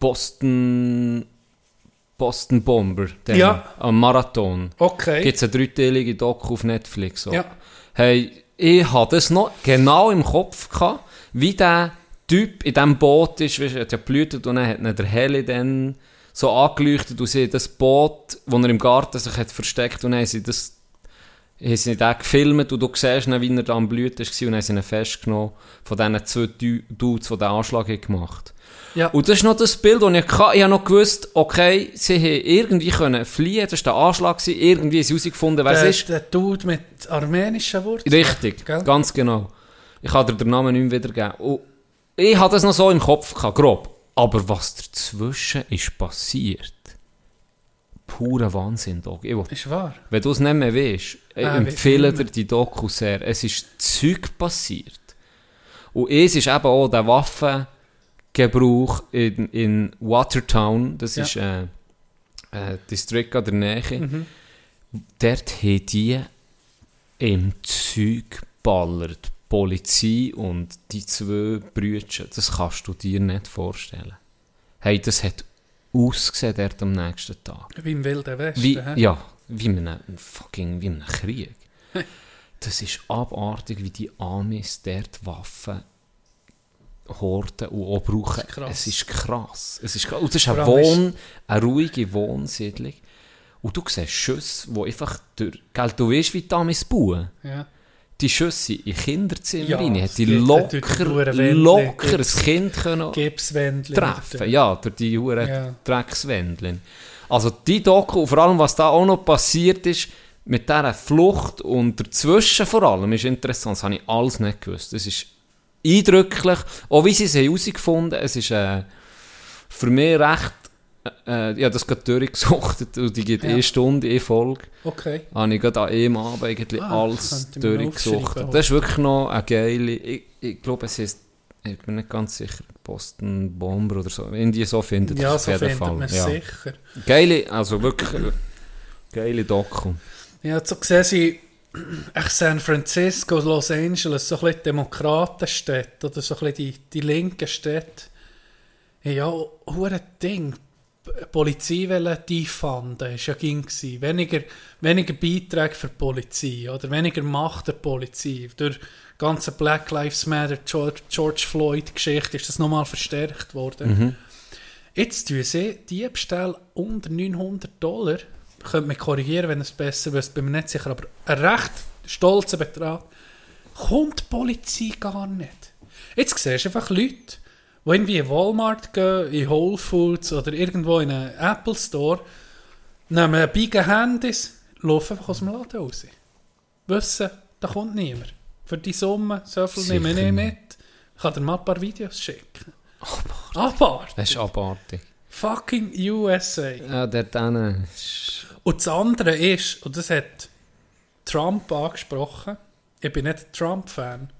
Boston... Boston Bomber. der Ja. Am Marathon. Okay. Gibt es eine dreiteilige Doku auf Netflix. So. Ja. Hey, ich hatte das noch genau im Kopf gehabt, wie der Typ in diesem Boot ist, weißt, er hat ja blühtet und dann hat ihn der Heli dann so angeleuchtet und sie das Boot, wo er im Garten sich hat versteckt und dann haben sie das haben sie den gefilmt und du siehst dann, wie er da am Blüten war und haben sie ihn festgenommen von diesen zwei Du- Dudes, die den Anschlag haben gemacht Ja. Und das ist noch das Bild, das ich hatte. Ich habe noch gewusst, okay, sie haben irgendwie können fliehen, das war der Anschlag, gewesen, irgendwie sie herausgefunden, wer es ist. der Dude mit armenischen Wurzeln. Richtig, Gell? ganz genau. Ich kann dir den Namen nicht mehr wiedergeben. Und ich hatte das noch so im Kopf, gehabt, grob. Aber was dazwischen ist passiert, purer Wahnsinn, Dog. Ich will- Ist wahr. Wenn du es nicht mehr weißt, ich Ah, empfehle dir die Doku sehr. Es ist Zeug passiert. Und es ist eben auch der Waffengebrauch in, in Watertown, das Ja. ist äh, ein Distrikt an der Nähe. Mhm. Dort haben die im Zeug ballert. Polizei und die zwei Brüder, das kannst du dir nicht vorstellen. Hey, das hat ausgesehen dort am nächsten Tag. Wie im Wilden Westen. Wie, ja, wie in einem fucking wie in einem Krieg. Das ist abartig, wie die Amis dort Waffen horten und auch brauchen. Das ist krass. Es ist krass. Es ist krass. Und das ist eine, Wohn, eine ruhige Wohnsiedlung. Und du siehst Schüsse, die einfach durch... Gell, du weißt, wie die Amis bauen. Ja. Die Schüsse in Kinderzimmer Ja, rein, durch die locker, locker ein Kind können treffen. Ja, durch die Huren Ja. Dreckswändeln. Also die Doku, und vor allem was da auch noch passiert ist, mit dieser Flucht und dazwischen vor allem, ist interessant. Das habe ich alles nicht gewusst. Das ist eindrücklich. Auch wie sie es herausgefunden haben, es ist äh, für mich recht... Äh, ich habe das gerade durchgesucht und die geht Ja. eine Stunde, eine Folge. Okay. Habe ich gerade an einem Abend eigentlich Ah, alles könnte ich mir durchgesucht. aufschreiben. Das ist wirklich noch eine geile... Ich, ich glaube, es ist... Ich bin nicht ganz sicher. Boston Bomber oder so. Irgendwie so findet Ja, so auf jeden findet Fall. man ja. sicher. Geile, also wirklich äh, geile Doku. Ja, so gesehen sind echt San Francisco, Los Angeles, so ein bisschen Demokratenstädte oder so ein bisschen die, die linken Städte. Ja, hure Ding. Die Polizei wollen defanden, ist ja ging. Weniger, weniger Beiträge für die Polizei oder weniger Macht der Polizei. Durch die ganze Black Lives Matter, George, George Floyd Geschichte ist das nochmal verstärkt worden. Jetzt tun sie Diebstahl unter 900 Dollar. Könnt mich korrigieren, wenn es besser wüsste, bin mir nicht sicher, aber ein recht stolzer Betrag. Kommt die Polizei gar nicht. Jetzt siehst du einfach Leute, die irgendwie in Walmart gehen, in Whole Foods oder irgendwo in einen Apple Store, nehmen beide Handys, laufen einfach aus dem Laden raus. Wissen, da kommt niemand. Für die Summe, so viel Sicher nehme ich nicht. Ich kann dir mal ein paar Videos schicken. Abartig. Das ist abartig. Fucking USA. Ja, hinten ist... Und das andere ist, und das hat Trump angesprochen, ich bin nicht ein Trump-Fan,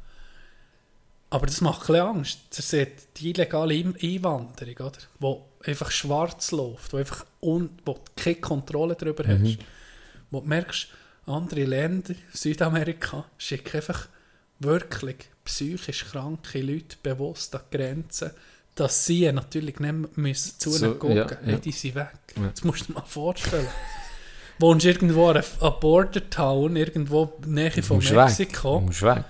aber das macht ein Angst. Das sieht die illegale Ein- Einwanderung, oder? Wo einfach schwarz läuft, wo, einfach un wo du keine Kontrolle darüber hast. Wo du merkst, andere Länder, Südamerika, schicken einfach wirklich psychisch kranke Leute bewusst an die Grenzen, dass sie natürlich nicht müssen zu So, gucken ja, Hey, ja. die sind weg. Ja. Das musst du dir mal vorstellen. Wohnst irgendwo an Border Town, irgendwo Nähe von musst weg. Mexiko, Du musst weg.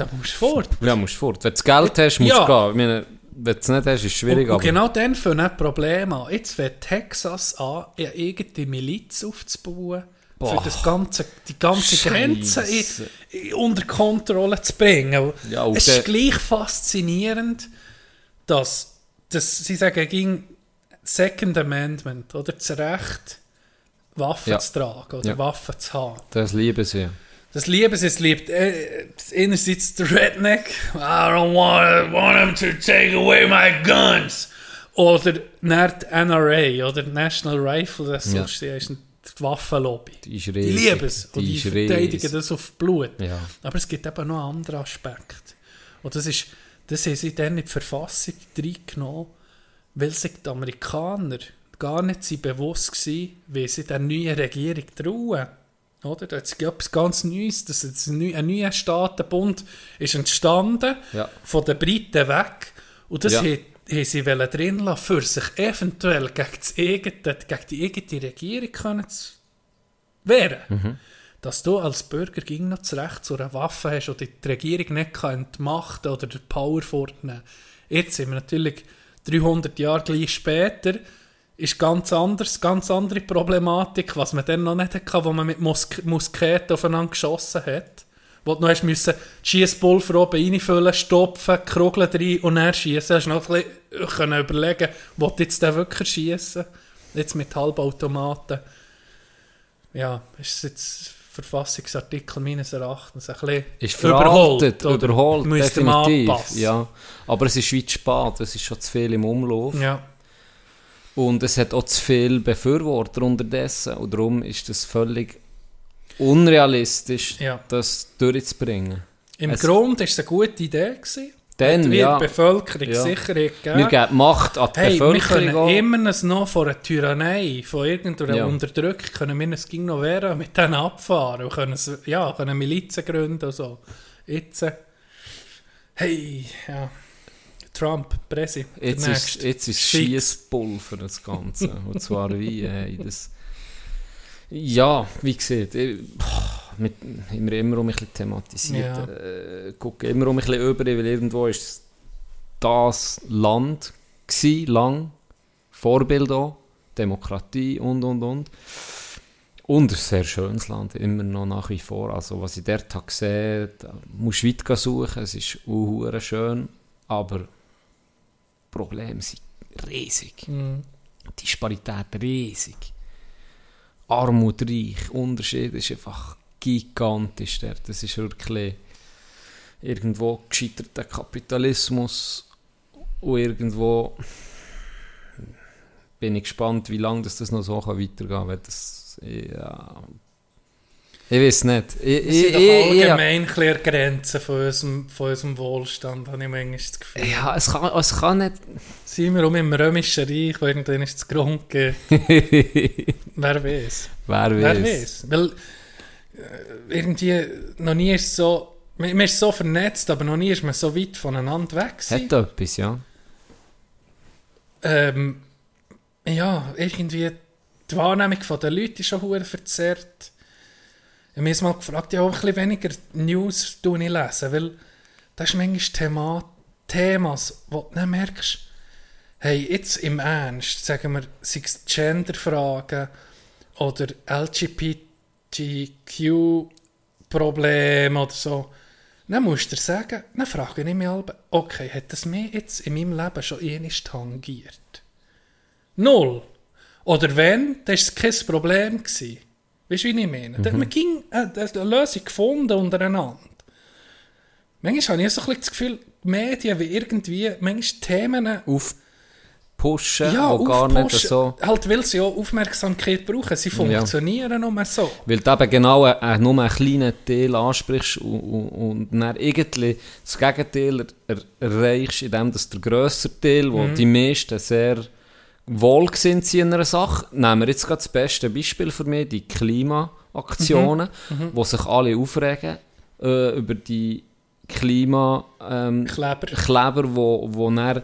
Da musst du fort. Ja, musst fort. Wenn du das Geld hast, musst Ja. du gehen. Ich meine, wenn du es nicht hast, ist es schwierig, und, und aber... genau dann fangen auch Probleme an. Jetzt fängt Texas an, eine eigene Miliz aufzubauen, für Boah. das ganze, die ganze Grenze in, in, unter Kontrolle zu bringen. Ja, es ist gleich faszinierend, dass, dass sie sagen, ging Second Amendment, oder das Recht, Waffen Ja. zu tragen oder Ja. Waffen zu haben. Das lieben sie. Das lieben sie, es liebt äh, einerseits der Redneck, I don't want, want them to take away my guns. Oder die NRA, oder National Rifle Association, die Waffenlobby. Die ist Die lieben es und die, ist verteidigen riesig. das auf Blut. Ja. Aber es gibt eben noch einen anderen Aspekt. Und das ist, das haben sie dann in die Verfassung reingenommen, weil sich die Amerikaner gar nicht bewusst waren, wie sie der neuen Regierung trauen. Oder? Da sich etwas ganz Neues, das ist ein neu- ein neuer Staatenbund ist entstanden, Ja. von den Briten weg. Und das Ja. haben, sie wollen drin lassen, für sich eventuell gegen, das eigene, gegen die eigene Regierung können zu wehren. Dass du als Bürger ging noch das Recht zu einer Waffe hast oder die Regierung nicht kann entmachten oder den Power fortnehmen. Jetzt sind wir natürlich 300 Jahre gleich später, ist ganz anders, ganz andere Problematik, was man dann noch nicht hatte, wo man mit Musk Musketen aufeinander geschossen hat. Wo du noch hast müssen Schiesspulver oben reinfüllen, stopfen, krogeln rein und dann schießen. Hast du noch ein bisschen können überlegen, wo du jetzt den wirklich schießen? Jetzt mit Halbautomaten. Ja, ist jetzt Verfassungsartikel meines Erachtens ein bisschen Ist veraltet, oder? überholt, definitiv. Ja. Aber es ist weit spät, es ist schon zu viel im Umlauf. Ja. Und es hat auch zu viele Befürworter unterdessen. Und darum ist es völlig unrealistisch, Ja. das durchzubringen. Im Es- Grund war es eine gute Idee. Gewesen. Dann, wir ja. der Bevölkerung Ja. Sicherheit gegeben. Wir geben Macht an die Hey, wir Bevölkerung. können auch. immer noch vor einer Tyrannei, von irgendeiner Ja. Unterdrückung, können wir es ging noch wehren, mit denen abfahren und können, es- ja, können Milizen gründen und so. Jetzt, äh, hey, ja, Trump, Presi, der Jetzt ist, jetzt ist. Schiesspulver das Ganze. Und zwar wie, äh, das... Ja, wie gesagt, ich, boah, mit, wir immer um ein bisschen thematisiert. Ja. Äh, gucke immer um ein bisschen über, weil irgendwo ist das Land gsi, lang, Vorbild auch, Demokratie und, und, und. Und ein sehr schönes Land, immer noch nach wie vor. Also was ich dort habe gesehen, da musst du weit suchen, es ist auch schön, aber Probleme sind riesig. Mhm. Die Disparität riesig. Armut reich, Unterschied ist einfach gigantisch dort. Das ist wirklich irgendwo gescheiterter Kapitalismus und irgendwo bin ich gespannt, wie lange das, das noch so weitergehen kann. weil Das, ja, Ich weiß nicht. Ich, Wir ich, sind ich, ich, allgemein ein bisschen an der Grenze von unserem, von unserem Wohlstand, habe ich manchmal das Gefühl. ja, es kann, es kann nicht... Sind wir um im Römischen Reich, wo irgendwann ist das Grund geht? Wer weiß? Wer Wer weiß. weiß? Weil äh, irgendwie noch nie ist es so... Man ist so vernetzt, aber noch nie ist man so weit voneinander weg gewesen. Hat etwas, ja. ähm, ja, irgendwie die Wahrnehmung der Leute ist schon hure verzerrt. Habe mich mal gefragt, ja, auch ein bisschen weniger News tue ich lesen, weil das ist manchmal Thema, Themas, wo du dann merkst, hey, jetzt im Ernst, sagen wir, sei es Genderfragen oder LGBTQ-Probleme oder so, dann musst du dir sagen, dann frage ich mich halt, okay, hat das mich jetzt in meinem Leben schon einmal tangiert? Null. Oder wenn, dann war es kein Problem. Gewesen. Weißt du, wie ich meine? Mhm. Man ging äh, eine Lösung gefunden untereinander. Manchmal habe ich so ein bisschen das Gefühl, die Medien wie irgendwie, manchmal Themen Aufpushen, ja, wo gar nicht so... Halt, weil sie auch Aufmerksamkeit brauchen. Sie funktionieren nur so. Weil du eben genau äh, nur einen kleinen Teil ansprichst und, und, und dann irgendwie das Gegenteil er, erreichst, indem dass der grössere Teil, wo die meisten sehr wohlgesinnt sind in einer Sache, nehmen wir jetzt gerade das beste Beispiel für mich, die Klimaaktionen, wo sich alle aufregen äh, über die Klima... Ähm, Kleber. Kleber, wo, wo dann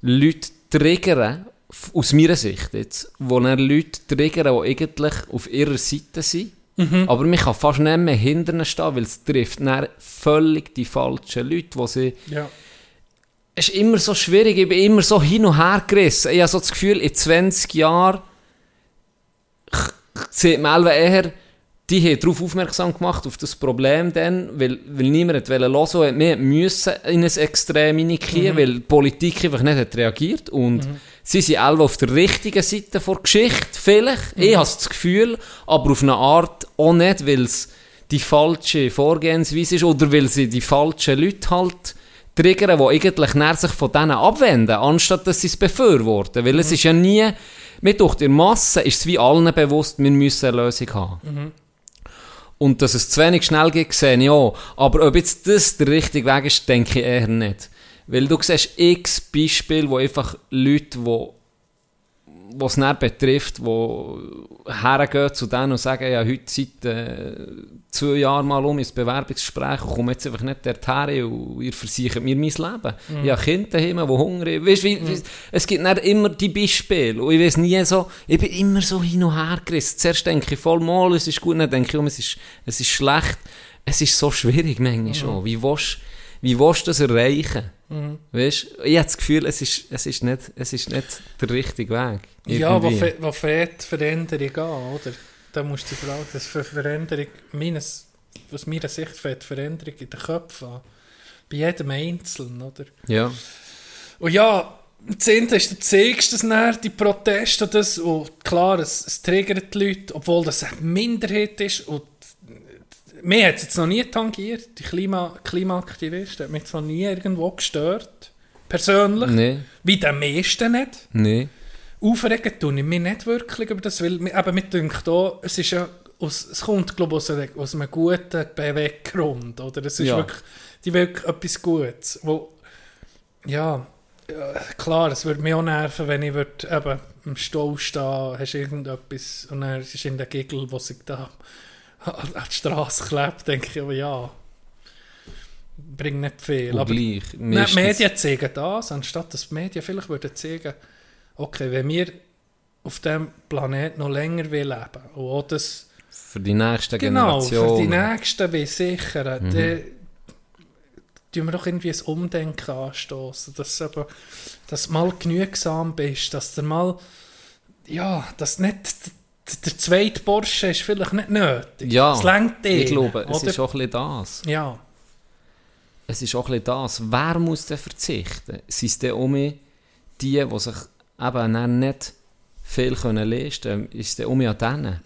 Leute triggern, aus meiner Sicht jetzt, wo dann Leute triggern, die eigentlich auf ihrer Seite sind, aber man kann fast nicht mehr hinter ihnen stehen, weil es trifft dann völlig die falschen Leute, die sie... Ja. Es ist immer so schwierig, ich bin immer so hin und her gerissen. Ich habe so das Gefühl, in 20 Jahren sieht man eher, die haben darauf aufmerksam gemacht, auf das Problem dann, weil, weil niemand hat hören wollte, wir müssen in ein Extrem hineinkriegen, weil die Politik einfach nicht hat reagiert. Und sie sind alle auf der richtigen Seite der Geschichte, vielleicht, ich habe das Gefühl, aber auf eine Art auch nicht, weil es die falsche Vorgehensweise ist oder weil sie die falschen Leute halt triggern, die eigentlich näher sich von denen abwenden, anstatt dass sie es befürworten. Weil es ist ja nie, mit durch die Masse ist es wie allen bewusst, wir müssen eine Lösung haben. Und dass es zu wenig schnell geht, sehe ich auch. Aber ob jetzt das der richtige Weg ist, denke ich eher nicht. Weil du siehst x Beispiele, wo einfach Leute, die was es dann betrifft, die hergehen zu denen und sagen, ja, heute seit äh, zwei Jahren mal um ins Bewerbungsgespräch und komme jetzt einfach nicht dorthin und ihr versichert mir mein Leben. Ich habe Kinder daheim, die hungrig weißt, wie, wie, Es gibt dann immer die Beispiele und ich weiß nie so, ich bin immer so hin und her gerissen. Zuerst denke ich voll mal, es ist gut, dann denke ich, oh, es ist, es ist schlecht. Es ist so schwierig manchmal schon. Wie willst, wie willst du das erreichen? Weißt, ich habe das Gefühl, es ist, es, ist nicht, es ist nicht der richtige Weg. Ja, wo, Irgendwie. fe wo fährt Veränderung an, oder? Da musst du dich fragen, das für Veränderung, meines, aus meiner Sicht fährt Veränderung in den Köpfen an. Bei jedem Einzelnen, oder? Ja. Und ja, eine ist, du zeigst das näher, die Proteste und das, und klar, es, es triggert die Leute, obwohl das eine Minderheit ist und mir hat es jetzt noch nie tangiert, die Klima Klimaaktivisten, hat mich jetzt noch nie irgendwo gestört, persönlich, Nee, wie den meisten nicht. nee. Aufregen tue ich mich nicht wirklich über das, weil eben, mir denkt auch, es ist ja, aus, es kommt glaube ich aus, einer- aus einem guten Beweggrund, oder? Es ist Ja. wirklich, die wirklich etwas Gutes, wo, ja, klar, es würde mich auch nerven, wenn ich würd, eben im Stau stehen, hast irgendetwas und dann ist in der Giggle, wo sich da an die Straße klebt, denke ich, aber ja, bringt nicht viel. Und aber gleich. Nein, die Medien zeigen das, anstatt dass die Medien vielleicht würden zeigen, okay, wenn wir auf diesem Planet noch länger will leben und auch das Für die nächste genau Generation. für die Nächsten will sichern, Mhm. dann tun wir doch irgendwie ein Umdenken anstoßen, dass dass du mal genügsam bist, dass du mal ja, dass nicht der zweite Porsche ist vielleicht nicht nötig. Ja, es lenkt ich glaube, es oder? ist auch ein das. ja. Es ist auch ein das. Wer muss denn verzichten? Sind es auch mehr die, die sich eben nicht viel können leisten können? Ist es mehr an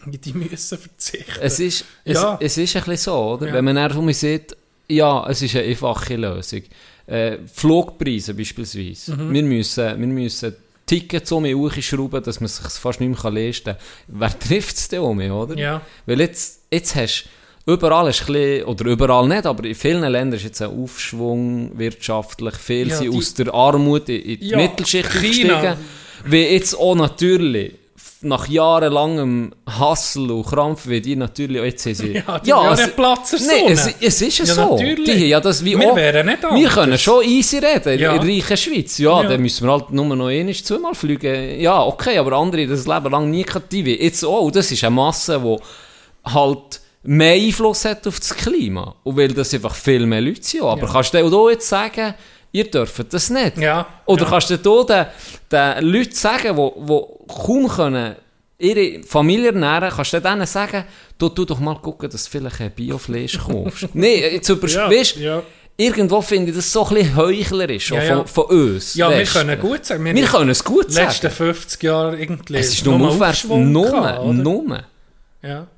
denen? Die müssen verzichten. Es ist, es, Ja. es ist ein bisschen so, oder? Ja. Wenn man dann um sieht, ja, es ist eine einfache Lösung. Äh, Flugpreise beispielsweise. Mhm. Wir, müssen, wir müssen Tickets um hochschrauben, dass man sich fast nicht mehr leisten kann. Wer trifft es denn um, oder? ja. Weil jetzt, jetzt hast du Überall ist ein bisschen, oder überall nicht, aber in vielen Ländern ist jetzt ein Aufschwung wirtschaftlich. Viele Ja, sind aus der Armut in, in die Ja, Mittelschicht China. gestiegen. Wie jetzt auch natürlich nach jahrelangem Hassel und Krampf, wie die natürlich auch jetzt sie... Ja, die ja den Platz ersonnen. es, es ist ja, Ja, so. natürlich. Die ja das wie Wir auch, wären nicht Wir anders. können schon easy reden in Ja. der reichen Schweiz. Ja, Ja. dann müssen wir halt nur noch einmal, zweimal fliegen. Ja, okay, aber andere das Leben lang nie wie Jetzt auch. Das ist eine Masse, die halt mehr Einfluss hat auf das Klima. Und weil das einfach viel mehr Leute sind. Aber kannst du auch jetzt sagen, ihr dürft das nicht? Ja. Oder ja. kannst du den, den Leuten sagen, die, die kaum können ihre Familie ernähren, kannst du denen sagen, du, tu doch mal gucken, dass du vielleicht ein Biofleisch kaufst. Nein, jetzt ja, überspielst ja. Irgendwo finde ich das so ein bisschen heuchlerisch, Ja, ja. Von, von uns. ja, wir weisst du. können gut sagen. Wir, Wir können es gut die letzten sagen. 50 Jahre irgendwie Es ist nur aufwärts, nur, nur. Ja.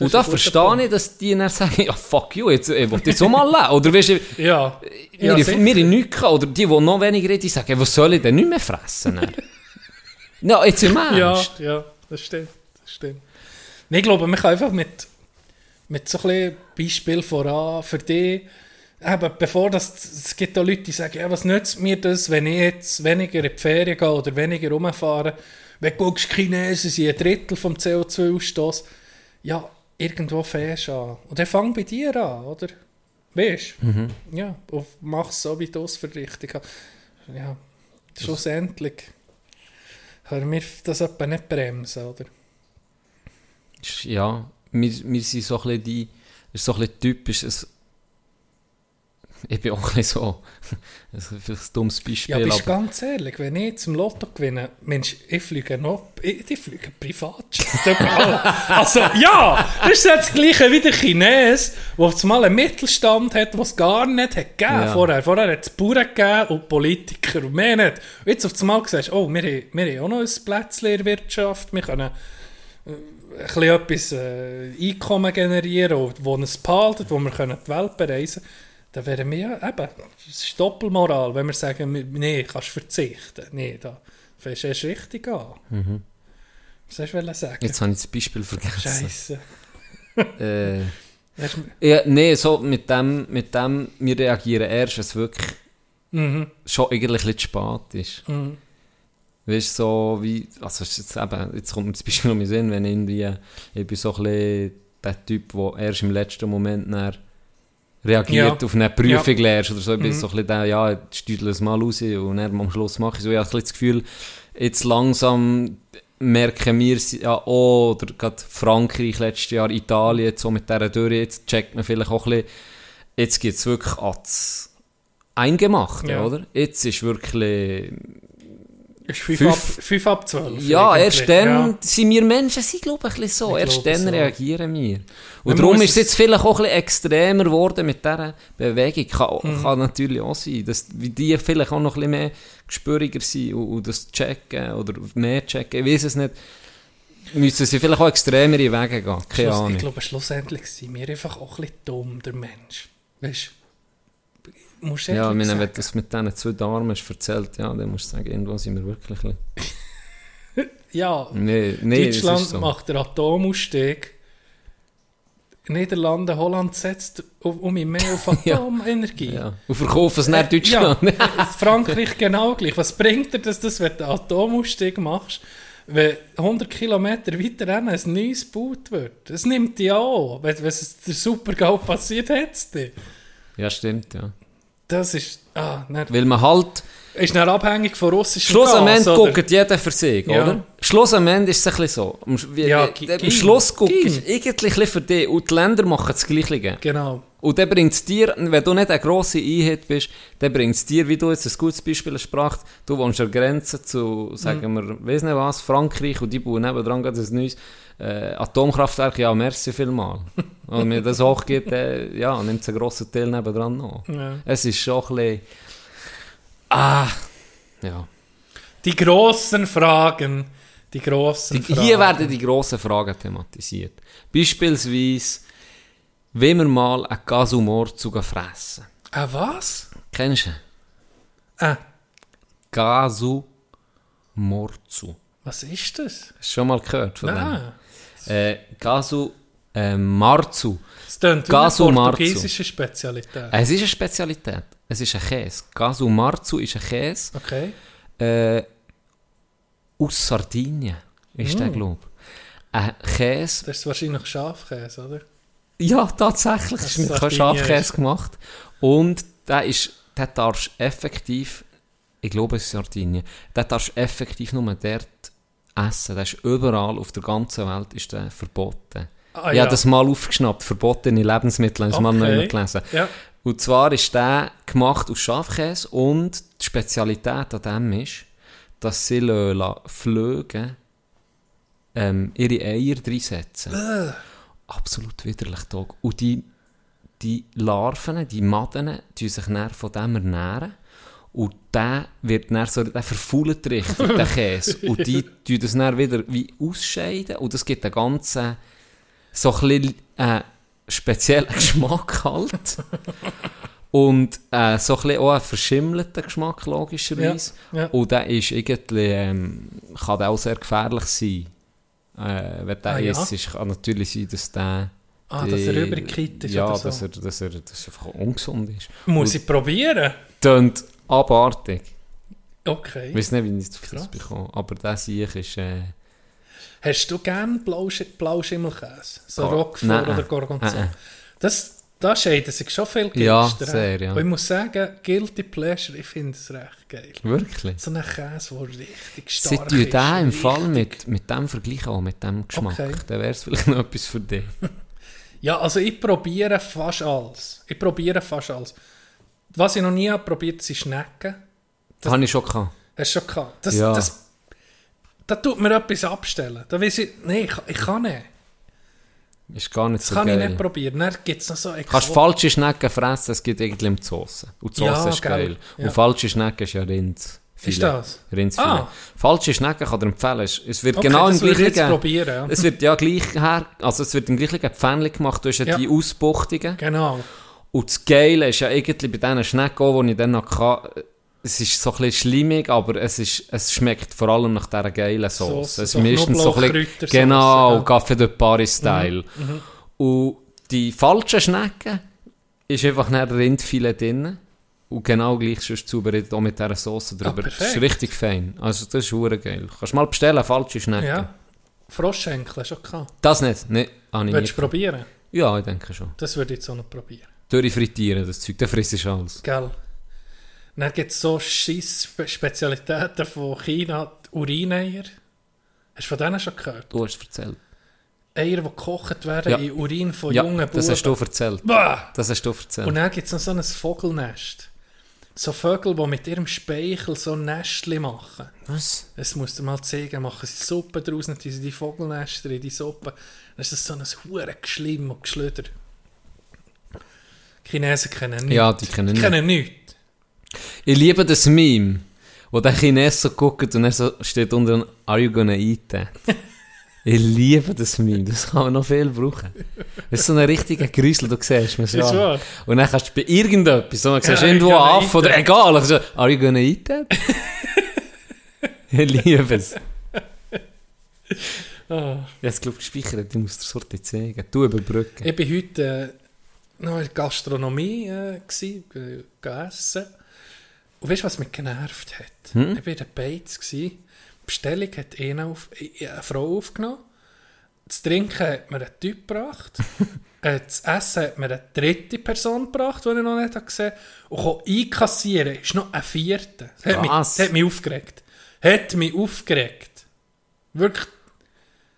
Und da verstehe ich, dass die dann sagen, ja, fuck you, jetzt, ich will jetzt auch mal leben. Oder weißt du, Ja. wir, Ja, wir nichts gehabt. Oder die, die noch weniger reden, die sagen, was soll ich denn nicht mehr fressen? ja, jetzt im Ernst. Ja, ja, das stimmt. Das stimmt. Nee, ich glaube, man kann einfach mit, mit so ein Beispiel voran für dich, eben, bevor das, es gibt auch Leute, die sagen, ja, was nützt mir das, wenn ich jetzt weniger in die Ferien gehe oder weniger rumfahre, wenn du guckst, Chinesen sind ein Drittel vom CO2-Ausstoß, ja, irgendwo fährst an. Und dann fang bei dir an, oder? Weißt du? Ja, und mach es so, wie du es für richtig hast. Ja, schlussendlich können wir das etwa nicht bremsen, oder? Ja, wir, wir sind so ein bisschen die, ist so ein bisschen typisch, es, ich bin auch ein bisschen so, das ist vielleicht ein dummes Beispiel, Ja, bist aber ganz ehrlich, wenn ich zum Lotto gewinne, Mensch, ich fliege noch, ich, ich fliege privat. Also, ja, das ist das Gleiche wie der Chines, der auf einmal einen Mittelstand hat, den es gar nicht hat gegeben Ja. vorher. Vorher hat es Bauern gegeben und Politiker und mehr nicht. Und jetzt auf einmal siehst oh, wir, haben- wir haben auch noch ein Plätzchen in der Wirtschaft, wir können äh, ein bisschen etwas äh, Einkommen generieren, wo uns behalten, wo wir können die Welt bereisen können. Dann wären wir ja eben, das ist Doppelmoral, wenn wir sagen, nee, kannst verzichten. Nee, da fängst du erst richtig an. Was hast du sagen? Mhm. jetzt habe ich das Beispiel vergessen. Scheiße. Äh, ja, nee, so mit dem, mit dem, wir reagieren erst, wenn es wirklich Mhm. schon eigentlich ein zu spät ist. Mhm. Weißt du, so wie, also es jetzt eben, jetzt kommt mir das Beispiel noch in den Sinn, wenn irgendwie, ich bin so ein bisschen der Typ, der erst im letzten Moment dann reagiert Ja. auf eine Prüfung Ja. lernst oder so, ich Mhm. so ein bisschen der, ja, stüdel es mal raus und dann am Schluss mache ich so, ich habe ein bisschen das Gefühl, jetzt langsam merken wir ja auch, oder gerade Frankreich letztes Jahr, Italien, so mit dieser Dürre, jetzt checkt man vielleicht auch ein bisschen, jetzt geht es wirklich ans Eingemachte, Ja. oder? Jetzt ist wirklich Ist 5 Fünf- ab, fünf ab 12. ja, erst dann Ja. sind wir Menschen, sind glaube ich ein bisschen so. Ich erst dann so. reagieren wir. Und darum ist es jetzt vielleicht auch ein bisschen extremer geworden mit dieser Bewegung. Kann, Mhm. kann natürlich auch sein, dass die vielleicht auch noch ein bisschen mehr gespüriger sind und, und das checken oder mehr checken. Ich weiß es nicht. Müssen sie vielleicht auch extremere Wege gehen. Keine Schluss, Ahnung. ich glaube, schlussendlich sind wir einfach auch ein bisschen dumm, der Mensch. Weißt du? Musst du ja, ehrlich wenn sagen. du das mit diesen zwei Damen hast erzählt, ja, dann musst du sagen, irgendwo sind wir wirklich ein. Ja, Nee, nee, Deutschland so. macht den Atomausstieg. Niederlande, Holland setzt um, um mehr auf Ja. Atomenergie. Ja. Und verkaufen es Äh, Ja, Deutschland. äh, Frankreich genau gleich. Was bringt dir das, das, wenn du einen Atomausstieg machst, wenn 100 Kilometer weiter rein ein neues gebaut wird? Es nimmt dich an. Wenn, wenn es der Super-GAU passiert, hat es dich. ja, stimmt, ja. Das ist, ah, dann, Weil man halt... ist dann abhängig von russischem Schluss am Ende guckt jeder für sich, Ja. oder? Schluss am Ende ist es ein bisschen so. Am, wie, Ja, am Schluss guckst du ging. irgendwie ein bisschen für dich und die Länder machen das Gleiche. Genau. Und dann bringt es dir, wenn du nicht eine grosse Einheit bist, dann bringt es dir, wie du jetzt ein gutes Beispiel gebracht, du wohnst an der Grenze zu, sagen wir, weiss nicht was, Frankreich und die bauen nebendran gerade ein neues äh, Atomkraftwerk, ja, merci vielmal. Und wenn mir das hochgeht, äh, ja, nimmt es einen grossen Teil nebendran noch. Ja. Es ist schon ein bisschen... Ah, ja. Die grossen Fragen. Die grossen Die, Fragen. hier werden die grossen Fragen thematisiert. Beispielsweise, wenn wir mal einen Gasumorzu fressen. Ah, was? Kennst du? ihn? Ah, Gasumorzu. was ist das? Hast du schon mal gehört von Nein. Äh, Gasu ähm, Marzu. Das klingt Gasu eine portugiesische Spezialität. Es ist eine Spezialität. Es ist ein Käse. Gasu Marzu ist ein Käse. Okay. Äh, aus Sardinien ist der, glaube ich. Ein Käse. Das ist wahrscheinlich Schafkäse, oder? Ja, tatsächlich. Das ist mit kein Sardinien Schafkäse gemacht. Und der ist, der darfst effektiv, ich glaube es ist Sardinien, der darfst effektiv nur dort essen. Der ist überall auf der ganzen Welt ist der verboten. Ah, ich habe das mal aufgeschnappt, verbotene Lebensmittel, habe ich mal Okay. neu gelesen. Ja. Und zwar ist der gemacht aus Schafkäse und die Spezialität an dem ist, dass sie Flöge ähm, ihre Eier reinsetzen. Absolut widerlich, Dog. Und die, die Larven, die Maden, die sich von dem ernähren. Und der wird dann so, der verfault richtig, der Käse. Und die tun das dann wieder wie ausscheiden. Und das gibt einen ganzen, so ein bisschen, äh, speziellen Geschmack halt. Und äh, so ein bisschen auch einen verschimmelten Geschmack, logischerweise. Ja, ja. Und der ist irgendwie, ähm, kann der auch sehr gefährlich sein. Äh, wenn der Ah, ja? ist, kann natürlich sein, dass der... Ah, dass er übergekippt ist Ja, oder so. dass, er, dass, er, dass er einfach ungesund ist. Muss ich probieren? Tönt abartig. Okay. Ich weiß nicht, wie ich das auf das Krass. bekomme. Aber der Sieg ist... Äh, Hast du gerne Blausch Blauschimmelkäse? So Gar- Roquefort Nein. oder Gorgonzola? Das, da scheiden sich schon viel Ja, Geister, hä? sehr, ja. Und ich muss sagen, Guilty Pleasure, ich finde es recht geil. wirklich. So ein Käse, der richtig Sie stark tun ist. den im richtig- Fall mit, mit dem vergleichen, auch mit dem Geschmack. Okay. Dann wäre es vielleicht noch etwas für dich. Ja, also ich probiere fast alles. Ich probiere fast alles. Was ich noch nie habe probiert, sind Schnecken. Das habe ich schon gehabt. Hast du schon gehabt? Das, Ja. das, da tut mir etwas abstellen. Da weiss ich, nein, ich, ich kann nicht. Ist gar nicht Das so kann geil. ich nicht probieren. Dann gibt es noch so Kannst Exot- falsche Schnecken fressen, es gibt irgendwie die Sauce. Und die Sauce Ja, ist gell. geil. Ja. Und falsche Schnecken ist ja Rind. Ist das? Rindsfilet. Ah. Falsche Schnecken kann dir empfehlen. Es wird Okay, genau im gleichen... Ja. Es wird ja gleich her... Also es wird im gleichen Pfännchen gemacht. Du hast ja, Ja. die Ausbuchtungen. Genau. Und das Geile ist ja irgendwie bei diesen Schnecken, auch, die ich dann noch kann, es ist so ein bisschen schlimmig, aber es, ist, es schmeckt vor allem nach dieser geilen Sauce. Es ist meistens so ein bisschen, genau, ja. Café de Paris-Style. Und die falschen Schnecken ist einfach ein Rindfilet drin. Und genau gleich sonst zubereitet, auch mit dieser Sauce drüber. das ist richtig fein. Also das ist hure geil. Kannst mal bestellen, falsche Schnecken. Ja. Froschschenkel hast du schon gehabt. Das nicht, habe ich Willst du probieren? Ja, ich denke schon. Das würde ich jetzt auch noch probieren. Durchfrittieren, das Zeug, dann frisst du alles. Gell? Dann gibt es so scheiß Spe Spezialitäten von China, Urineier. Hast du von denen schon gehört? Du hast es erzählt. Eier, die gekocht werden Ja. in Urin von Ja, jungen Buben. das hast du erzählt. Bah! Das hast du erzählt. Und dann gibt es noch so ein Vogelnest. So Vögel, die mit ihrem Speichel so Nestchen machen. Was? Das musst du mal zeigen. Machen sie Suppe draus, dann tun sie die Vogelnester in die Suppe. Dann ist das so ein hure Geschlimm und Geschlüder. Die Chinesen kennen nichts. Ja, die kennen Die nicht. kennen nichts. Ich liebe das Meme, wo der Chines so guckt und er so steht unter Are you gonna eat that? ich liebe das Meme, das kann man noch viel brauchen. Das ist so ein richtiger Grüsel, du siehst wahr. so. Und dann kannst du bei irgendetwas, so, du siehst Ja, irgendwo Affe oder egal, also, Are you gonna eat that? ich liebe es. Ah. Jetzt glaube ich gespeichert, ich muss dir Sorte zeigen. Du überbrücken. Ich war heute äh, noch in der Gastronomie äh, gsi, äh, gegessen. Und weißt du, was mich genervt hat? Hm? Ich war in der Beiz. Die Bestellung hat eine, auf, äh, eine Frau aufgenommen. Das Trinken hat mir ein Typ gebracht. äh, das Essen hat mir eine dritte Person gebracht, die ich noch nicht gesehen habe. Und einkassieren ist noch ein vierter. Das hat, mich, das hat mich aufgeregt. Hat mich aufgeregt. Wirklich,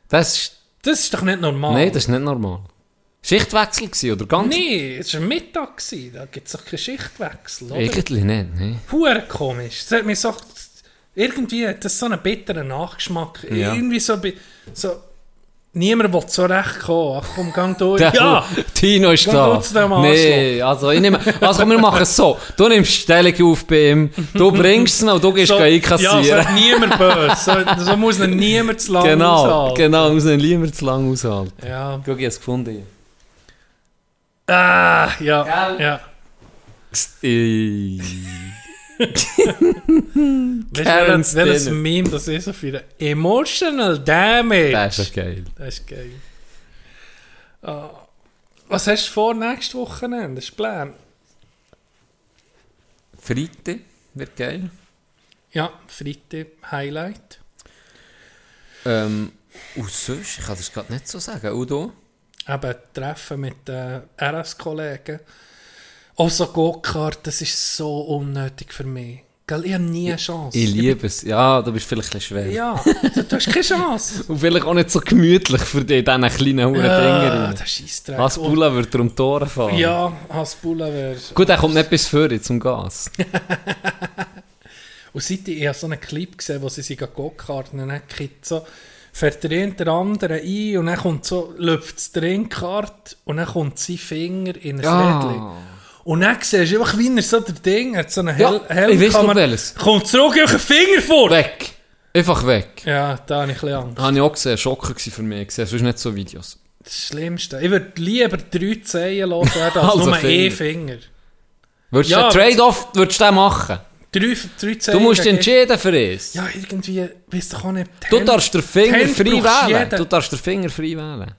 Das ist, das ist doch nicht normal. nein, das ist nicht normal. Schichtwechsel gewesen, oder ganz? Nee, es war Mittag, gewesen. da gibt es doch keinen Schichtwechsel, oder? Eigentlich nicht, ne? Hure komisch. Das hat mir so, irgendwie hat das so einen bitteren Nachgeschmack. Ja. Irgendwie so, so, niemand will so recht kommen. Ach komm, gang durch. Der- ja, Tino ist da. Nee, also, ich nehme, also komm, wir machen es so. Du nimmst Stellung auf bei ihm, du bringst es noch du gehst so, so, ja, so einkassieren. niemand böse. So, so muss ihn niemand zu lange genau, aushalten. genau, muss ihn lieber zu lang aushalten. Ja. Guck, ich habe es gefunden. Ah, ja, ja. Ey. Weißt du, welches. Meme das ist? So für Emotional Damage. Das ist ja geil. Das ist geil. Was hast du vor nächstes Wochenende? Das ist Plan. Freitag wird geil. Ja, Freitag Highlight. Ähm, und sonst, ich kann das gerade nicht so sagen. Du? Eben Treffen mit den RS-Kollegen. Auch so Go-Kart, das ist so unnötig für mich. Gell, ich habe nie eine Chance. Ich liebe es. Ja, du bist vielleicht ein bisschen schwer. Ja, du, du hast keine Chance. Und vielleicht auch nicht so gemütlich für dich, diesen kleinen Huren Ja, Dinger. das Scheissdreck. Hasbula wird um Tore fahren. Ja, Hasbula wäre... Gut, er kommt nicht bis vorne zum Gas. Und seit ich, ich habe so einen Clip gesehen, wo sie sich Go-Karten kriegt so, fährt der eine der andere ein und dann kommt so, läuft der eine Kart und dann kommt sein Finger in ein Ja. Rädchen. Und dann siehst du einfach, wie er so der Ding, hat so einen Ja, Hel Helm, ich weiss kann noch man- welches. Kommt zurück, einfach Finger vor! Weg. Einfach weg. Ja, da habe ich ein bisschen Angst. Habe ich auch gesehen. Schocker für mich. Gesehen. Sonst nicht so Videos. Das Schlimmste. Ich würde lieber drei Zehen lassen als Also nur Finger. einen Finger. Würdest Ja, du den Trade-off würdest du den machen? Drei, drei Zehen. Du musst entscheiden für es. Ja, irgendwie, weißt du auch nicht. Du darfst den Finger frei wählen. Du darfst den Finger frei wählen.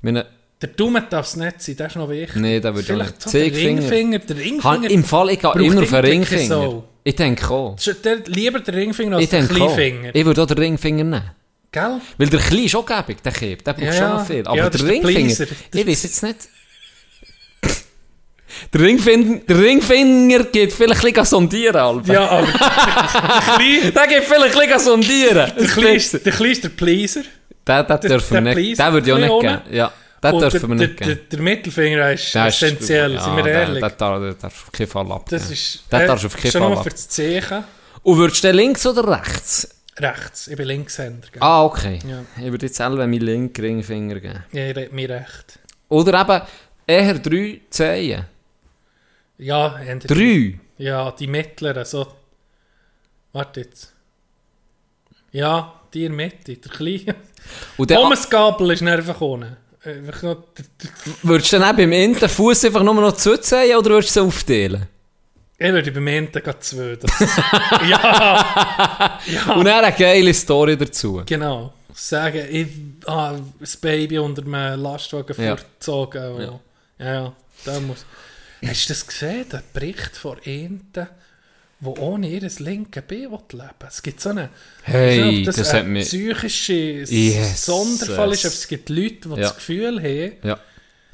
Meine, Der Dumme darf es nicht sein, das ist noch wichtig. Nee, der würde nicht. so der. Ringfinger. Der Ringfinger. Im Fall, ich gehe immer auf den Ringfinger. Sau. Ich denke auch. Der, lieber der Ringfinger als der auch. Kleinfinger. Ich würde auch den Ringfinger nehmen. Gell? Weil der Kleine ist auch gäbig, der Kipp. Der braucht Ja, schon noch viel. Aber Ja, der der Ringfinger, Pleaser. ich weiß jetzt nicht. Der, Ringfinger, der Ringfinger geht vielleicht ein bisschen sondieren, Alter. Ja, aber der Kleine... Der geht vielleicht ein bisschen sondieren. Der Kleine ist der, Pleaser. Den, den dürfen wir der nicht. Den würde ich auch nicht geben. Ja, Und dürfen wir nicht geben. der, Mittelfinger ist essentiell, ja, sind wir ehrlich. Der, der, der darf auf keinen Fall abgeben. das ist... Darfst du auf keinen schon Fall nur für das Zeichen. Und würdest du links oder rechts? Rechts. Ich bin Linkshänder. Gell? Ah, okay. Ja. Ich würde jetzt selber meinen linken Ringfinger geben. Ja, ich mir recht. Oder eben eher drei Zehen. Ja, haben die- Drei? Ja, die mittleren, so... Warte jetzt. Ja, die in der Mitte, der Kleine. Und dann Thomas Gabel ist einfach ohne. Einfach noch der, der, würdest du dann auch beim Enden Fuß einfach nur noch zwei Zehen oder würdest du sie aufteilen? ich würde beim Ende gerade zwei. Ja, ja, Und dann eine geile Story dazu. genau. Sagen, ich habe das Baby unter einem Lastwagen Ja. vorgezogen. Ja. Ja, ja, ja da muss... Hast du das gesehen, der Bericht von Enten, die ohne ihr linkes Bein leben? Es gibt so eine... Hey, das ein hat mich- psychischer Jesus. Sonderfall ist, aber es gibt Leute, die Ja. das Gefühl haben, Ja.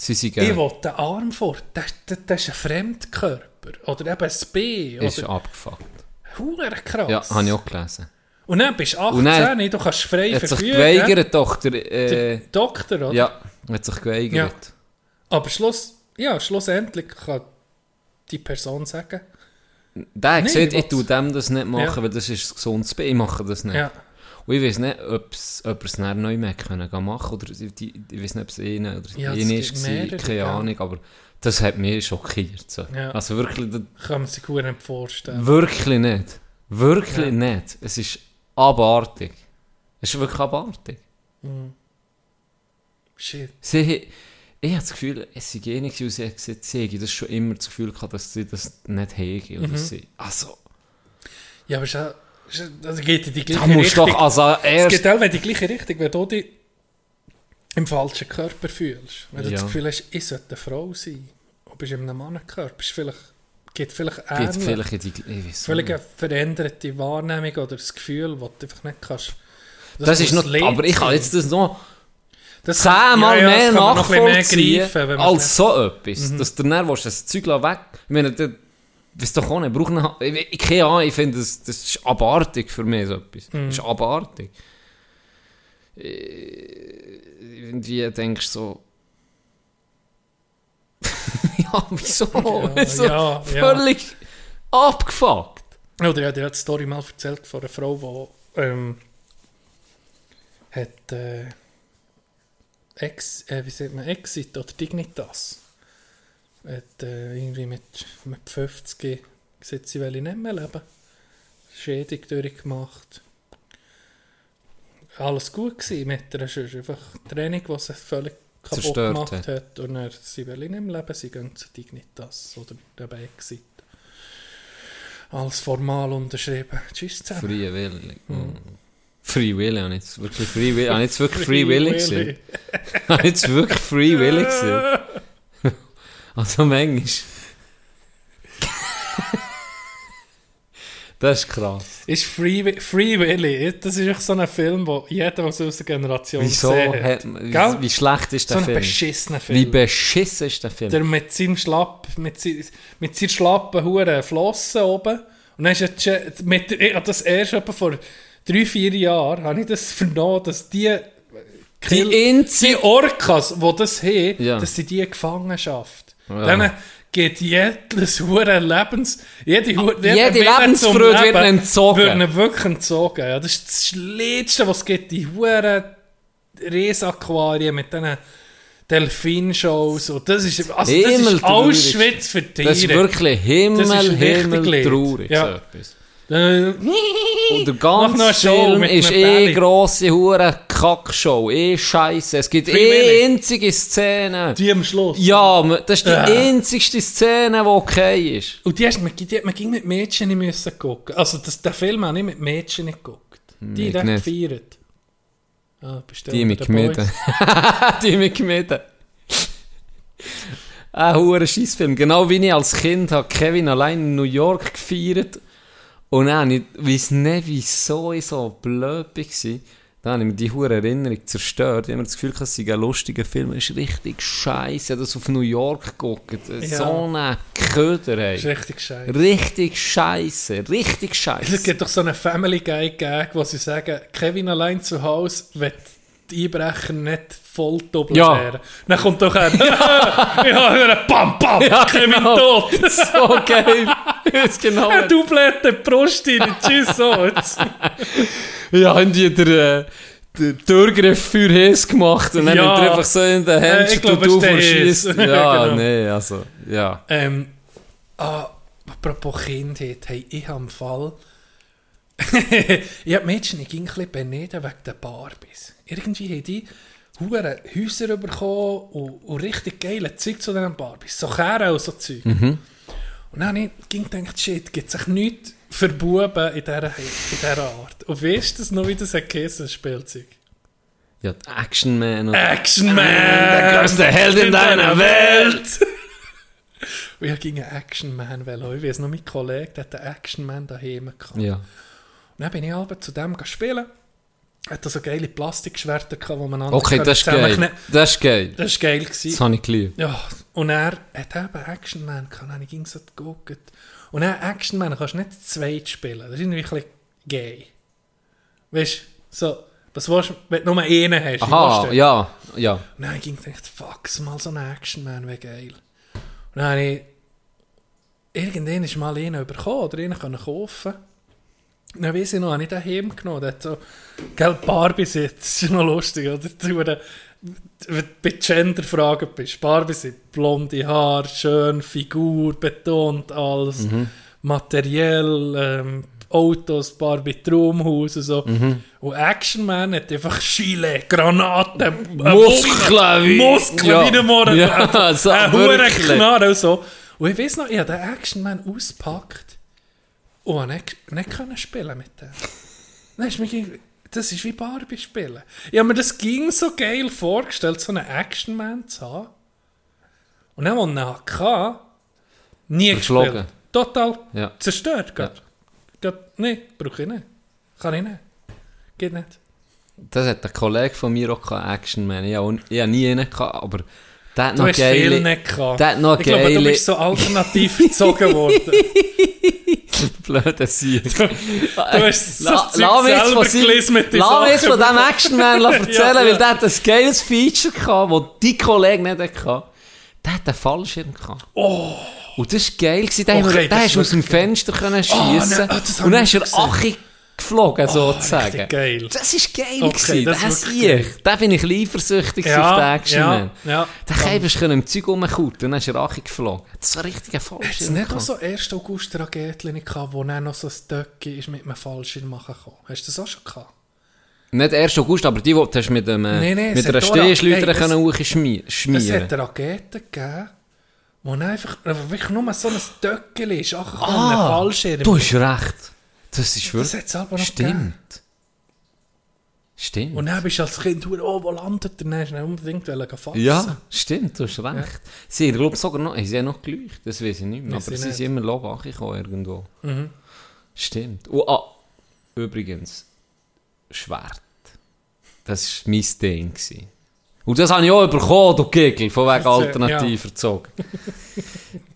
Sie sind ich will den Arm vor, das, das, das ist ein Fremdkörper. Oder eben ein Bein. Ist Oder abgefuckt. Hure krass. Ja, habe ich auch gelesen. Und dann bist du 18, Und dann- du kannst frei Er hat sich verfügen. geweigert, doch. Der, Der äh, Doktor, oder? ja, hat sich geweigert. Aber Schluss, ja, schlussendlich kann die Person sagen, Der Nee, gesagt, ich ich tue dem das nicht machen, Ja. weil das ist gesundes Bein. Ich mache das nicht. ja, Und ich weiß nicht, ob es er dann neu mehr können machen oder die, ich weiß nicht, ob es ihnen oder Ja, ihnen ist, mehrere, keine? Ahnung, aber das hat mich schockiert. So. Ja. Also wirklich, das- kann man sich gut nicht vorstellen. wirklich nicht. Wirklich Ja. nicht. Es ist abartig. Es ist wirklich abartig. Shit. Sie, ich habe das Gefühl, es eh nicht, weil sie gesagt, hätte das schon immer das Gefühl gehabt, dass sie das nicht hege. Oder Mhm. sie, also, Ja, aber es ist es ist- also geht in die gleiche musst Richtung. doch also es erst... geht auch in die gleiche Richtung, wenn du dich im falschen Körper fühlst. Wenn du Ja. das Gefühl hast, ich sollte eine Frau sein. Du bist in einem Mannenkörper. Ist vielleicht, geht vielleicht Geht ähnlich. vielleicht in die... Ich weiß nicht. eine veränderte Wahrnehmung oder das Gefühl, das du einfach nicht kannst. Das ist muss noch... Aber ich kann jetzt das noch das kann- zehnmal ja, ja, mehr kann nachvollziehen greifen, als so etwas. Dass du dann willst, das Zeug weg... Ich meine, das... Weißt doch auch nicht, braucht einen, ich, ich, keine Ahnung, ich finde, das, das ist abartig für mich, so etwas. Mhm. Das ist abartig. Äh, Irgendwie denkst du so... ja, wieso? Ja, wieso? ja, ja. Völlig abgefuckt. Oder ja, der hat die Story mal erzählt von einer Frau, die ähm, hat äh, Ex, äh, wie sagt man, Exit oder Dignitas. Hat äh, irgendwie mit, mit 50 gesagt, sie will nicht mehr leben. Schädigung durchgemacht. Alles gut gewesen mit der sonst einfach Training, die sie völlig kaputt Zerstört gemacht hat. hat. Und dann, sie will nicht mehr leben, sie gehen zu Dignitas oder dabei Exit. Alles formal unterschrieben. Tschüss zusammen. Freiwillig. Mhm. Free Willy, habe ich jetzt wirklich Free Willy, habe jetzt wirklich Free Willy gesehen? Habe ich jetzt wirklich Free Willy gesehen? Also manchmal. das ist krass. Ist Free, Free Willy, das ist echt so ein Film, wo jeder, der aus der Generation Wieso? gesehen hat. Wie, Gell? wie schlecht ist So der ein Film? beschissener Film. Wie beschissen ist der Film? der mit seinem Schlapp, mit, sein, mit seiner schlappen Huren Flossen oben. Und dann ist er, mit, ich habe das erst vor drei, vier Jahren, habe ich das vernommen, dass die, Kill- die einzige... die Orcas, die das haben, Ja. dass sie die Gefangenschaft. Ja. Dann geht jedes Hure Lebens, jede, Jede zum Lebensfreude wird Leben ihnen entzogen. Wird wirklich entzogen. Ja, das ist das Letzte, was es gibt. Die Hure Riesenaquarien mit diesen Delfinshows. Und das ist, also das ist Himmeltraurig. Auschwitz für Tiere. Das ist wirklich Himmel, Das ist richtig Himmel traurig. Ja. So etwas. Äh, Und der ganze Show Film ist eh grosse Hure Kackshow, eh Scheiße. Es gibt eh einzige Szene. die am Schluss. Ja, das ist die Ja. einzigste Szene, die okay ist. Und die hast, man, die, man ging mit Mädchen nicht müssen gucken. Also das, den Film habe ich mit Mädchen nicht geguckt. Die ich haben gefeiert. Ah, Die mit. Boys. die mit Gemüten. Ein hoher Scheissfilm. Genau wie ich als Kind habe Kevin allein in New York gefeiert. Und dann, ich weiss nicht, wieso ich so blöd war. Dann habe ich mir die hohe Erinnerung zerstört. Ich habe mir das Gefühl, es sei ein lustiger Film. Es ist richtig scheiße. Das auf New York geguckt. So ein Köder, Das ist ey. richtig scheiße. Richtig scheiße. Richtig Es scheiße. gibt doch so einen Family Guy Gag, wo sie sagen, Kevin allein zu Hause wird die Einbrecher nicht voll doppelt Ja. Dann kommt doch ein, ja, ja, bam, bam, Ja, Kevin genau. tot. So geil. Ist genau. Er dublet die Brust rein, tschüss, so. Ja, haben die der, äh, den Türgriff für Hes gemacht und dann Ja. hat er einfach so in den Äh, Händen ich glaube, du verschießt. Ja, Genau. nee, also, ja. Ähm, ah, apropos Kindheit, hey, ich habe im Fall. ich habe Mädchen, ich ging ein bisschen beneden wegen den Barbies. Irgendwie haben die hure Häuser bekommen und, und richtig geile Zeug zu diesen Barbies. So Kehren und so Zeug. Und dann habe ich ging gedacht, shit, gibt es nichts für Buben in dieser, in dieser Art. Und weißt du das noch, wie das geheißen, das Spielzeug? Ja, Action Man Action Man! der größte Held in deiner Welt! Und ich ging Action Man wählen. Ich weiß noch, mein Kollege der hat einen Action Man daheim gehabt. Ja. Und dann bin ich aber zu dem spielen. Er hatte so geile Plastikschwerter, gehabt, wo man einander Okay, das ist geil. Das ist geil. Das war geil. Das Gewesen. habe ich geliebt. Ja, und er hat eben Action Man gehabt. Dann ging so geguckt. Und dann Action Man kannst du nicht zu zweit spielen. Das ist irgendwie ein bisschen gay. Weißt du, so, was willst du, wenn du nur einen hast? Aha, ja, ja. Und dann ging ich gedacht, fuck, mal so ein Action Man wäre geil. Und dann habe ich irgendwann ist mal einen bekommen oder einen können kaufen. Und dann weiss ich noch, habe ich den heimgenommen. Der hat so, gell, Barbesitz, das ist noch lustig, oder? Du, wenn du bei Gender-Fragen bist, Barbesitz, blonde Haar, schön, Figur, betont alles, materiell, ähm, Autos, Barbie Traumhaus und so. Und Action Man hat einfach Chile, Granaten, eine Muskeln Muskeln ja. wie der Morgen. Ja, so Ein. Knarre und so. Und ich weiß noch, ich habe den Action Man ausgepackt und habe nicht, nicht können spielen mit dem. Mir ging- das ist wie Barbie spielen. Ich habe mir das ging so geil vorgestellt, so einen Action Man zu haben. Und dann, als ich ihn hatte, nie Verschlagen. gespielt. Total Ja. zerstört. Ja. Nein, brauche ich nicht. Kann ich nicht. Geht nicht. Das hat ein Kollege von mir auch gehabt, Action Man. Ich habe nie einen gehabt, aber der hat Du noch hast viel geile... nicht gehabt. Der hat noch ich glaube, du geile... bist so alternativ erzogen worden. Blöde Sieg. Du hast Lass mich jetzt von, jetzt von Sachen. diesem Action Man erzählen, Ja, ja. weil der hat ein geiles Feature gehabt, das die Kollege nicht hatte. Der hat einen Fallschirm gehabt. Oh. Und das war geil. Den, Okay, hast du aus dem. Fenster können Oh, nein, schiessen ah, das hab Und dann nicht gesehen. Achi geflogen, sozusagen. richtig geil. Das ist geil. Okay, gewesen. das das ich. Da bin ich ein eifersüchtig Ja, auf den Action ja, ja. Der Käfer konnte im Zeug rumkauten und dann ist er Achi geflogen. Das war ein richtiger Hat es Fallschirm. nicht noch so 1. August Raketchen gehabt, wo dann noch so ein Stöcki ist mit einem Fallschirm machen kann? Hast du das auch schon gehabt? Nicht 1. August, aber die, die du hast mit, dem, äh, Nee, nee, mit einer hey, Stehschleuder können hochschmieren Es hat Raketen gegeben, wo einfach wirklich nur so ein Stöckchen ist, ach, Ah, ein Fallschirm. Du hast recht. Das ist das wirklich... hat es aber noch gegeben. Stimmt. Stimmt. Und dann bist du als Kind, oh, wo landet der? Dann hast du unbedingt fassen. ja, stimmt, du hast recht. Sie, ich glaube sogar noch, sie haben noch geleuchtet, das weiß ich nicht mehr. Weiss aber sie nicht. sind immer Lobach gekommen irgendwo. Mhm. Stimmt. Und, ah, übrigens, Schwert. Das war mein Ding. Gewesen. Und das habe ich auch bekommen, du Gegel, von wegen alternativ erzogen.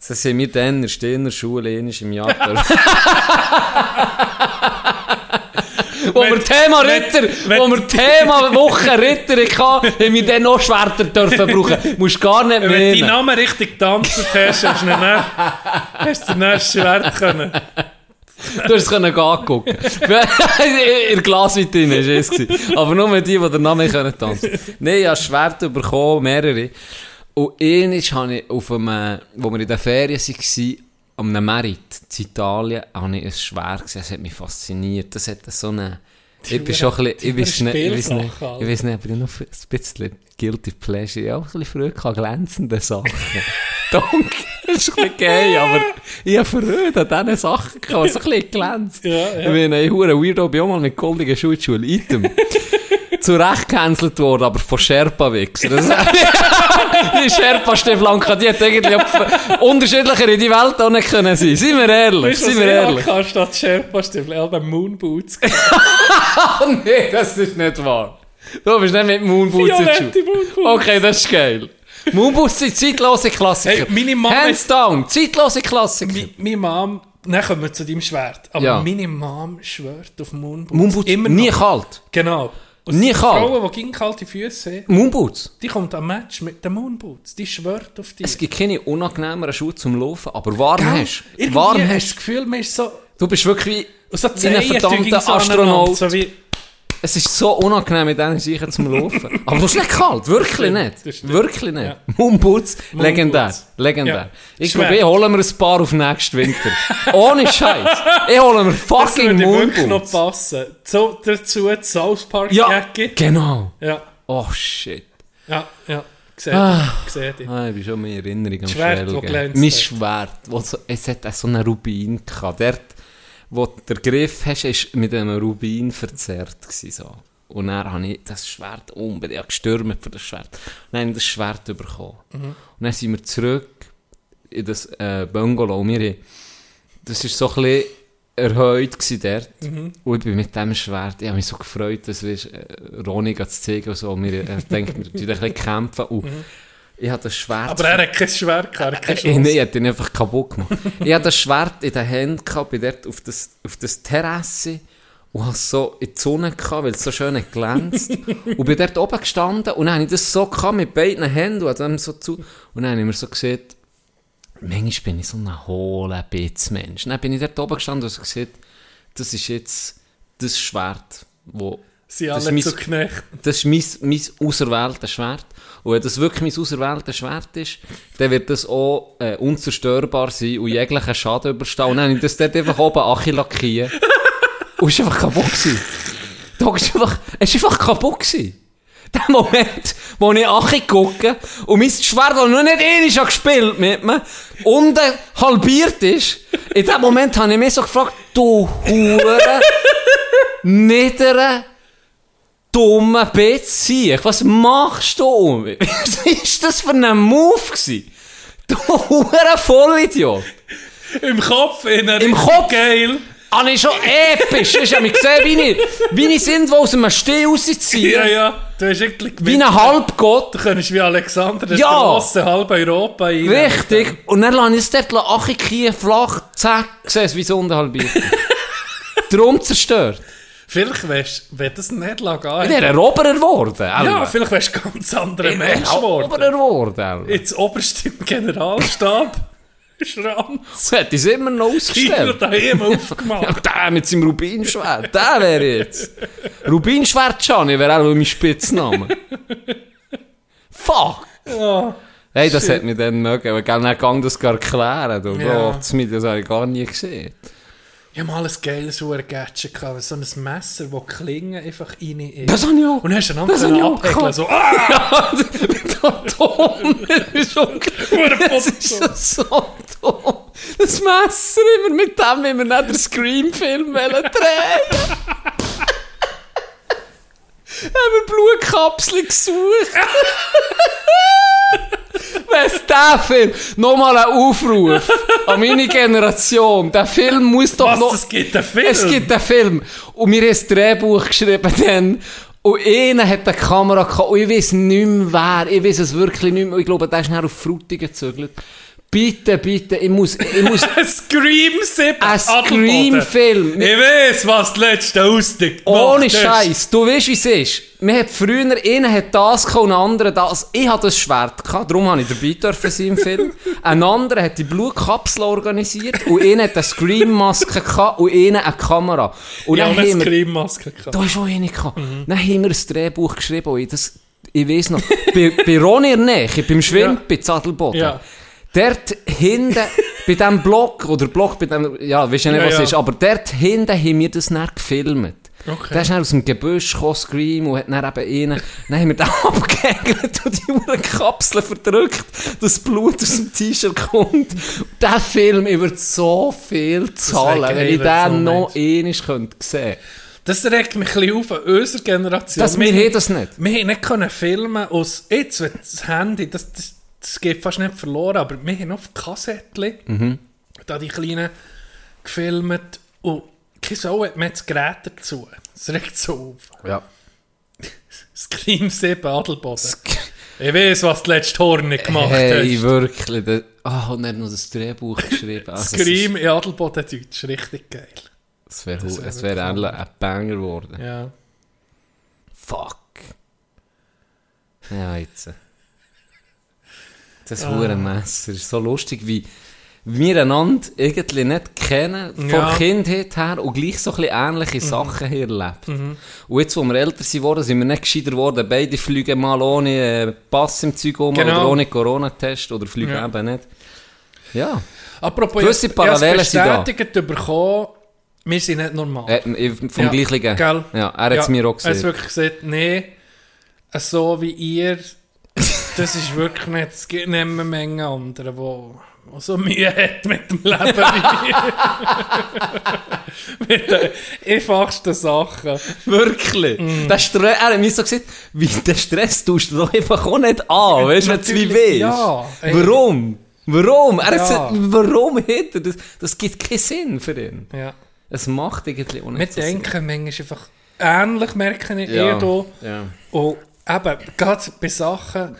Das sind wir dann in der Schule einmal im Jahr. wo wir Thema Ritter, wo wir Thema Woche Ritter hatten, haben wir dann noch Schwerter dürfen brauchen. Musst gar nicht Wenn du deinen mehr. Namen richtig getanzt hast, hast du ihn dann, hast du dann Schwert können. Du hast es können angucken. In der Glasvitrine war es. Aber nur die, die den Namen können tanzen Nein, ich habe Schwert bekommen, mehrere. Und einmal habe ich auf einem, wo wir in der Ferien waren, an einem Merit in Italien, habe ich ein Schwert gesehen. Das hat mich fasziniert. Das hat so eine... Ich bin schon ein bisschen... Ich weiß nicht, ich weiß nicht, ich weiß nicht, aber ich noch ein bisschen guilty pleasure. Ich habe auch ein bisschen früher glänzende Sachen. Danke, das ist ein bisschen gay, aber ich habe früher an diesen Sachen gehabt, so ein bisschen glänzt. Ja, Ich bin ein hure Weirdo, bin auch mal mit goldigen Schutzschuhen, Item. Zu Recht gecancelt worden, aber von Sherpa-Wichser. Die Sherpa-Steflanka, die hat irgendwie unterschiedlicher in die Welt auch nicht können sein. Seien wir ehrlich, seien wir ich ehrlich. hatte statt Sherpa-Stiefel? Ich beim Moonboots. Oh nee, das ist nicht wahr. Du bist nicht mit Moonboots in die Schule. Okay, das ist geil. Moonboots sind zeitlose Klassiker. Hey, meine Mama Hands down, zeitlose Klassiker. Mi- Meine Mom, dann kommen wir zu deinem Schwert. Aber Ja. meine Mom schwört auf Moonboots. Moonboots, Immer nie noch. kalt. Genau. Und Nie die kalt. Frauen, die gegen kalte Füße haben, Moonboots. die kommt am Match mit den Moonboots. Die schwört auf dich. Es gibt keine unangenehmeren Schuhe zum Laufen, aber warm hast. Irgendwie Warm hast du hast. das Gefühl, man ist so... Du bist wirklich so wie ein verdammter Astronaut. So wie, Es ist so unangenehm mit diesen Sicher zum Laufen. Aber du bist nicht kalt, wirklich das nicht. Wirklich nicht. Ja. Moonboots, legendär. Legendär. Ja. Ich glaube, ich hole mir ein paar auf nächsten Winter. Ohne Scheiß. Ich hole mir das fucking würde wirklich noch passen. So, dazu die South Park Ja, genau. Ja, Oh shit. ja, ja. Seht Ah. seht ihr. Ah, ich bin schon mehr Erinnerung am Schwert, Mein. Schwert, wo so, es hat so einen Rubin gehabt. Dort, wo den Griff hast, ist mit einem Rubin verzerrt gewesen, so. Und dann habe ich das Schwert unbedingt, ich gestürmt für das Schwert. Und dann habe ich das Schwert bekommen. Mhm. Und dann sind wir zurück in das äh, Bungalow. Und wir, haben- das war so ein bisschen erhöht dort. Mhm. Und ich bin mit dem Schwert, ich habe mich so gefreut, dass wir äh, Ronny zu zeigen und so. Wir äh, denken, wir tun ein bisschen kämpfen. Und ich habe das Schwert... Aber er hat kein Schwert, gehabt, er hat. Nein, ich hätte ihn einfach kaputt gemacht. ich hatte das Schwert in den Händen, gehabt, bin dort auf das, auf das Terrasse und habe so in die Sonne gehabt, weil es so schön hat glänzt. und bin dort oben gestanden und dann habe ich das so gehabt, mit beiden Händen und habe dem so zu. Und dann habe ich mir so gesehen, manchmal bin ich so ein hohler Bitzmensch. Dann bin ich dort oben gestanden und so gesehen, das ist jetzt das Schwert, wo Sie das alle ist zu mein- Knecht. das ist mein, mein auserwähltes Schwert. Und wenn das wirklich mein auserwähltes Schwert ist, dann wird das auch äh, unzerstörbar sein und jeglichen Schaden überstehen. Und dann habe ich das dort einfach oben achillackieren. und es war einfach kaputt. Gewesen. Da ist einfach, es ist einfach kaputt. Gewesen. Der Moment, wo ich Achi gucke und mein Schwert, das noch nicht einmal gespielt mit mir, unten halbiert ist, in dem Moment habe ich mich so gefragt, du Hure, niedere, dumme Beziehung. Was machst du? Was ist das für ein Move gewesen? Du hure Vollidiot. Im Kopf, in Im Kopf? Geil. Habe ich schon episch. Hast du mich gesehen, wie ich, wie ich sind, die aus einem Steh rausziehen? Ja, ja. Du hast wirklich Wie ein Halbgott. Du könntest wie Alexander den Ja. Grossen halb Europa ein. Richtig. Und dann lasse ich es dort achikieren, flach, zack, siehst wie es unten halbiert. Drum zerstört. Vielleicht wärst du, wenn das nicht lag, Ich wäre ein Oberer geworden. Ja, vielleicht wärst du ganz anderer Mensch geworden. Oberer geworden. Jetzt oberst im Generalstab. Schranz. Das hätte ich immer noch ausgestellt. daheim Ja, aufgemacht. der mit seinem Rubinschwert, der wäre jetzt. Rubinschwert Gianni wäre auch mein Spitzname. Fuck! Ja. Hey, das hat mich dann mögen, dann gang das gar erklären, du. Ja. Bro, das, das habe ich gar nie gesehen. Ich habe mal ein geiles Uhr-Gadget gehabt, so ein Messer, das die Klinge einfach rein ist. Das habe ich auch. Und hast du dann ich auch abhäkeln, gehabt. so, ah! Ja, dumm. Das ist unglaublich. Das ist schon so dumm. Das Messer immer mit dem, wir nicht den Scream-Film wollen drehen wir Blutkapseln gesucht. Was der Film? Nochmal ein Aufruf an meine Generation. Der Film muss doch Was, noch... es gibt einen Film? Es gibt einen Film. Und wir haben ein Drehbuch geschrieben dann. Und einer hat eine Kamera gehabt. Und ich weiß nicht mehr wer. Ich weiß es wirklich nicht mehr. Ich glaube, der ist nachher auf Frutigen gezögert. Bitte, bitte, ich muss, ich muss, Ein Scream 7. ein Scream-Film. Ich weiß, was der letzte Ausdruck Ohne Scheiß. Du weißt, wie es ist. Wir hat früher, einer hat das gehabt und ein anderer das. Ich hatte das Schwert gehabt, darum habe ich dabei dürfen sein im Film. Ein anderer hat die Blutkapsel organisiert und einer hat eine Scream-Maske gehabt und einer eine Kamera. Und Ja, dann eine Scream-Maske gehabt. da ist auch eine gehabt. Dann haben wir ein Drehbuch geschrieben und ich, das, ich weiss noch, bei, bei der Nähe, beim Schwimmen, Ja. bei Zadelboden. Ja. Dort hinten, bei diesem Block, oder Block, bei dem, ja, weißt du nicht, Ja, was es ja. ist, aber dort hinten haben wir das dann gefilmt. Okay. Der ist dann aus dem Gebüsch gekommen, Scream, und hat dann eben einen, dann haben wir den abgehängt und die Uhren Kapsel verdrückt, dass Blut aus dem T-Shirt kommt. Der Film, ich würde so viel zahlen, wenn ich den so noch einmal könnte sehen Das regt mich ein bisschen auf an unserer Generation. Das, wir haben das nicht. Wir haben nicht können filmen aus, jetzt, das Handy, das, das, das geht fast nicht verloren, aber wir haben auf Kassettchen, Mhm. da die Kleinen gefilmt und kein Sau hat mir das Gerät dazu. Das regt so auf. Ja. Scream 7 Adelboden. Ich weiß, was der letzte Horn gemacht Hey, hat. wirklich. Der, ah, und er hat noch das Drehbuch geschrieben. Also, es Scream in Adelboden Deutsch, richtig geil. Es wäre wär, wär es wirklich endlich ein Banger geworden. Ja. Fuck. Ja, jetzt. Das Ah. Hurenmesser ist so lustig, wie wir einander irgendwie nicht kennen, von Ja. Mhm. Kindheit her und gleich so ein ähnliche Sachen hier erlebt. Und jetzt, wo wir älter sind worden, sind wir nicht gescheiter geworden. Beide fliegen mal ohne äh, Pass im Zeug um Genau. oder ohne Corona-Test oder fliegen Ja. eben nicht. Ja. Apropos, Gewisse ich- sind da. bestätigt bekommen, wir sind nicht normal. Äh, vom Ja, Gleichen. gell? Ja, er hat es mir auch Er hat gesehen. wirklich gesagt, nee, so wie ihr, das ist wirklich nicht, es gibt nicht mehr Menge andere, die, die so Mühe hat mit dem Leben wie wir. mit den einfachsten Sachen. Wirklich? Mhm. Der Stre er hat mir so gesagt, wie, den Stress tust du doch einfach auch nicht an, weißt du, wenn du wie weißt. ja, ey. Warum? Warum? Er hat Ja. gesagt, warum hat er das? Das gibt keinen Sinn für ihn. Ja. Es macht irgendwie auch Wir nicht so denken manchmal einfach ähnlich, merke ich Sinn. Ja. eher hier. Ja. Und eben, gerade bei Sachen,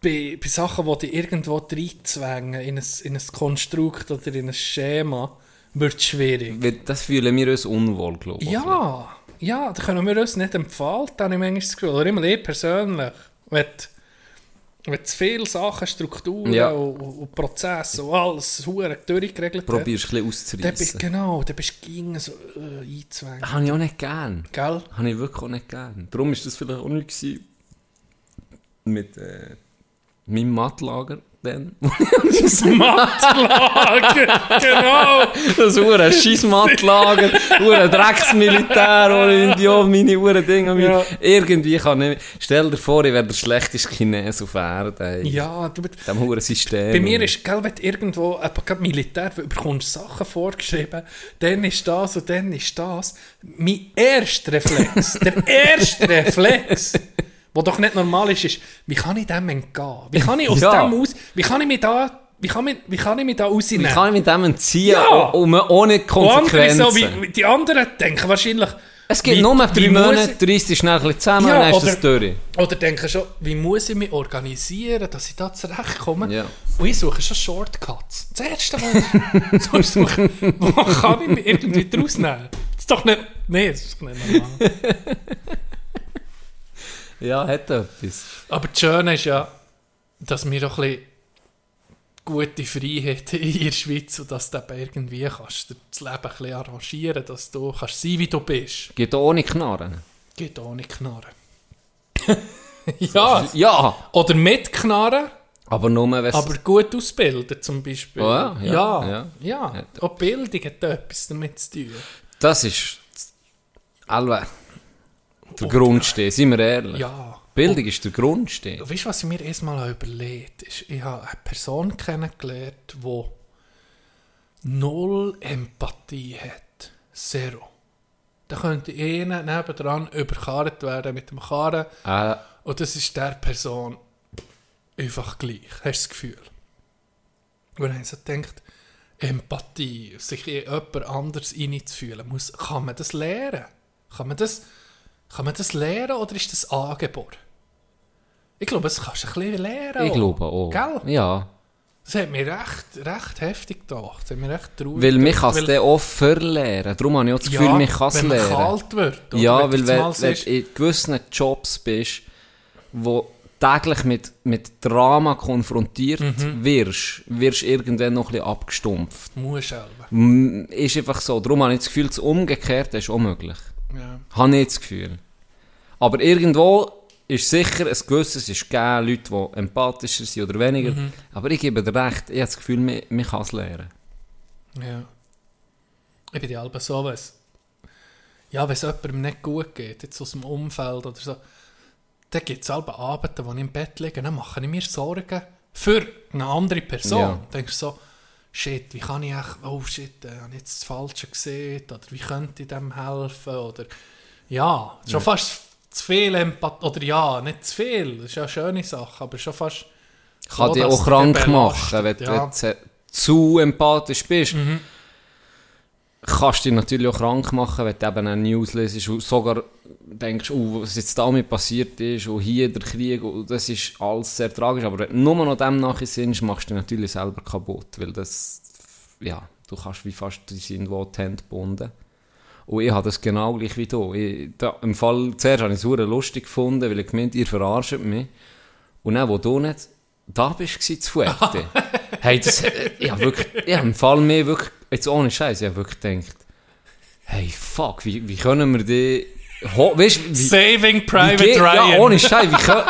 bei, bei Sachen, die dich irgendwo reinzwängen, in ein, in ein Konstrukt oder in ein Schema, wird es schwierig. Das fühlen wir uns unwohl, glaube ich. Ja, ja, da können wir uns nicht empfehlen, habe ich manchmal das Gefühl. Oder immer ich persönlich. Wenn, wenn zu viele Sachen, Strukturen Ja. und, und, Prozesse und alles hure durchgeregelt Probierst ein dann bisschen bist, auszureissen. genau, dann bist du gegen so äh, einzwängen. Habe ich auch nicht gern. Gell? Habe ich wirklich auch nicht gern. Darum war das vielleicht auch nicht mit äh, meinem Mattlager dann. Mattlager, genau. Das ist ein Scheissmattlager, ein Drecksmilitär, ich ja meine Uhren Dinge Ja. Irgendwie kann ich. Stell dir vor, ich wäre der schlechteste Chines auf Erden. Ja, du, Dem huren System. Bei mir ist, gell, wenn du irgendwo, gerade Militär, du bekommst Sachen vorgeschrieben, dann ist das und dann ist das. Mein erster Reflex, der erste Reflex, der doch nicht normal ist, ist, wie kann ich dem entgehen? Wie kann ich aus Ja. dem aus, wie kann ich mich da, wie kann, mich, wie kann ich mich da Wie rausnehmen? kann ich mit dem entziehen, Ja. um, ohne Und andere Konsequenzen? so, wie, wie die anderen denken wahrscheinlich, es gibt wie- nur wie drei Monate, ich- du reisst dich schnell ein bisschen zusammen Ja, und dann ist oder- das durch. Oder denken schon, wie muss ich mich organisieren, dass ich da zurechtkomme? Ja. Und ich suche schon Shortcuts. Das Erste, was ich so suche, wo kann ich mich irgendwie draus nehmen? Das ist doch nicht... Nein, das ist nicht normal. Ja, hat etwas. Aber das Schöne ist ja, dass wir doch ein bisschen gute Freiheit in der Schweiz und dass du eben irgendwie kannst das Leben ein bisschen arrangieren dass du kannst sein, wie du bist. Geht ohne Knarren. Geht ohne Knarren. ja, Ja, oder mit Knarren. aber nur, wenn. Aber gut ausbilden zum Beispiel. Oh ja, ja, ja, ja. ja. Auch Bildung hat etwas damit zu tun. Das ist... Alle... Der Grundstein, seien wir ehrlich. Ja. Bildung ist der Grundstein. Weißt du, was ich mir erstmal überlegt habe? Ich habe eine Person kennengelernt, die null Empathie hat. Zero. dann könnte einer nebendran überkarrt werden mit dem Karren Äh, und das ist der Person einfach gleich. Hast du das Gefühl? Und habe ich so gedacht, Empathie, sich in jemand anderes hineinzufühlen, muss, kann man das lernen? Kann man das, kann man das lernen oder ist das angeboren? Ich glaube, das kannst du ein bisschen lernen. ich glaube auch. Gell? Ja. Das hat mich recht, recht heftig gedacht. Das hat mich recht traurig Weil mich kann es dann auch verlernen. Darum habe ich auch das Gefühl, mich kann es wenn lernen. kalt wird. Ja, Wenn weil wenn, wenn du in gewissen Jobs bist, wo täglich mit, mit Drama konfrontiert Mhm. wirst, wirst du irgendwann noch ein bisschen abgestumpft. Musst selber. Ist einfach so. Darum habe ich das Gefühl, das Umgekehrte ist auch möglich. Ja. Habe ich das Gefühl. Aber irgendwo ist sicher, ein gewisses ist gegeben, Leute, die empathischer sind oder weniger. Mhm. Aber ich gebe dir recht, ich habe das Gefühl, man, man kann es lernen. Ja. Ich bin die Alben so, wenn es ja, wenn es jemandem nicht gut geht, jetzt aus dem Umfeld oder so, dann gibt es Alben Abende, wo ich im Bett liege, dann mache ich mir Sorgen für eine andere Person. Ja. Denkst so, shit, wie kann ich echt, oh shit, äh, habe ich jetzt das Falsche gesehen, oder wie könnte ich dem helfen, oder ja, schon fast zu viel Empathie, oder ja, nicht zu viel, das ist ja eine schöne Sache, aber schon fast Kann so, dich auch krank machen, wenn, ja. du se- zu empathisch bist. Mhm. Kannst dich natürlich auch krank machen, wenn du eben eine News lesest und sogar denkst, oh, was jetzt damit passiert ist und hier der Krieg, und das ist alles sehr tragisch, aber wenn du nur noch dem nachsinnst, machst du dich natürlich selber kaputt, weil das, ja, du kannst wie fast die sind, wo die Hände gebunden. Und ich habe das genau gleich wie du. Ich, da, Im Fall, zuerst habe ich es lustig gefunden, weil ich gemeint, ihr verarscht mich. Und dann, wo du nicht da bist, war zu Fuerte. hey, das, ich habe wirklich, ich habe im Fall mehr wirklich, jetzt ohne Scheiß, ich habe wirklich gedacht, hey, fuck, wie, wie können wir die, ho, weißt, wie, Saving wie Private geht- Ryan. Ja, ohne Scheiß, wie können,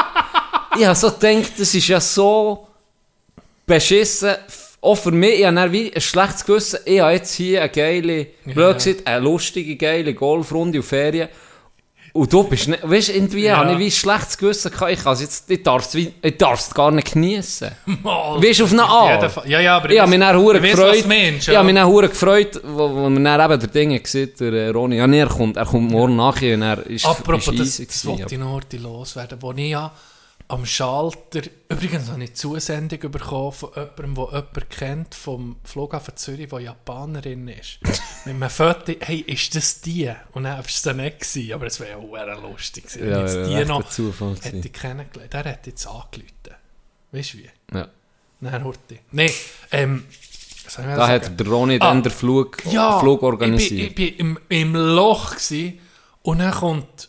ich habe so gedacht, das ist ja so beschissen, auch für mich, ich habe wie ein schlechtes Gewissen, ich habe jetzt hier eine geile, blöd gesagt, eine lustige, geile Golfrunde und Ferien. Und du bist nicht, weißt du, irgendwie Ja. habe ich wie ein schlechtes Gewissen gehabt, ich, es jetzt, ich darf es gar nicht geniessen. Mal. Weißt du, auf eine Art. Ja, ja, aber Ich habe mich dann weiss, gefreut. du meinst, Ich habe mich dann gefreut, wo, wo man dann eben der Dinge sieht, der äh, Ronny. Ja, nee, er kommt, er kommt morgen nachher und er ist, Apropos, ist das, das wollte ich noch loswerden, wo ich ja am Schalter, übrigens habe ich eine Zusendung bekommen von jemandem, der jemanden kennt vom Flughafen Zürich, der Japanerin ist. Mit einem Foto, hey, ist das die? Und dann war es dann nicht, gewesen, aber es wäre ja auch lustig gewesen. Ja, wenn jetzt wäre die noch Zufall hätte ich kennengelernt. Der hat jetzt angerufen. Weißt du wie? Ja. Nein, heute. Nein, ähm, Da hat der Ronny Ah. dann den Flug, ja, Flug organisiert. ich bin im, im Loch und dann kommt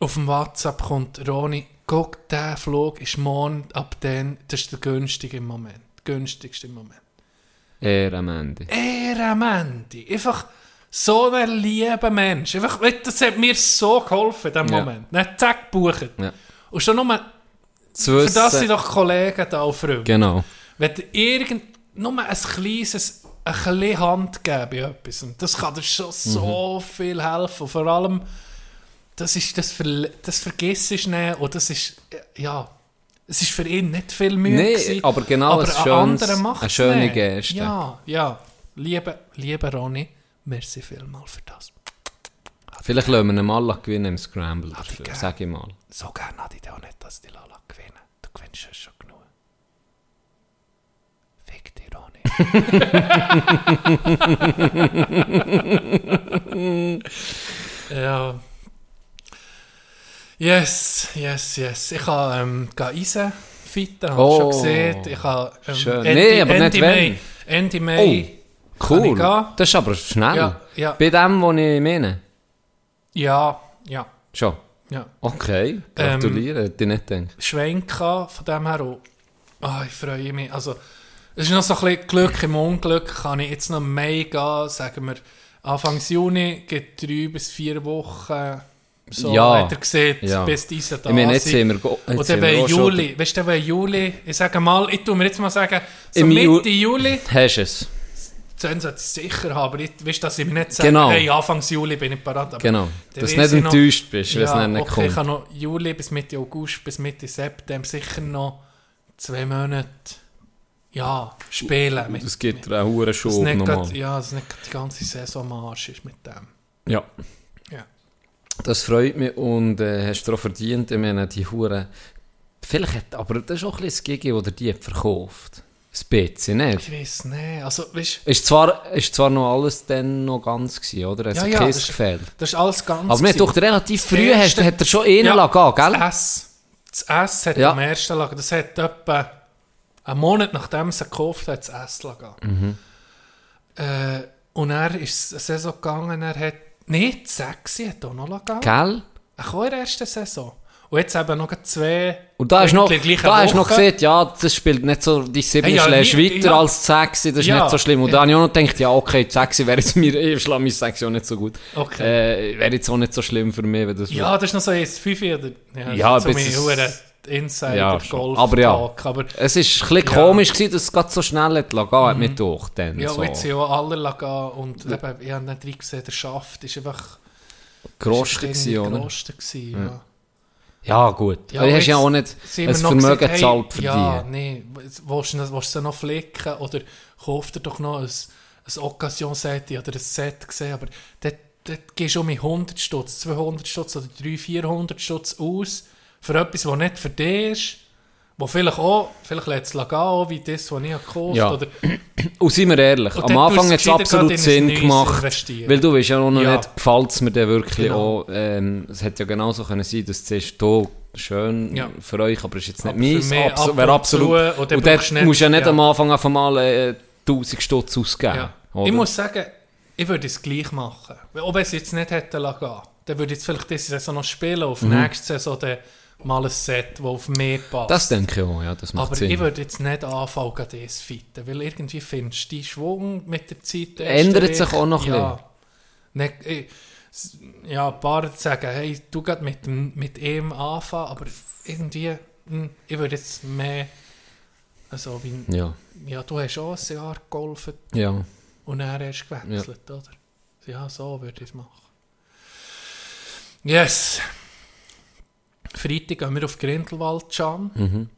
auf dem WhatsApp kommt Roni, guck, der Flug ist morgen ab dann, das ist der günstige Moment. Günstigste Moment. er am Ende. Am Ende. Einfach so ein lieber Mensch. Einfach, das hat mir so geholfen in diesem Ja. Moment. Dann zack, buchen. Ja. Und schon nur, Zu für das sind doch Kollegen da auf Freunde. Genau. Wenn irgend, nur ein kleines, ein bisschen Hand geben bei etwas, und das kann dir schon so Mhm. viel helfen. Und vor allem, das, ist, das, ver, das vergisst du nicht, und das ist, äh, ja, es ist für ihn nicht viel Mühe Nee, gewesen, aber genau aber ein ein schönes- eine schöne. Geste. Ja, ja. Liebe, liebe Ronny, merci vielmal für das. Vielleicht lassen wir ihn mal gewinnen im Scramble dafür, sag ich mal. So gerne hatte ich auch nicht, dass die Lala gewinnen. Du gewinnst es schon genug. Fick dich, Ronny. ja. Yes, yes, yes. Ich habe ähm, Eisen fitten, habe Oh, schon gesehen. Ich habe ähm, schön. Nee, aber nicht Ende wenn. Mai. Ende Mai. Ich Cool. Das ist aber schnell. Ja, ja. Bei dem, was ich meine. Ja, ja, Schon. ja. Okay. Gratuliere. Hätte ich nicht gedacht. Schwenk gehabt, von dem her auch. Ah, ich freue mich. Also, es ist noch so ein bisschen Glück im Unglück. Kann ich jetzt noch Mai gehen, sagen wir, Anfang Juni, geht drei bis vier Wochen. So Ja. hat er gesehen, Ja. bis diese da Ich meine, jetzt sind. sind wir... jetzt Und dann schon- Juli, weißt du, wenn Juli, ich sage mal, ich tue mir jetzt mal sagen, so Im Ju- Mitte Juli, Hast du es. dann sollte ich es sicher haben, aber ich, weißt du, dass ich mir nicht sage, Genau. hey, Anfang Juli bin ich parat. Genau. Dass du nicht ich noch- enttäuscht bist, wenn es ja, dann nicht okay, ich kommt. kann noch Juli bis Mitte August, bis Mitte September sicher noch zwei Monate ja, spielen. Mit, Es gibt einen hohen Schub nochmal. ja, dass nicht die ganze Saison am Arsch ist mit dem. Ja. Das freut mich und äh, hast du auch verdient. Ich meine, die Hure. Vielleicht hat, aber das ist auch ein bisschen das Gigi, oder die hat verkauft. Das bisschen, nicht? Ich weiß nicht. Also, weißt Ist zwar, ist zwar noch alles dann noch ganz gewesen, oder? Es Ja, ja, Kiss das ist- gefehlt. das ist alles ganz. Aber mir doch relativ Das früh hast, erste- hat er schon einen Ja, lassen, gell? Das S. Das S hat Ja. am ersten Lager. Das hat etwa einen Monat nachdem es gekauft hat, das S lagen. Mhm. Äh, und er ist eine Saison gegangen, er hat. Nicht sexy, hat auch noch lagen. Gell? Auch in der ersten Saison. Und jetzt eben noch zwei. Und da hast du noch, da hast noch gesehen, ja, das spielt nicht so, die 7 Hey, ja, schlägst weiter ja. als die 6, das ist Ja. nicht so schlimm. Und Ja. da habe ich auch noch gedacht, ja, okay, die 6 wäre jetzt mir, ich schlage meine 6 auch nicht so gut. Okay. Äh, wäre jetzt auch nicht so schlimm für mich, wenn das Ja, das ist noch so ein 5 oder. Ja, Ja, so bis mein Insider Ja. Golf Aber ja. Aber Es ist ein bisschen Ja. komisch gewesen, dass es gerade so schnell hat lassen, hat mich durch dann. ja, so. jetzt sind ja alle lagen und eben, ich habe nicht reingesehen, der Schaft ist einfach. Gerostet gewesen, oder? gerostet gewesen, ja. Ja, gut. Ja, du hast ja auch nicht ein Vermögen gesagt, gezahlt für Ja, die. nee, willst du willst du noch flicken oder kauft dir doch noch ein, ein Occasion-Set oder ein Set gesehen, aber dort, dort gehst du um 100 Stutz, 200 Stutz oder 300, 400 Stutz aus für etwas, was nicht für dich ist, wo vielleicht auch, vielleicht lässt es gehen, auch wie das, was ich gekauft Ja. oder Und seien wir ehrlich, am dann Anfang hat es absolut Sinn gemacht, weil du weißt ja auch noch Ja. nicht, gefällt es mir denn wirklich Genau. auch. Ähm, es hätte ja genauso können sein, dass du siehst, hier, schön Ja. für euch, aber ist jetzt nicht meins. mich Abso ab wäre absolut. und Und, dann musst du ja nicht ja. am Anfang einfach mal äh, 1000 Stutz ausgeben. Ja. Ich muss sagen, ich würde es gleich machen. Ob es jetzt nicht hätte lassen dann würde ich jetzt vielleicht diese Saison noch spielen, auf nächste Saison dann mal ein Set, das auf mehr passt. Das denke ich auch, ja, das macht Aber Sinn. ich würde jetzt nicht anfangen, das zu fighten, weil irgendwie findest du die Schwung mit der Zeit... Ändert erst sich auch noch ein ja. Nicht, ich, s- ja, ein paar sagen, hey, du gehst mit, mit ihm anfangen, aber irgendwie, hm, ich würde jetzt mehr... Also, wie, ja, ja, du hast auch ein Jahr geholfen ja. und er ist gewechselt, oder? Ja, so würde ich es machen. Yes. Freitag gehen wir auf Grindelwald, Can. Mhm.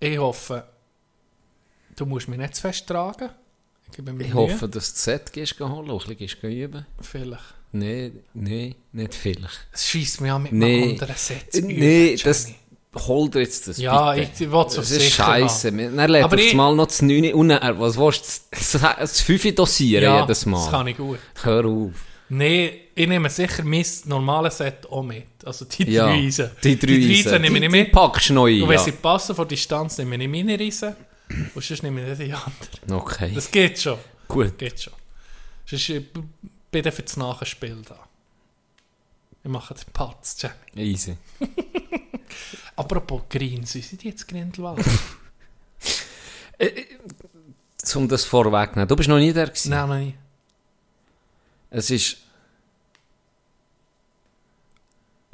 Ich hoffe, du musst mich nicht zu fest tragen. Ich Ich hoffe, dass du das Set gehst holen und ein bisschen gehst üben. Vielleicht. Nein, nein, nicht vielleicht. Es schießt mich an mit Nee. einem anderen Set Nein, das... Hol dir jetzt das Ja, bitte. ich, will es auf ist scheiße. Dann lernt Aber ich- mal noch das 9 und dann, was willst du, das 5 dosieren Ja, jedes Mal. das kann ich gut. Hör auf. Nein, ich nehme sicher mein normales Set auch mit. Also die Ja, drei Eisen. die drei die Eisen. nehme ich Die- nicht die mit. packst du noch ein, Und wenn ja. sie passen von Distanz, nehme ich meine Riesen. Und sonst nehme ich nicht die anderen. Okay, Das geht schon. gut. Geht schon. Sonst äh, b- bitte für das Nachspiel da. Ich mache den Patz, Jenny. Easy. Apropos Greens, wie sind die jetzt Grindelwald? Um das vorwegzunehmen, du bist noch nie da gewesen. Nein, noch nicht. Es ist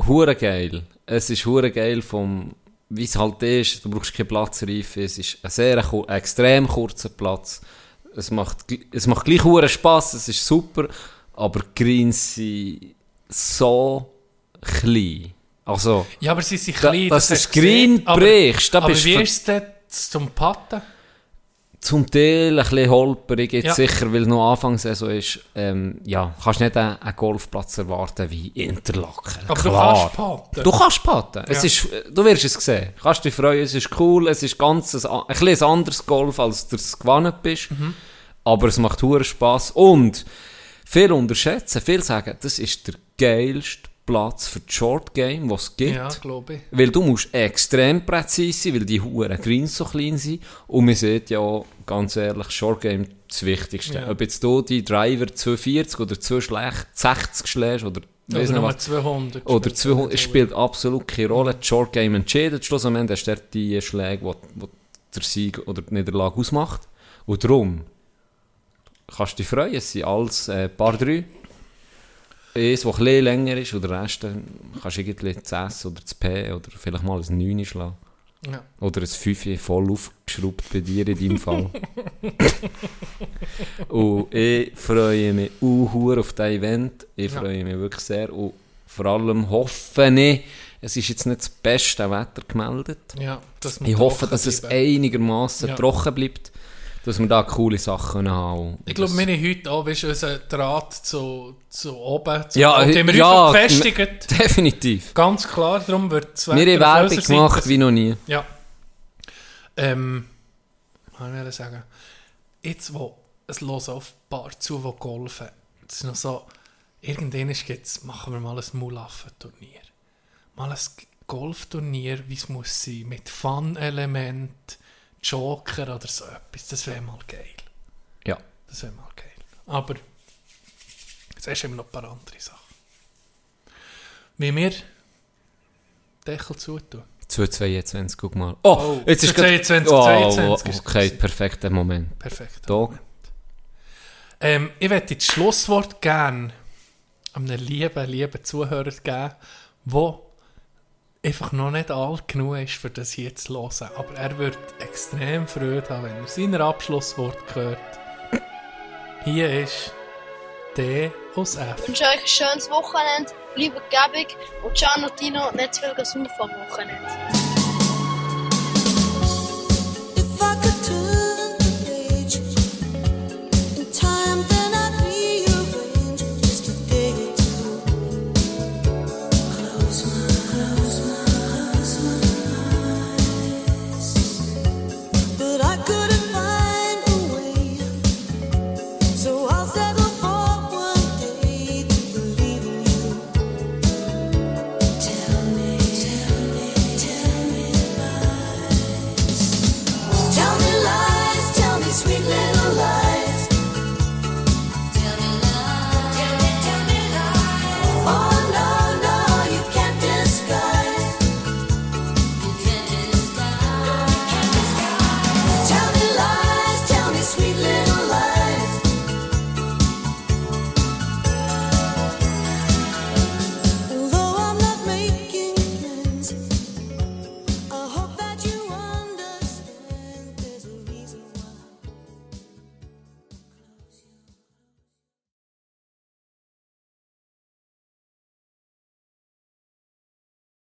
hure geil. Es ist hure geil vom, wie es halt ist. Du brauchst keinen Platzreife. Es ist ein sehr ein extrem kurzer Platz. Es macht, es macht gleich hure Spass. Es ist super. Aber die Greens sind so klein. Also, Ja, aber sie sind klein. dass das gesehen. Green Aber- brichst, Aber bist wie ist es zum Patten? Zum Teil ein bisschen holperig, jetzt Ja. sicher, weil es noch Anfangssaison ist. Ähm, ja, kannst nicht einen, einen Golfplatz erwarten wie Interlaken. Aber du Klar. kannst patten. Du kannst patten. Es Ja. ist, du wirst es sehen. Du kannst dich freuen, es ist cool, es ist ganz ein, ein, bisschen ein anderes Golf, als du es gewohnt bist. Mhm. Aber es macht hohen Spass. Und viele unterschätzen, viele sagen, das ist der geilste Platz für das Short Game, was es gibt. Ja, glaube ich. Weil du musst extrem präzise sein, weil die Huren Greens so klein sind. Und man sieht ja ganz ehrlich, Short Game das Wichtigste. Ja. Ob jetzt du die Driver 240 oder 2 schlecht 60 schlägst oder weiss Oder was. 200. Oder 200, es spielt absolut keine Rolle. Das Short Game entscheidet. Schlussendlich hast du die Schläge, die, die der Sieg oder die Niederlage ausmacht. Und darum kannst du dich freuen. Es sind alles äh, Paar 3. Eins, das bisschen länger ist, und Rest kannst du irgendwie das S oder das P oder vielleicht mal ein 9 schlagen. Ja. Oder ein 5 voll aufgeschraubt bei dir in deinem Fall. und ich freue mich auch auf das Event. Ich Ja. freue mich wirklich sehr. Und vor allem hoffe ich, es ist jetzt nicht das beste Wetter gemeldet. Ja, Ich hoffe, dass es einigermaßen Ja. trocken bleibt. Dass wir da coole Sachen haben Ich glaube, wir haben heute auch, weißt unseren Draht zu, zu oben, zu Ja, oben, haben wir ja, einfach gefestigt. Definitiv. Ganz klar, darum wird es Wir haben Werbung gemacht wie noch nie. Ja. Ähm, was will ich sagen? Jetzt, wo es los auf ein paar zu, die golfen, es ist noch so, irgendwann gibt's, machen wir mal ein Mulaffen-Turnier. Mal ein Golfturnier, wie es muss sein, mit Fun-Element, Joker oder so etwas. Das wäre mal geil. Ja. Das wäre mal geil. Aber jetzt hast du immer noch ein paar andere Sachen. Wie wir Deckel zutun. 222, guck mal. Oh, Oh, jetzt ist 22, grad- 22 ist okay, es. perfekter Moment. Perfekt. Dog. Ähm, ich möchte das Schlusswort gerne einem lieben, lieben Zuhörer geben, der einfach noch nicht alt genug ist, für das hier zu hören. Aber er wird extrem Freude haben, wenn er sein Abschlusswort hört. Hier ist D aus F. Ich wünsche euch ein schönes Wochenende, bleibt gebig und ciao Tino, nicht zu viel saufen am Wochenende.